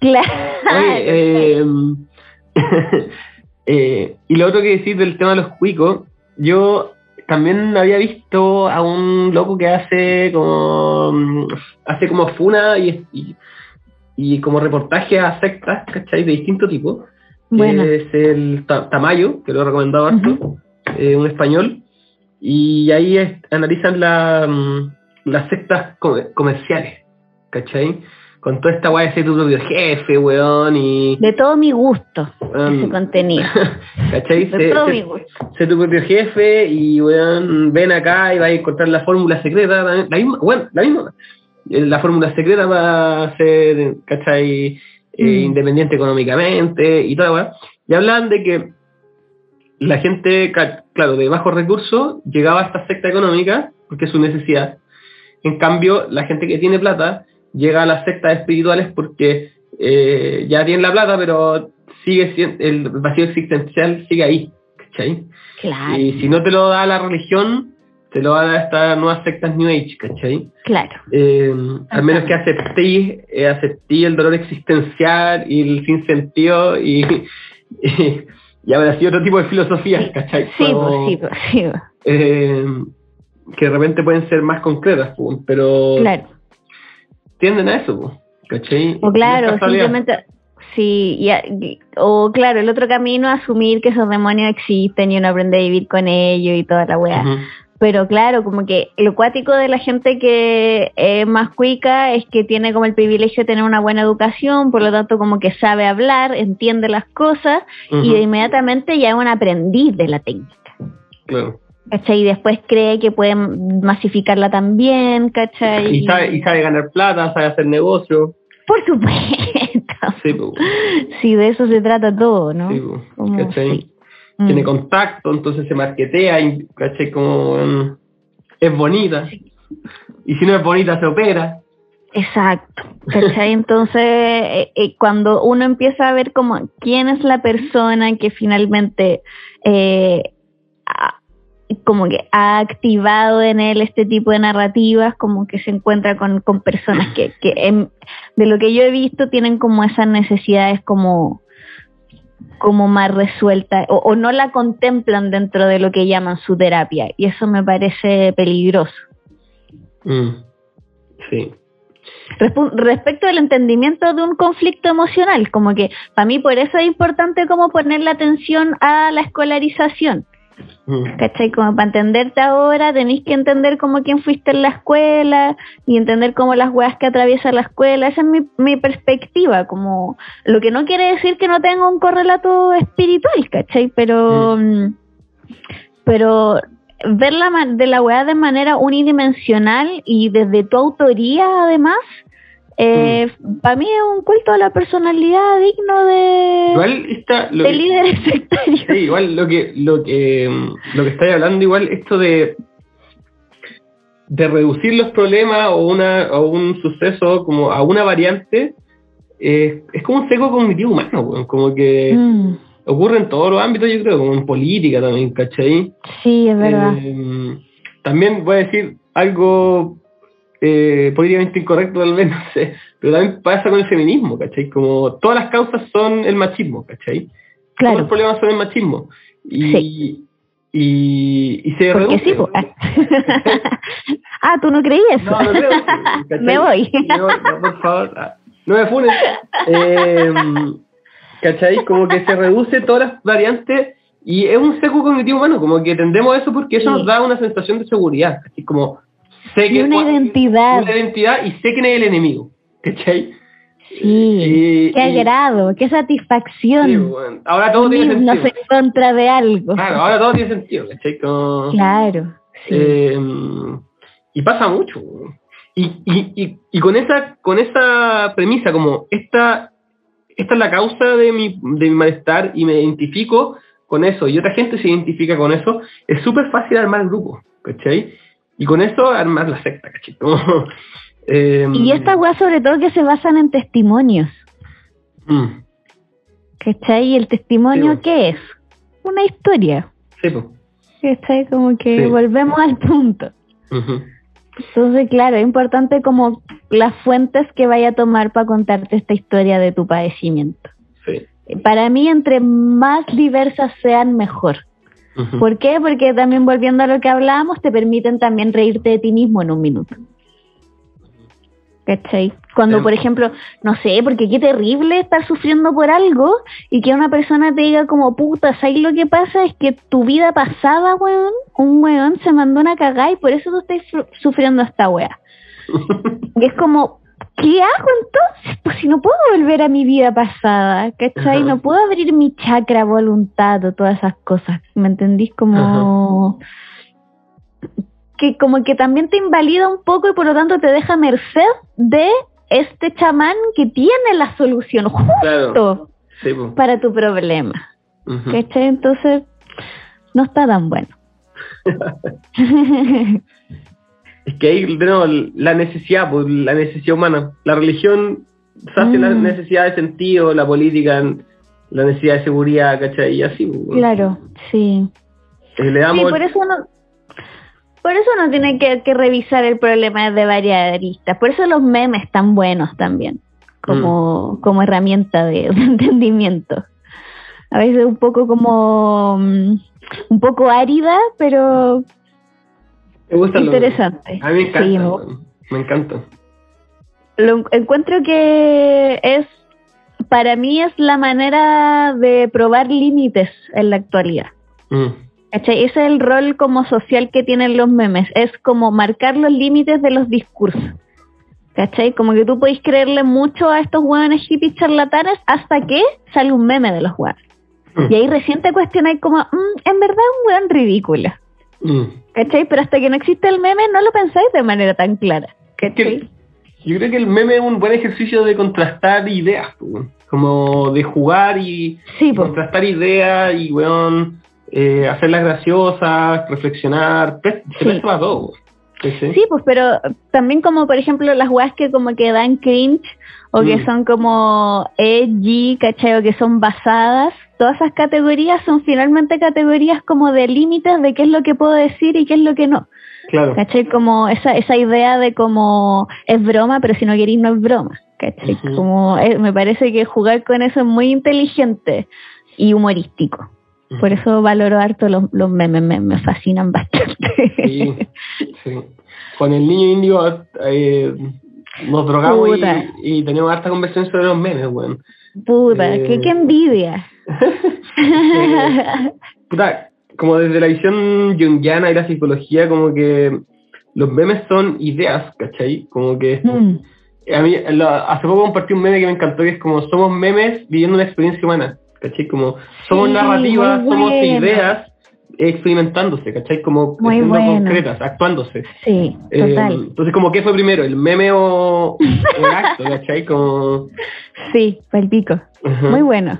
claro. Oye, eh, eh, y lo otro que decir del tema de los cuicos, yo también había visto a un loco que hace como mm, hace como funa y, y, y como reportaje a sectas, ¿cachai? De distinto tipo. que Bueno. Es el Ta- Tamayo, que lo he recomendado harto, eh, un español. Y ahí es- analizan la, mm, las sectas comer- comerciales, ¿cachai? Con toda esta weá de ser tu propio jefe, weón, y... De todo mi gusto, Um, ese contenido. ¿Cachai? De Se- todo se- mi gusto. sé tu propio jefe y weón, ven acá y vas a encontrar la fórmula secreta, la misma, bueno, la misma, Eh, la fórmula secreta para ser, ¿cachai? Eh, Mm. independiente económicamente y toda weá. Y hablan de que la gente, claro, de bajos recursos llegaba a esta secta económica porque es su necesidad. En cambio, la gente que tiene plata llega a las sectas espirituales porque eh, ya tienen la plata, pero sigue siendo, el vacío existencial sigue ahí, ¿cachai? Claro, Y si no te lo da la religión, te lo va a dar estas nuevas sectas New Age, ¿cachai? claro. Eh, al menos que acepté, eh, acepté el dolor existencial y el sinsentido y, y, y ahora sí otro tipo de filosofías, ¿cachai? Sí, Como, pues, sí, pues, sí, pues. eh, que de repente pueden ser más concretas, pero claro. Tienden a eso, ¿cachai? O claro, simplemente, sí, o claro, el otro camino asumir que esos demonios existen y uno aprende a vivir con ellos y toda la weá. Pero claro, como que lo cuático de la gente que es más cuica es que tiene como el privilegio de tener una buena educación, por lo tanto como que sabe hablar, entiende las cosas y de inmediatamente ya es un aprendiz de la técnica. claro. ¿Cachai? Y después cree que puede masificarla también, ¿cachai? Y sabe, y sabe ganar plata, sabe hacer negocio. Por supuesto. Sí, pues, Sí, de eso se trata todo, ¿no? sí, pues, Como, ¿cachai? sí. Mm. tiene contacto, entonces se marquetea, y, ¿cachai? Como mm, es bonita. Y si no es bonita, se opera. Exacto, ¿cachai? Entonces, eh, eh, cuando uno empieza a ver como quién es la persona que finalmente eh, como que ha activado en él este tipo de narrativas, como que se encuentra con, con personas que, que de lo que yo he visto tienen como esas necesidades como como más resueltas o, o no la contemplan dentro de lo que llaman su terapia y eso me parece peligroso. Mm. Sí. Respecto al entendimiento de un conflicto emocional, como que para mí por eso es importante como poner la atención a la escolarización. ¿Cachai? Como para entenderte ahora tenéis que entender como quién fuiste en la escuela y entender como las weas que atraviesa la escuela, esa es mi, mi perspectiva, como lo que no quiere decir que no tenga un correlato espiritual, ¿cachai? Pero, mm, pero ver la, ma- de la weá de manera unidimensional y desde tu autoría además, eh, para mí es un culto a la personalidad digno de, Igual está lo de que- líderes sectarios. Sí, igual lo que lo que lo que estáis hablando igual esto de de reducir los problemas o una o un suceso como a una variante eh, es como un seco cognitivo humano, como que Mm, ocurre en todos los ámbitos, yo creo, como en política también, ¿cachai? sí, es verdad. Eh, también voy a decir algo eh, políticamente incorrecto tal vez, no sé, pero también pasa con el feminismo, ¿cachai? Como todas las causas son el machismo, ¿cachai? Todos los problemas son el machismo. Y, Sí. y, y se Porque reduce. sí, ah, tú no creías. No, no creo. ¿cachai? Me voy. Me voy, no, por favor. ah, No me funes. Eh, ¿Cachai? Como que se reduce todas las variantes y es un seco cognitivo humano, como que tendemos eso porque eso Sí. nos da una sensación de seguridad. Así como, sé que una identidad. Una identidad y sé quién es el enemigo. ¿Cachai? Sí, qué agrado, qué satisfacción. Sí, bueno. Ahora todo tiene sentido. en contra de algo. Claro, ahora todo tiene sentido, ¿cachai? claro. Sí. Eh, y pasa mucho. Y, y, y, y, con esa con esa premisa, como esta, esta es la causa de mi, de mi malestar y me identifico con eso y otra gente se identifica con eso, es súper fácil armar el grupo, ¿cachai? Y con eso armar la secta, ¿cachai? Eh, y esta weá sobre todo que se basan en testimonios. Mm. ¿Cachai? ¿Y el testimonio qué es? Una historia. Sí, pues. ¿Cachai? Como que volvemos al punto. Entonces, claro, es importante como las fuentes que vaya a tomar para contarte esta historia de tu padecimiento. Sí. Para mí, entre más diversas sean, mejor. ¿Por qué? Porque también volviendo a lo que hablábamos, te permiten también reírte de ti mismo en un minuto. ¿Cachai? Cuando, por ejemplo, no sé, porque qué terrible estar sufriendo por algo y que una persona te diga como, puta, ¿sabes lo que pasa? Es que tu vida pasada, weón, un weón se mandó una cagada y por eso tú estás sufriendo esta wea. y es como, ¿qué hago entonces? Pues si no puedo volver a mi vida pasada, ¿cachai? No puedo abrir mi chakra voluntad o todas esas cosas, ¿me entendís? Como que como que también te invalida un poco y por lo tanto te deja merced de este chamán que tiene la solución justo para tu problema. Entonces, no está tan bueno. es que hay de la necesidad, pues, la necesidad humana. La religión hace la mm. necesidad de sentido, la política, la necesidad de seguridad, ¿cachai? Y así. Pues, claro, sí. Eh, le damos sí, por eso no, por eso uno tiene que, revisar el problema de varias aristas. Por eso los memes están buenos también, como, mm. como herramienta de, entendimiento. A veces un poco como mm, un poco árida, pero interesante. a mí me encanta. me, encanta. Lo encuentro que es para mí es la manera de probar límites en la actualidad. Mm. Ese es el rol como social que tienen los memes, es como marcar los límites de los discursos. ¿Cachai? Como que tú podéis creerle mucho a estos hueones hippies charlatanes hasta que sale un meme de los hueones. Mm. Y ahí recién te cuestionáis como, mm, en verdad un hueón ridículo. Mm. ¿Cachai? Pero hasta que no existe el meme no lo pensáis de manera tan clara. ¿Cachai? Yo creo que el meme es un buen ejercicio de contrastar ideas, como de jugar y contrastar ideas y, weón, eh, hacerlas graciosas, reflexionar, se sí. todo. Sí, pues, pero también como, por ejemplo, las weas que como que dan cringe o que mm. son como edgy, ¿cachai? O que son basadas, todas esas categorías son finalmente categorías como de límites de qué es lo que puedo decir y qué es lo que no. Claro. ¿Cachai? Como esa, esa idea de como es broma, pero si no queréis no es broma. ¿Cachai? Como me parece que jugar con eso es muy inteligente y humorístico. Por eso valoro harto los, los memes, me, fascinan bastante. Sí, sí. Con el niño indio eh, nos drogamos y, tenemos harta conversación sobre los memes, weón. Puta, qué, qué, eh, envidia. puta, como desde la visión junguiana y la psicología, como que los memes son ideas, ¿cachai? Como que... Mm. A mí, hace poco compartí un meme que me encantó, que es como somos memes viviendo una experiencia humana. ¿cachai? Como somos narrativas, somos ideas experimentándose, ¿cachai? Como siendo concretas, actuándose. Sí, eh, entonces, como, ¿qué fue primero? ¿El meme o, el acto, ¿cachai? Como... Sí, el pico. Muy bueno.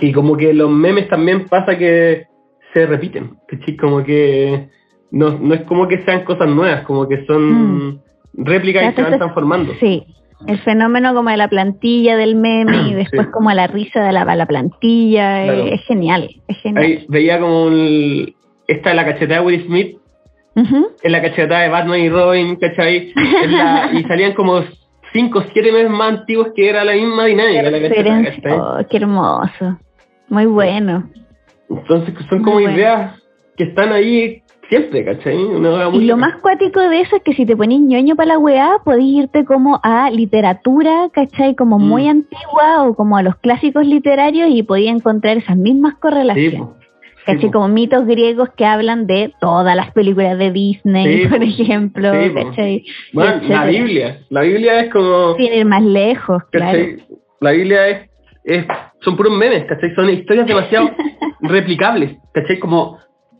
Y como que los memes también pasa que se repiten, ¿cachai? Como que no, no es como que sean cosas nuevas, como que son mm. réplicas y se van transformando. Sí, el fenómeno como de la plantilla del meme y después como la risa de la, la plantilla, es, genial, es genial. Ahí veía como el, esta la cachetada de Will Smith, en la cachetada de Batman y Robin, ¿cachai? y salían como cinco o siete meses más antiguos que era la misma dinámica. La oh, qué hermoso, muy bueno. Entonces son como ideas que están ahí Siempre, ¿cachai? y lo más cuático de eso es que si te pones ñoño para la weá, podés irte como a literatura, ¿cachai? Como muy mm. antigua o como a los clásicos literarios y podías encontrar esas mismas correlaciones. ¿cachai? Sí, po. Como mitos griegos que hablan de todas las películas de Disney, Sí, por po. ejemplo. ¿cachai? Bueno, la. Biblia. La Biblia es como. Sin ir más lejos, claro. ¿cachai? La Biblia es, es. Son puros memes, ¿cachai? Son historias demasiado replicables, ¿cachai? Como.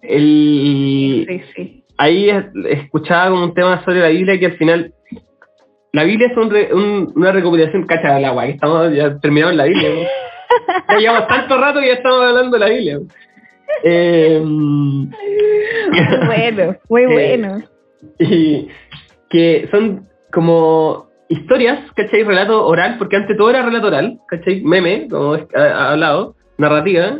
El, Sí, sí. ahí es- escuchaba como un tema sobre la Biblia que al final la Biblia es un re- un- una recopilación cacha del agua que estamos ya terminamos la Biblia ¿no? ya llevamos tanto rato que ya estamos hablando de la Biblia Eh, Muy bueno, muy Eh, bueno. y que son como historias, ¿cachai? Relato oral, porque antes todo era relato oral, ¿cachai? Meme, como ha- ha hablado, narrativa,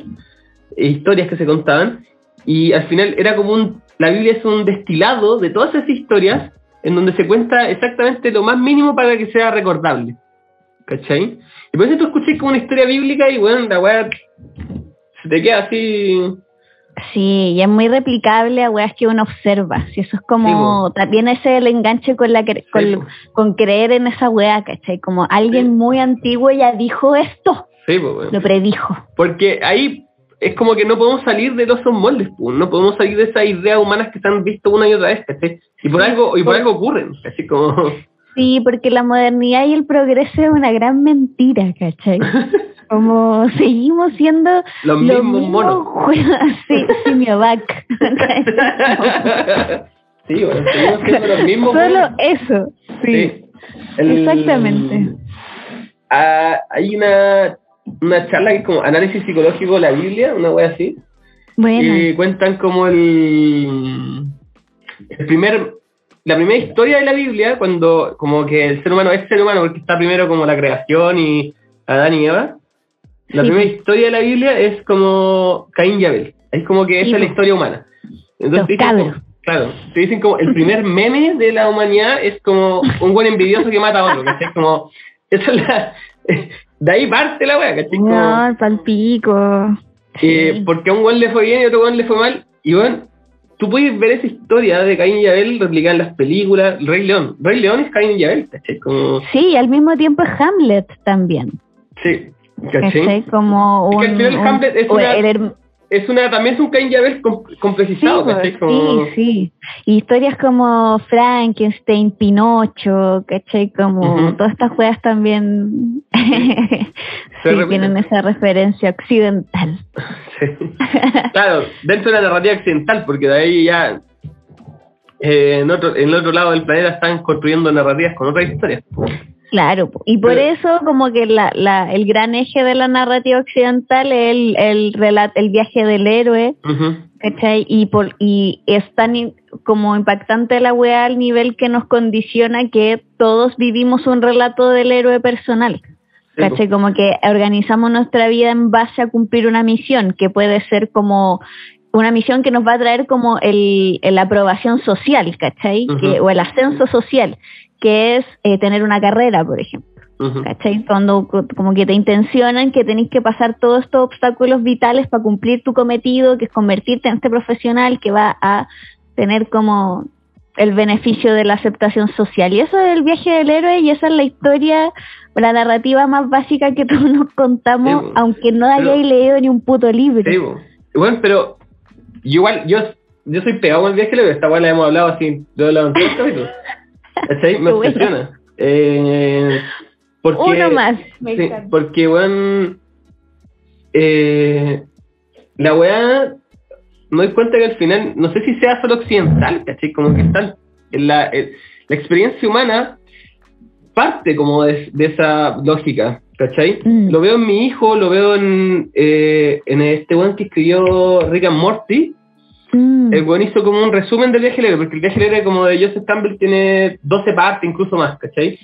historias que se contaban, y al final era como un, la Biblia es un destilado de todas esas historias en donde se cuenta exactamente lo más mínimo para que sea recordable, ¿cachai? Y por eso tú escuchas como una historia bíblica y bueno, la weá se te queda así... Sí, y es muy replicable a weas que uno observa. Si eso es como, también ese es el enganche con la con, Sí, po. con creer en esa wea, ¿cachai? Como alguien Sí. muy antiguo ya dijo esto, Sí, pues, weón. lo predijo. Porque ahí es como que no podemos salir de los moldes, pues, no podemos salir de esas ideas humanas que se han visto una y otra vez, ¿cachai? Y por Sí, algo, y por algo ocurren, así como Sí, porque la modernidad y el progreso es una gran mentira, ¿cachai? Como seguimos siendo los lo mismos mismo monos. sí, simiovac. sí, bueno, seguimos siendo los mismos Solo monos. eso, sí. Sí. El- Exactamente. Ah, hay una, una charla que es como análisis psicológico de la Biblia, una wea así, Bueno, y cuentan como el, el primer la primera historia de la Biblia cuando como que el ser humano es ser humano porque está primero como la creación y Adán y Eva. La Sí. primera historia de la Biblia es como Caín y Abel. Es como que Sí, esa es la historia humana. Los te dicen como- claro te dicen como el primer meme de la humanidad es como un buen envidioso que mata a otro ¿cachai? como esa es la de ahí parte la wea ¿cachai? No, palpico. eh, Sí. porque a un weón le fue bien y a otro weón le fue mal. Y bueno, tú puedes ver esa historia de Caín y Abel replicada en las películas. Rey León. Rey León es Caín y Abel, ¿cachai? Como, Sí, al mismo tiempo es Hamlet también. sí, ¿cachai? ¿cachai? Como Es un, que al final un- Hamlet es o una- el Es una, también es un Caín y Abel com- Sí, complejizado, pues, ¿cachai? Como, sí, sí. Y historias como Frankenstein, Pinocho, ¿cachai? Como todas estas juegas también sí, tienen esa referencia occidental. sí. Claro, dentro de la narrativa occidental, porque de ahí ya eh, en, otro, en el otro lado del planeta están construyendo narrativas con otras historias. Claro, y por Pero- eso como que la, la, el gran eje de la narrativa occidental es el, el, relat- el viaje del héroe, Ujú. ¿cachai? Y, por, y es tan in- como impactante la weá al nivel que nos condiciona que todos vivimos un relato del héroe personal. ¿Cachai? Como que organizamos nuestra vida en base a cumplir una misión, que puede ser como una misión que nos va a traer como el, el- la aprobación social, ¿cachai? Ujú. Que- o el ascenso social, que es eh, tener una carrera, por ejemplo. ¿cachai? Cuando co- como que te intencionan que tenés que pasar todos estos obstáculos vitales para cumplir tu cometido, que es convertirte en este profesional que va a tener como el beneficio de la aceptación social. Y eso es el viaje del héroe y esa es la historia, la narrativa más básica que todos nos contamos, Sí, aunque no hayáis leído ni un puto libro. Sí, bueno, pero yo igual, yo, yo soy pegado con el viaje, pero esta weá la hemos hablado así, lo he hablado en. ¿Cachai? Me obsesiona. Eh, porque, Uno más. Me Sí, porque, weón, eh, la weá, me doy cuenta que al final, no sé si sea solo occidental, ¿cachai? Como que están, la, en- la experiencia humana parte como de, de esa lógica, ¿cachai? Mm. Lo veo en mi hijo, lo veo en, eh, en este weón que escribió Rick and Morty, Mm. el weón hizo como un resumen del viaje porque el viaje héroe como de Joseph Campbell tiene 12 partes, incluso más, ¿cachai?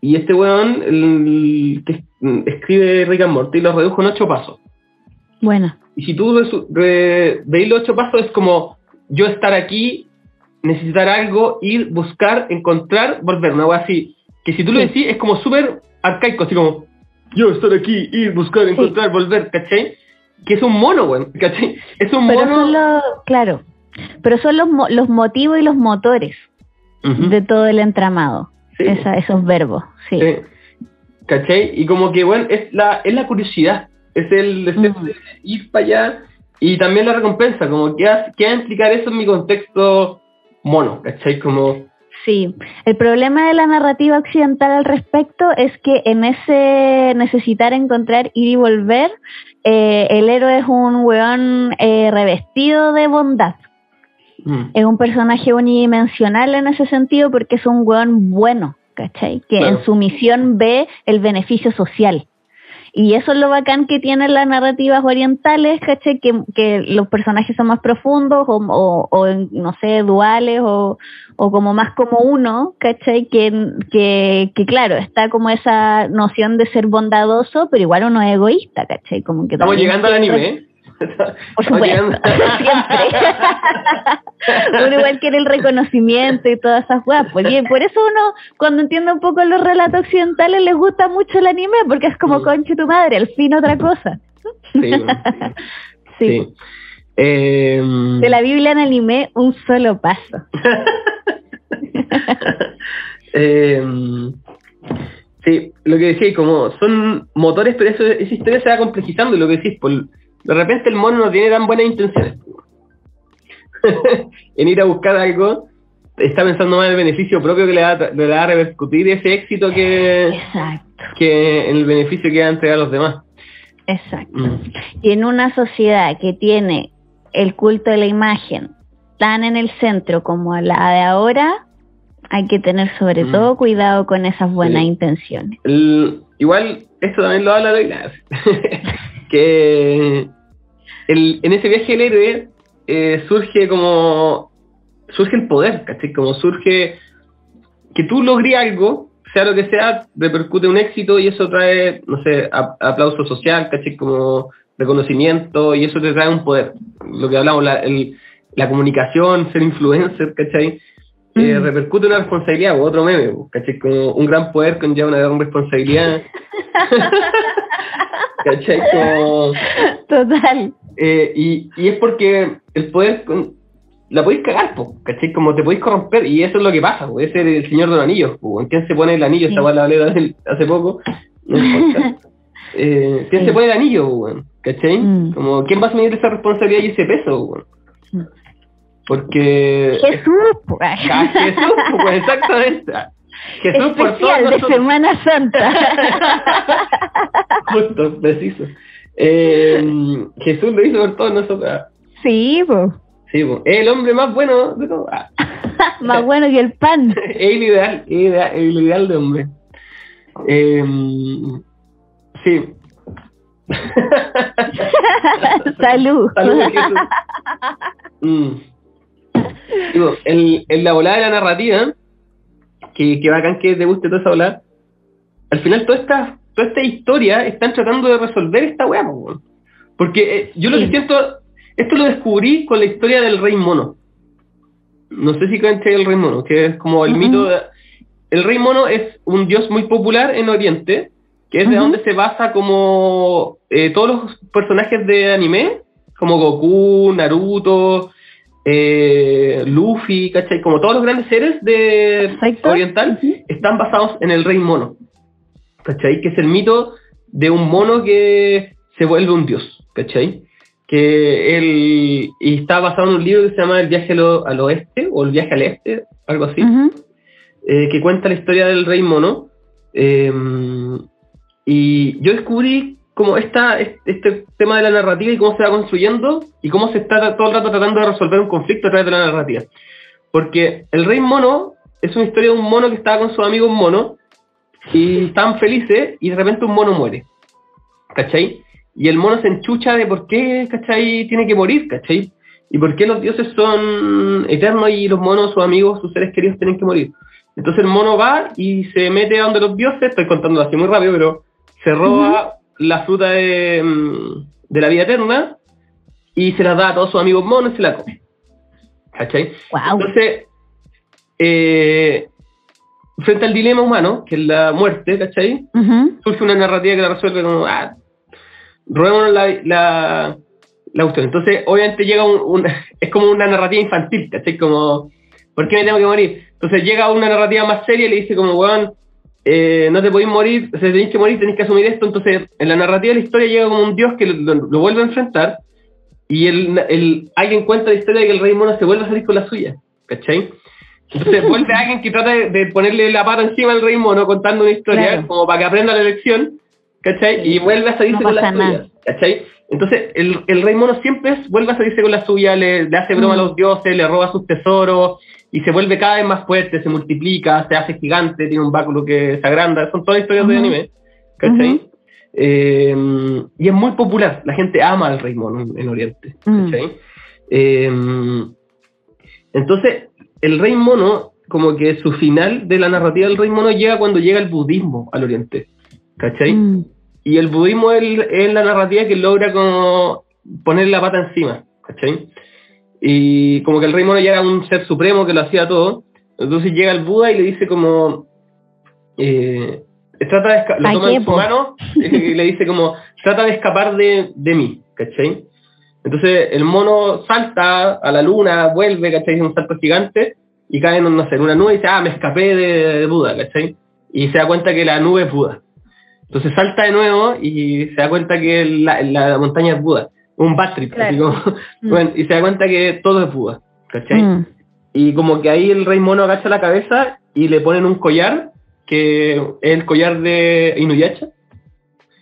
Y este weón, el que es- escribe Rick and Morty, lo redujo en 8 pasos. Bueno, Y si tú veis los 8 pasos, es como yo estar aquí, necesitar algo, ir, buscar, encontrar, volver, una wea así. Que si tú lo Sí. decís, es como súper arcaico, así como yo estar aquí, ir, buscar, encontrar, volver, ¿cachai? Que es un mono, weón, ¿cachai? Es un pero mono. son los, claro, pero son los, los motivos y los motores de todo el entramado, Sí. esa, esos verbos, sí. Sí. ¿Cachai? Y como que, bueno, es la, es la curiosidad, es el de ir para allá y también la recompensa, como que va, a implicar eso en mi contexto mono, ¿cachai? Como... Sí, el problema de la narrativa occidental al respecto es que en ese necesitar encontrar, ir y volver, eh, el héroe es un weón eh, revestido de bondad. Mm. Es un personaje unidimensional en ese sentido porque es un weón bueno, ¿cachai? Que en su misión ve el beneficio social. Y eso es lo bacán que tienen las narrativas orientales, ¿cachai? Que, que los personajes son más profundos o, o, no sé, duales o, o, como más como uno, ¿cachai? Que, que, que, claro, está como esa noción de ser bondadoso, pero igual uno es egoísta, ¿cachai? Como que Estamos llegando al anime, ¿eh? Por supuesto, siempre. uno igual quiere el reconocimiento y todas esas cosas. Pues, por eso uno, cuando entiende un poco los relatos occidentales, les gusta mucho el anime, porque es como conche tu madre, al fin otra cosa. Sí. sí. Em, De la Biblia en anime, un solo paso. Em, sí, lo que decía, como son motores, pero eso, esa historia se va complejizando, lo que decís, por de repente el mono no tiene tan buenas intenciones en ir a buscar algo, está pensando más en el beneficio propio que le va, le va a repercutir ese éxito que, que en el beneficio que va a entregar a los demás. Exacto. Mm. Y en una sociedad que tiene el culto de la imagen tan en el centro como la de ahora, hay que tener sobre mm. todo cuidado con esas buenas intenciones. igual, esto también lo habla de que el, en ese viaje del héroe eh, surge como surge el poder, ¿cachai? Como surge que tú logres algo, sea lo que sea, repercute un éxito y eso trae, no sé, aplauso social, ¿cachai? Como reconocimiento y eso te trae un poder. Lo que hablamos, la, el, la comunicación, ser influencer, ¿cachai? Eh, mm. repercute una responsabilidad, o otro meme, ¿cachai? Como un gran poder conlleva una gran responsabilidad. ¿Cachai? Total. Eh, y, y es porque el poder la podéis cagar, po, ¿cachai? Como te podéis corromper, y eso es lo que pasa, po, ese es el señor de los anillos, ¿en quién se pone el anillo? Sí. Esta la hablé hace poco, no importa. eh, ¿Quién se pone el anillo, weón? ¿Cachai? Mm. Como, ¿quién va a asumir esa responsabilidad y ese peso, weón? Mm. Porque... Jesús, pues. Jesús, pues, exactamente. Jesús por todo de Semana Santa. Justo, preciso. Eh, Jesús lo hizo por todos nosotros. Sí, pues. Sí, pues. Es el hombre más bueno de todos. Ah. más bueno que el pan. es el ideal, el ideal, el ideal de hombre. Eh, sí. Salud. Salud, Jesús. Mm. Digo, en, en la volada de la narrativa, que, que bacán que te guste toda esa volada, al final toda esta, toda esta historia están tratando de resolver esta weá, porque eh, yo lo que siento, esto lo descubrí con la historia del rey mono. No sé si conocen el rey mono, que es como el mito de, El rey mono es un dios muy popular en Oriente, que es de donde se basa como eh, todos los personajes de anime, como Goku, Naruto, eh, Luffy, ¿cachai? Como todos los grandes seres de oriental están basados en el rey mono, ¿cachai? Que es el mito de un mono que se vuelve un dios, ¿cachai? Que él y está basado en un libro que se llama El viaje al, oeste o El viaje al este, algo así, eh, que cuenta la historia del rey mono. Eh, y yo descubrí como esta, este tema de la narrativa y cómo se va construyendo y cómo se está todo el rato tratando de resolver un conflicto a través de la narrativa. Porque el rey mono es una historia de un mono que estaba con sus amigos mono y estaban felices y de repente un mono muere. ¿Cachai? Y el mono se enchucha de por qué, ¿cachai? Tiene que morir, ¿cachai? Y por qué los dioses son eternos y los monos, sus amigos, sus seres queridos tienen que morir. Entonces el mono va y se mete a donde los dioses, estoy contando así muy rápido, pero se roba la fruta de, mm, de, la vida eterna y se la da a todos sus amigos monos y se la come. ¿Cachai? Entonces, eh, frente al dilema humano, que es la muerte, ¿cachai? Surge una narrativa que la resuelve como, ah, robémonos la, la, la cuestión. Entonces, obviamente llega un, es como una narrativa infantil, ¿cachai? Como, ¿por qué me tengo que morir? Entonces llega una narrativa más seria y le dice como, weón, eh, no te podéis morir, o sea, tenéis que morir, tenéis que asumir esto, entonces en la narrativa de la historia llega como un dios que lo, vuelve a enfrentar y el, el, alguien cuenta la historia de que el rey mono se vuelve a salir con la suya, ¿cachai? Entonces vuelve alguien que trata de, de ponerle la pata encima al rey mono contando una historia Claro. como para que aprenda la lección, ¿cachai? Y vuelve a salirse No con la pasa suya, nada. ¿cachai? Entonces el, el rey mono siempre es- vuelve a salirse con la suya, le, le hace broma Mm. a los dioses, le roba sus tesoros y se vuelve cada vez más fuerte, se multiplica, se hace gigante, tiene un báculo que se agranda, son todas historias de anime, ¿cachai? Eh, y es muy popular, la gente ama al rey mono en, en Oriente. Mm. ¿cachai? Eh, entonces, el rey mono, como que su final de la narrativa del rey mono llega cuando llega el budismo al Oriente. ¿Cachai? Mm. Y el budismo es, es la narrativa que logra como poner la pata encima, ¿cachai? Y como que el rey mono ya era un ser supremo que lo hacía todo, entonces llega el Buda y le dice como, eh, trata de lo toma en su mano y le dice como, trata de escapar de, de mí, ¿cachai? Entonces el mono salta a la luna, vuelve, ¿cachai? Es un salto gigante y cae en, no sé, en una nube y dice, ah, me escapé de, de Buda, ¿cachai? Y se da cuenta que la nube es Buda. Entonces salta de nuevo y se da cuenta que la, la montaña es Buda. Un bad trip, así Claro. como- Mm. bueno, y se da cuenta que todo es Buda, ¿cachai? Mm. Y como que ahí el rey mono agacha la cabeza y le ponen un collar, que es el collar de Inuyasha,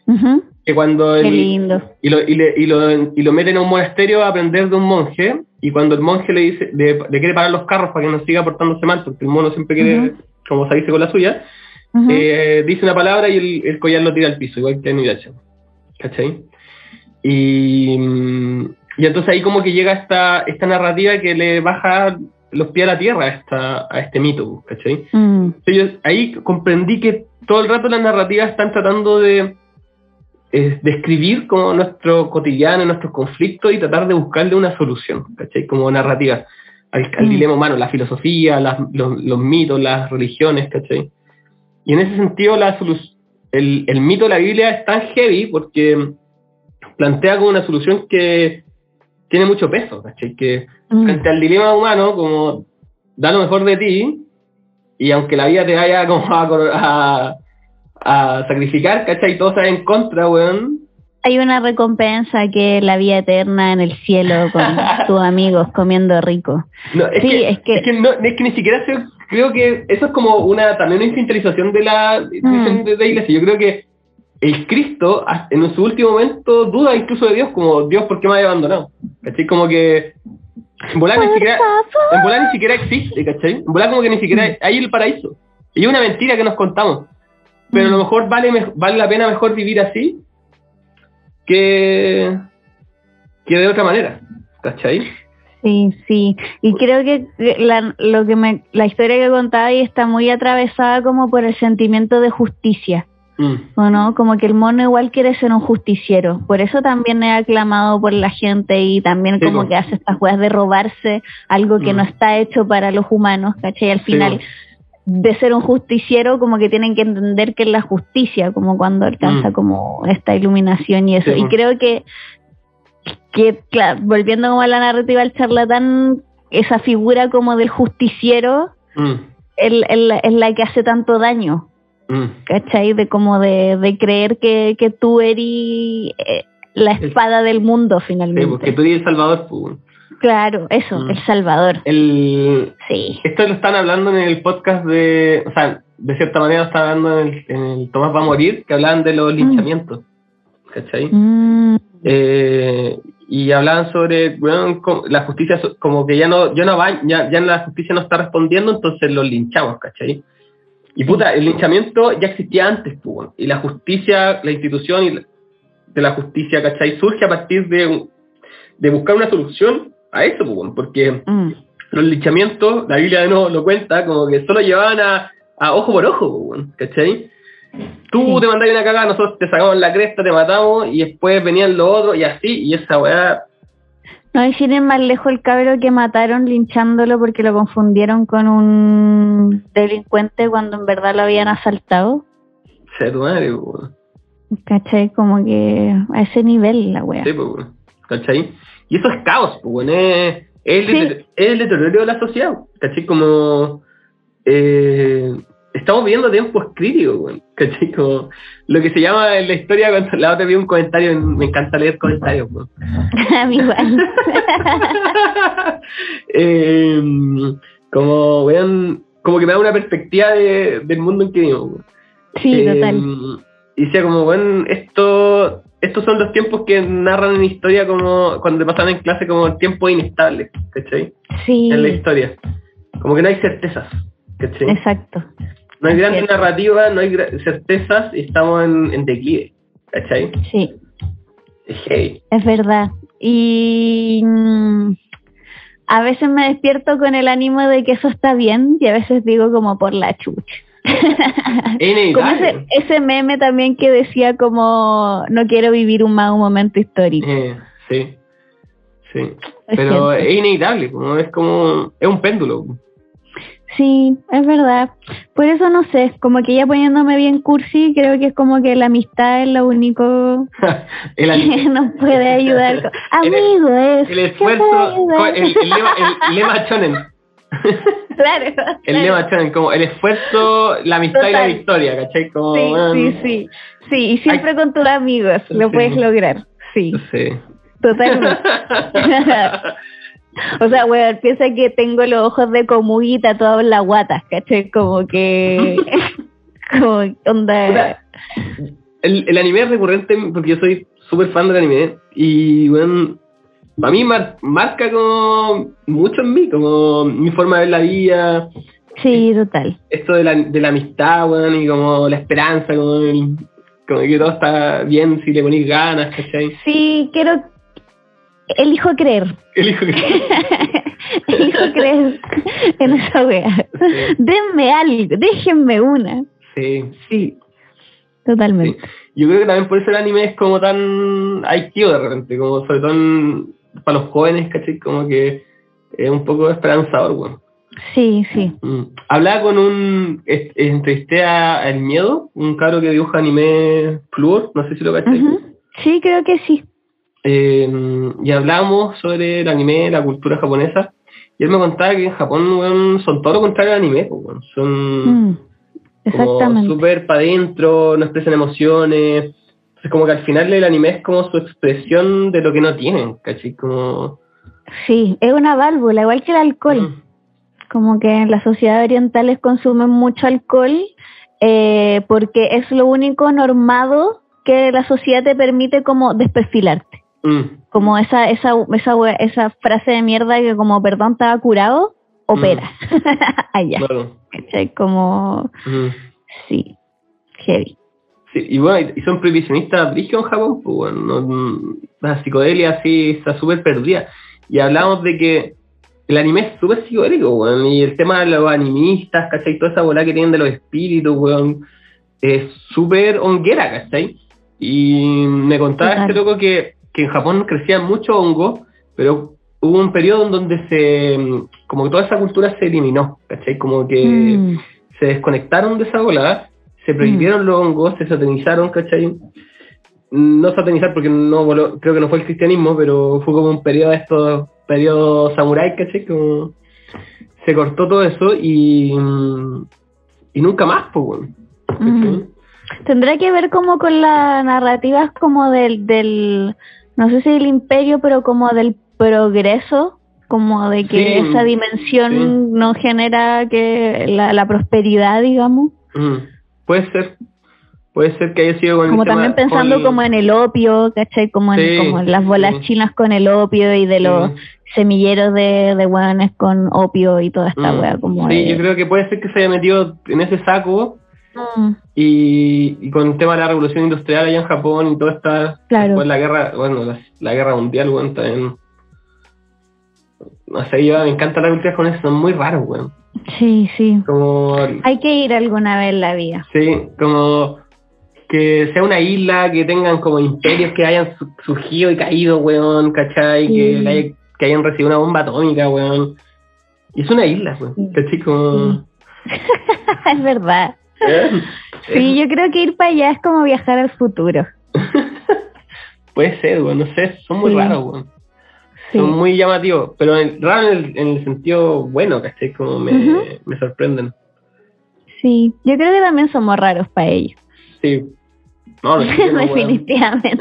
Ujú. que cuando Qué el, lindo. y lo, y, le- y lo, y lo meten a un monasterio a aprender de un monje, y cuando el monje le dice, le, le quiere parar los carros para que no siga portándose mal, porque el mono siempre quiere como salirse con la suya, eh, dice una palabra y el, el collar lo tira al piso, igual que en Inuyasha. ¿Cachai? Y, y entonces ahí como que llega esta, esta narrativa que le baja los pies a la tierra a, esta, a este mito, ¿cachai? Mm. Entonces yo ahí comprendí que todo el rato las narrativas están tratando de eh, describir como nuestro cotidiano, nuestros conflictos y tratar de buscarle una solución, ¿cachai? Como narrativa al, al Mm. dilema humano, la filosofía, las- los, los mitos, las religiones, ¿cachai? Y en ese sentido la el, el mito de la Biblia es tan heavy porque plantea como una solución que tiene mucho peso, ¿cachai? Que Mm. frente al dilema humano, como da lo mejor de ti, y aunque la vida te vaya como a, a, a sacrificar, ¿cachai? Y todo sea en contra, weón. Hay una recompensa que es la vida eterna en el cielo con tus amigos comiendo rico. No, es, Sí, que, es que- es que no, es que ni siquiera sé, creo que eso es como una también una instrumentalización de la, Mm. de la iglesia. Yo creo que el Cristo, hasta en su último momento, duda incluso de Dios, como Dios, ¿por qué me ha abandonado? ¿Cachai? Como que en volar ni siquiera, en volar ni siquiera existe, ¿cachai? En volar como que ni siquiera hay el paraíso. Y es una mentira que nos contamos. Pero a lo Mm. mejor vale, vale la pena mejor vivir así que, que de otra manera, ¿cachai? Sí, sí. Y creo que la, lo que me, la historia que contaba ahí está muy atravesada como por el sentimiento de justicia. Mm. ¿O no? Como que el mono igual quiere ser un justiciero. Por eso también es aclamado por la gente y también Sí, como que hace estas weas de robarse algo que Mm. no está hecho para los humanos, ¿cachai? Al final, Sí, de ser un justiciero, como que tienen que entender que es la justicia, como cuando alcanza Mm. como esta iluminación y eso. Sí, y creo que, que claro, volviendo como a la narrativa del charlatán, esa figura como del justiciero Mm. es, es la- es la que hace tanto daño. Mm. ¿cachai? De como de, de creer que, que tú eres eh, la espada del mundo Sí, finalmente. porque tú eres el Salvador, pues. Claro, eso, Mm. el Salvador. El, Sí. esto lo están hablando en el podcast de, o sea, de cierta manera lo están hablando en el, en el Tomás va a morir, que hablaban de los linchamientos, ¿cachai? Mm, Eh, y hablaban sobre, bueno, la justicia, como que ya no, ya no va, ya, ya la justicia no está respondiendo, entonces los linchamos, ¿cachai? Y puta, el linchamiento ya existía antes, pues, bueno, y la justicia, la institución y la- de la justicia, ¿cachai? Surge a partir de, de buscar una solución a eso, pues, porque mm, los linchamientos, la Biblia nuevo lo cuenta, como que solo llevaban a, a ojo por ojo, pues, ¿cachai? Tú Sí. te mandabas una cagada, nosotros te sacamos la cresta, te matamos, y después venían los otros, y así, y esa weá, No, y sin ir más lejos el cabro que mataron linchándolo porque lo confundieron con un delincuente cuando en verdad lo habían asaltado. se tu madre, bueno. ¿Cachai? Como que a ese nivel la wea. Sí, pues, ¿cachai? Y eso es caos, pues, es, es el, Sí. deterioro de la sociedad, ¿cachai? Como, eh, estamos viviendo tiempos críticos, weón. ¿Cachai? Como lo que se llama en la historia, cuando la otra vi un comentario, me encanta leer comentarios, weón. A mí igual. Eh, como, weón, como que me da una perspectiva de- del mundo en que vivimos, weón. Sí, Eh, total. Y decía como, bueno, esto, estos son los tiempos que narran en historia como cuando te pasan en clase como tiempos inestables, ¿cachai? Sí, En la historia. Como que no hay certezas, ¿cachai? exacto. No hay grandes narrativas, no hay certezas y estamos en, en declive, ¿cachai? Sí, Es verdad. Y mm, a veces me despierto con el ánimo de que eso está bien y a veces digo como por la chucha. Como ese, ese meme también que decía como no quiero vivir un momento histórico. Eh, sí, sí. Pero es inevitable, como es como, es un péndulo. Sí, es verdad. Por eso no sé, como que ya poniéndome bien cursi, creo que es como que la amistad es lo único que nos puede ayudar. Amigo, es el esfuerzo, el, el lema, el lema chonen. Claro. El claro. lema chonen, como el esfuerzo, la amistad y la victoria, ¿cachai? Como, Sí, sí, sí. Sí, y siempre con tus amigos lo Sí. puedes lograr. Sí, sí. totalmente. o sea, weón, piensa que tengo los ojos de comuguita todos en la guata, ¿cachai? Como que... como onda... El, el anime es recurrente porque yo soy súper fan del anime y bueno, para mí mar- marca como mucho en mí, como mi forma de ver la vida, Sí, total. esto de la, de la amistad, weón, y como la esperanza, como, el- como que todo está bien si le pones ganas, ¿cachai? Sí, quiero... Elijo creer. Elijo que... Elijo creer en esa wea. Sí. Denme algo, déjenme una. Sí, Sí, sí. totalmente. Yo creo que también por eso el anime es como tan IQ de repente, como sobre todo en- para los jóvenes, ¿cachai? Como que es un poco esperanzador, weón. Sí, sí. Mm. Hablaba con un. Entrevisté a El Miedo, un cabro que dibuja anime Fluor, no sé si lo cachai. Ujú. Sí, creo que sí. Eh, y hablamos sobre el anime, la cultura japonesa. Y él me contaba que en Japón son todo lo contrario al anime, pues, son Mm, como súper para adentro, no expresan emociones. Entonces, como que al final el anime es como su expresión de lo que no tienen, ¿cachai? Como. Sí, es una válvula, igual que el alcohol. Mm, Como que en las sociedades orientales consumen mucho alcohol eh, porque es lo único normado que la sociedad te permite como desperfilarte. Mm, Como esa, esa, esa, esa frase de mierda que como perdón estaba curado, opera. Allá. claro. ¿Cachai? Como, Mm. sí, heavy. Sí, y bueno, y son prohibicionistas brígidos en Japón, pues bueno, no- mm, la psicodelia así está súper perdida. Y hablamos de que el anime es súper psicodélico, weón, y el tema de los animistas, ¿cachai? Toda esa bola que tienen de los espíritus, weón, es súper honguera, ¿cachai? Y me contaba Total. este loco que, que en Japón crecían mucho hongo, pero hubo un periodo en donde se, mm, como que toda esa cultura se eliminó, ¿cachai? Como que Mm, se desconectaron de esa volada, se prohibieron los hongos, se satanizaron, ¿cachai? No satanizar porque no voló- creo que no fue el cristianismo, pero fue como un periodo de estos periodos samurái, ¿cachai? Como se cortó todo eso y, mm, y nunca más, pues. Tendrá que ver como con las narrativas como del, del, no sé si del imperio, pero como del progreso, como de que Sí, esa dimensión sí. no genera que la, la prosperidad, digamos. Mm, Puede ser, puede ser que haya sido con el Como tema- también pensando con el- como en el opio, ¿cachai? Como en, Sí, como en las bolas sí. chinas con el opio y de los Sí. semilleros de, de hueones con opio y toda esta Mm, wea como sí, de- yo creo que puede ser que se haya metido en ese saco Mm, Y, y con el tema de la revolución industrial allá en Japón y toda esta Claro. después la guerra, bueno, la, la guerra mundial, weón, también. No sé, yo me encanta la cultura japonesa, son muy raros, weón. sí, sí. Como, Hay que ir alguna vez en la vida. sí, como que sea una isla, que tengan como imperios que hayan su- surgido y caído, weón, ¿cachai? Sí. Que, que hayan recibido una bomba atómica, weón. Y es una isla, weón, Sí. ¿cachai? Como... es verdad. ¿Eh? Sí, yo creo que ir para allá es como viajar al futuro. Puede ser, weón, no sé, son muy Sí. raros, weón. Sí. son muy llamativos, pero en, raro en el, en el sentido bueno, ¿cachai? Como me, me sorprenden. Sí, yo creo que también somos raros para ellos. Sí. No. Definitivamente.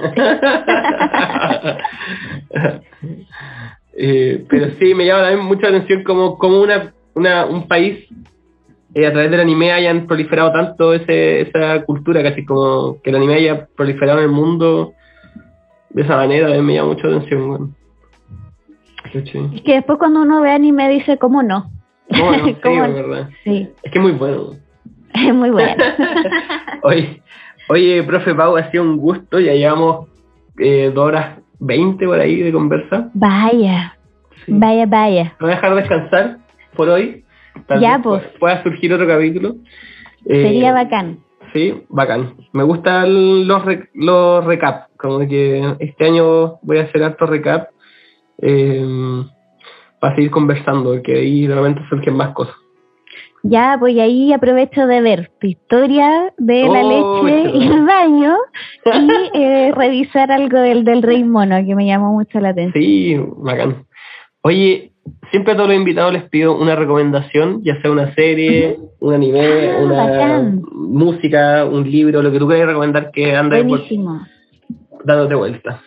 Eh, pero sí, me llama también mucha atención como, como una, una, un país eh, a través del anime hayan proliferado tanto ese, esa cultura, casi como que el anime haya proliferado en el mundo de esa manera, a mí me llama mucha atención. weón. Sí, sí. Es que después cuando uno ve anime dice, ¿cómo no? ¿Cómo no? Sí, ¿Cómo es verdad. Sí, Es que es muy bueno. es muy bueno. Oye, oye, profe Pau, ha sido un gusto, ya llevamos eh, dos horas veinte por ahí de conversa. vaya, Sí. vaya, vaya. Voy a dejar descansar por hoy. Tal Ya, pues. pu- Pueda surgir otro capítulo. Eh, Sería bacán. Sí, bacán. Me gustan los, re- los recap. Como que este año voy a hacer harto recap. eh, para seguir conversando, porque ahí de repente surgen más cosas. Ya, pues ahí aprovecho de ver tu historia de la Oh, leche y el baño y eh, revisar algo del, del rey mono que me llamó mucho la atención. Sí, bacán. Oye, siempre a todos los invitados les pido una recomendación, ya sea una serie, un anime, Ah, una bacán. música, un libro, lo que tú quieras recomendar que ande por- Buenísimo. dándote vuelta.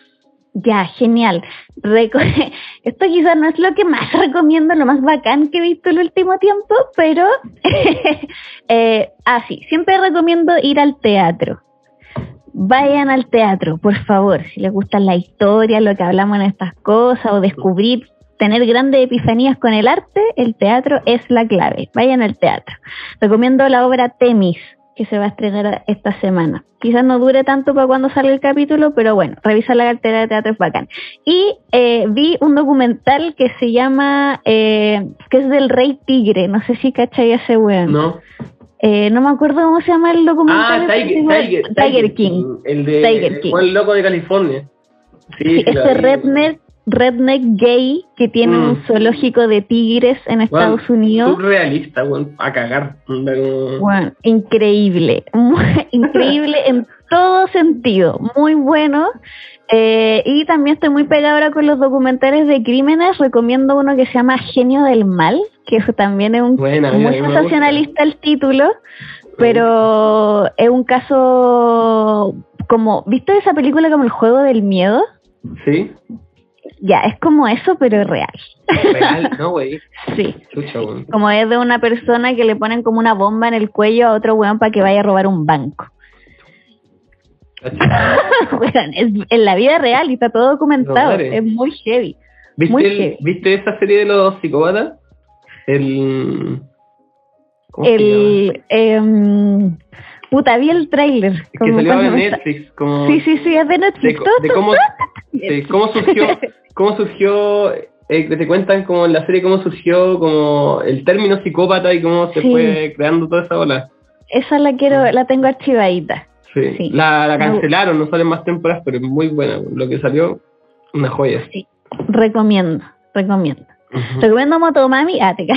Ya, genial. Reco- Esto quizás no es lo que más recomiendo, lo más bacán que he visto el último tiempo, pero... eh, ah, sí, siempre recomiendo ir al teatro. Vayan al teatro, por favor, si les gusta la historia, lo que hablamos en estas cosas, o descubrir, tener grandes epifanías con el arte, el teatro es la clave. Vayan al teatro. Recomiendo la obra Temis, que se va a estrenar esta semana. Quizás no dure tanto para cuando salga el capítulo, pero bueno, revisa la cartera de teatro es bacán. Y eh, vi un documental que se llama, eh, que es del Rey Tigre, no sé si cachai ese weón. ¿No? Eh, no me acuerdo cómo se llama el documental. Ah, ese Tiger, Tiger, Tiger King. El de Tiger el King. buen loco de California. Sí, Sí, este vi. Redneck, gay que tiene Mm. un zoológico de tigres en Estados Weón, Unidos. Surrealista, weón, a cagar. Bueno, increíble, muy- increíble en todo sentido, muy bueno. Eh, y también estoy muy pegada ahora con los documentales de crímenes. Recomiendo uno que se llama Genio del Mal, que eso también es un Buena, muy sensacionalista el título, pero es un caso como, ¿viste esa película como el juego del miedo? Sí, Ya, es como eso, pero real. real, no, güey. Sí. Chucha, weón. Como es de una persona que le ponen como una bomba en el cuello a otro weón para que vaya a robar un banco. Weón, es en la vida real y está todo documentado. No, es muy heavy. ¿Viste, Muy el- heavy. ¿Viste esa serie de los psicópatas? El. ¿Cómo se llama? El. Puta, vi el tráiler. Que salió me Netflix. Como Sí, sí, sí, es de de, Netflix. todo de cómo, de cómo surgió, cómo surgió eh, te cuentan como en la serie cómo surgió como el término psicópata y cómo se Sí. fue creando toda esa ola. Esa la quiero, la tengo archivadita. Sí. Sí. La, cancelaron, no salen más temporadas, pero es muy buena. Lo que salió, una joya. Sí. Recomiendo, recomiendo. Recomiendo Motomami. Ah, te.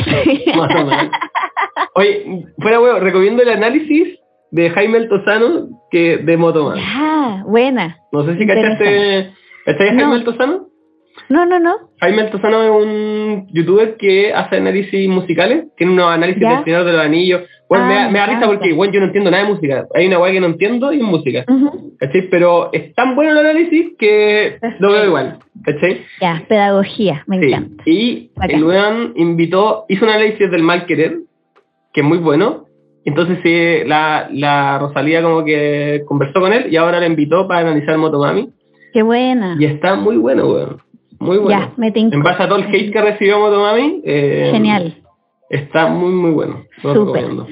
Oye, fuera huevo, recomiendo el análisis de Jaime Altozano que de Motoman. Ya, buena. No sé si cachaste. ¿Cachai a Jaime No. Altozano? No, no, no. Jaime Altozano es un youtuber que hace análisis musicales, tiene unos análisis ¿Ya? del Señor de los Anillos. Bueno, Ah, me, da- me da risa porque, bueno, yo no entiendo nada de música. Hay una weá que no entiendo y es música. ¿Cachai? Pero es tan bueno el análisis que lo veo igual. ¿Cachai? Ya, pedagogía, me Sí. encanta. Y el weón invitó, hizo un análisis del mal querer, que es muy bueno. Entonces sí, la, la Rosalía como que conversó con él y ahora le invitó para analizar Motomami. Qué buena. Y está muy bueno, weón. Muy bueno. Ya, me. En base a todo el hate que recibió Motomami, eh, Genial. Está muy, muy bueno. Lo Súper. recomiendo.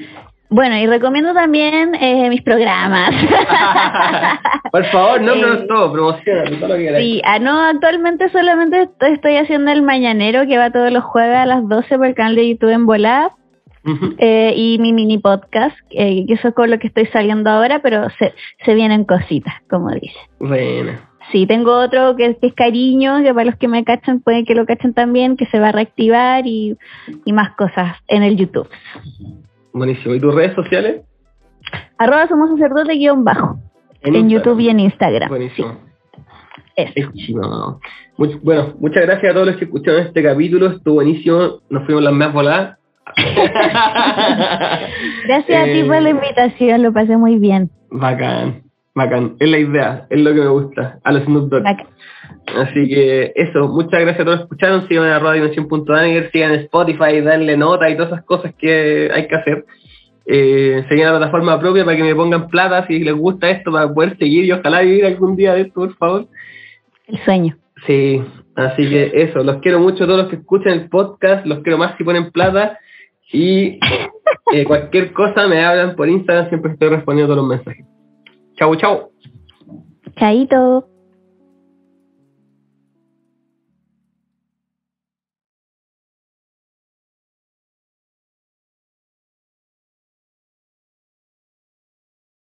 Bueno, y recomiendo también eh, mis programas. Por favor, no, no, Eh, todo, promociona, todo lo que. Sí, ah, no, actualmente solamente estoy, estoy haciendo el Mañanero que va todos los jueves a las 12 por el canal de YouTube en Eh, y mi mini podcast, eh, que eso es con lo que estoy saliendo ahora, pero se, se vienen cositas, como dice. Buena. Sí, tengo otro que, que es Cariño, que para los que me cachan pueden que lo cachen también, que se va a reactivar y, y más cosas en el YouTube. Buenísimo. ¿Y tus redes sociales? Arroba somos sacerdote guion bajo, en. YouTube y en Instagram. Buenísimo. Eso. Much- bueno, muchas gracias a todos los que escucharon este capítulo. Estuvo buenísimo. Nos fuimos las más voladas. Gracias a ti por la Eh, invitación, lo pasé muy bien. Bacán, bacán. Es la idea, es lo que me gusta. A los Snoop Dogg. Bacán. Así que eso, muchas gracias a todos los que escucharon. Sigan a Dimensión.daniel, sigan Spotify, darle nota y todas esas cosas que hay que hacer. Eh, seguir la plataforma propia para que me pongan plata si les gusta esto, para poder seguir y ojalá vivir algún día de esto, por favor. El sueño. Sí, así que eso, los quiero mucho todos los que escuchan el podcast, los quiero más si ponen plata y eh, cualquier cosa me hablan por Instagram, siempre estoy respondiendo todos los mensajes. Chau, chau. Chaito.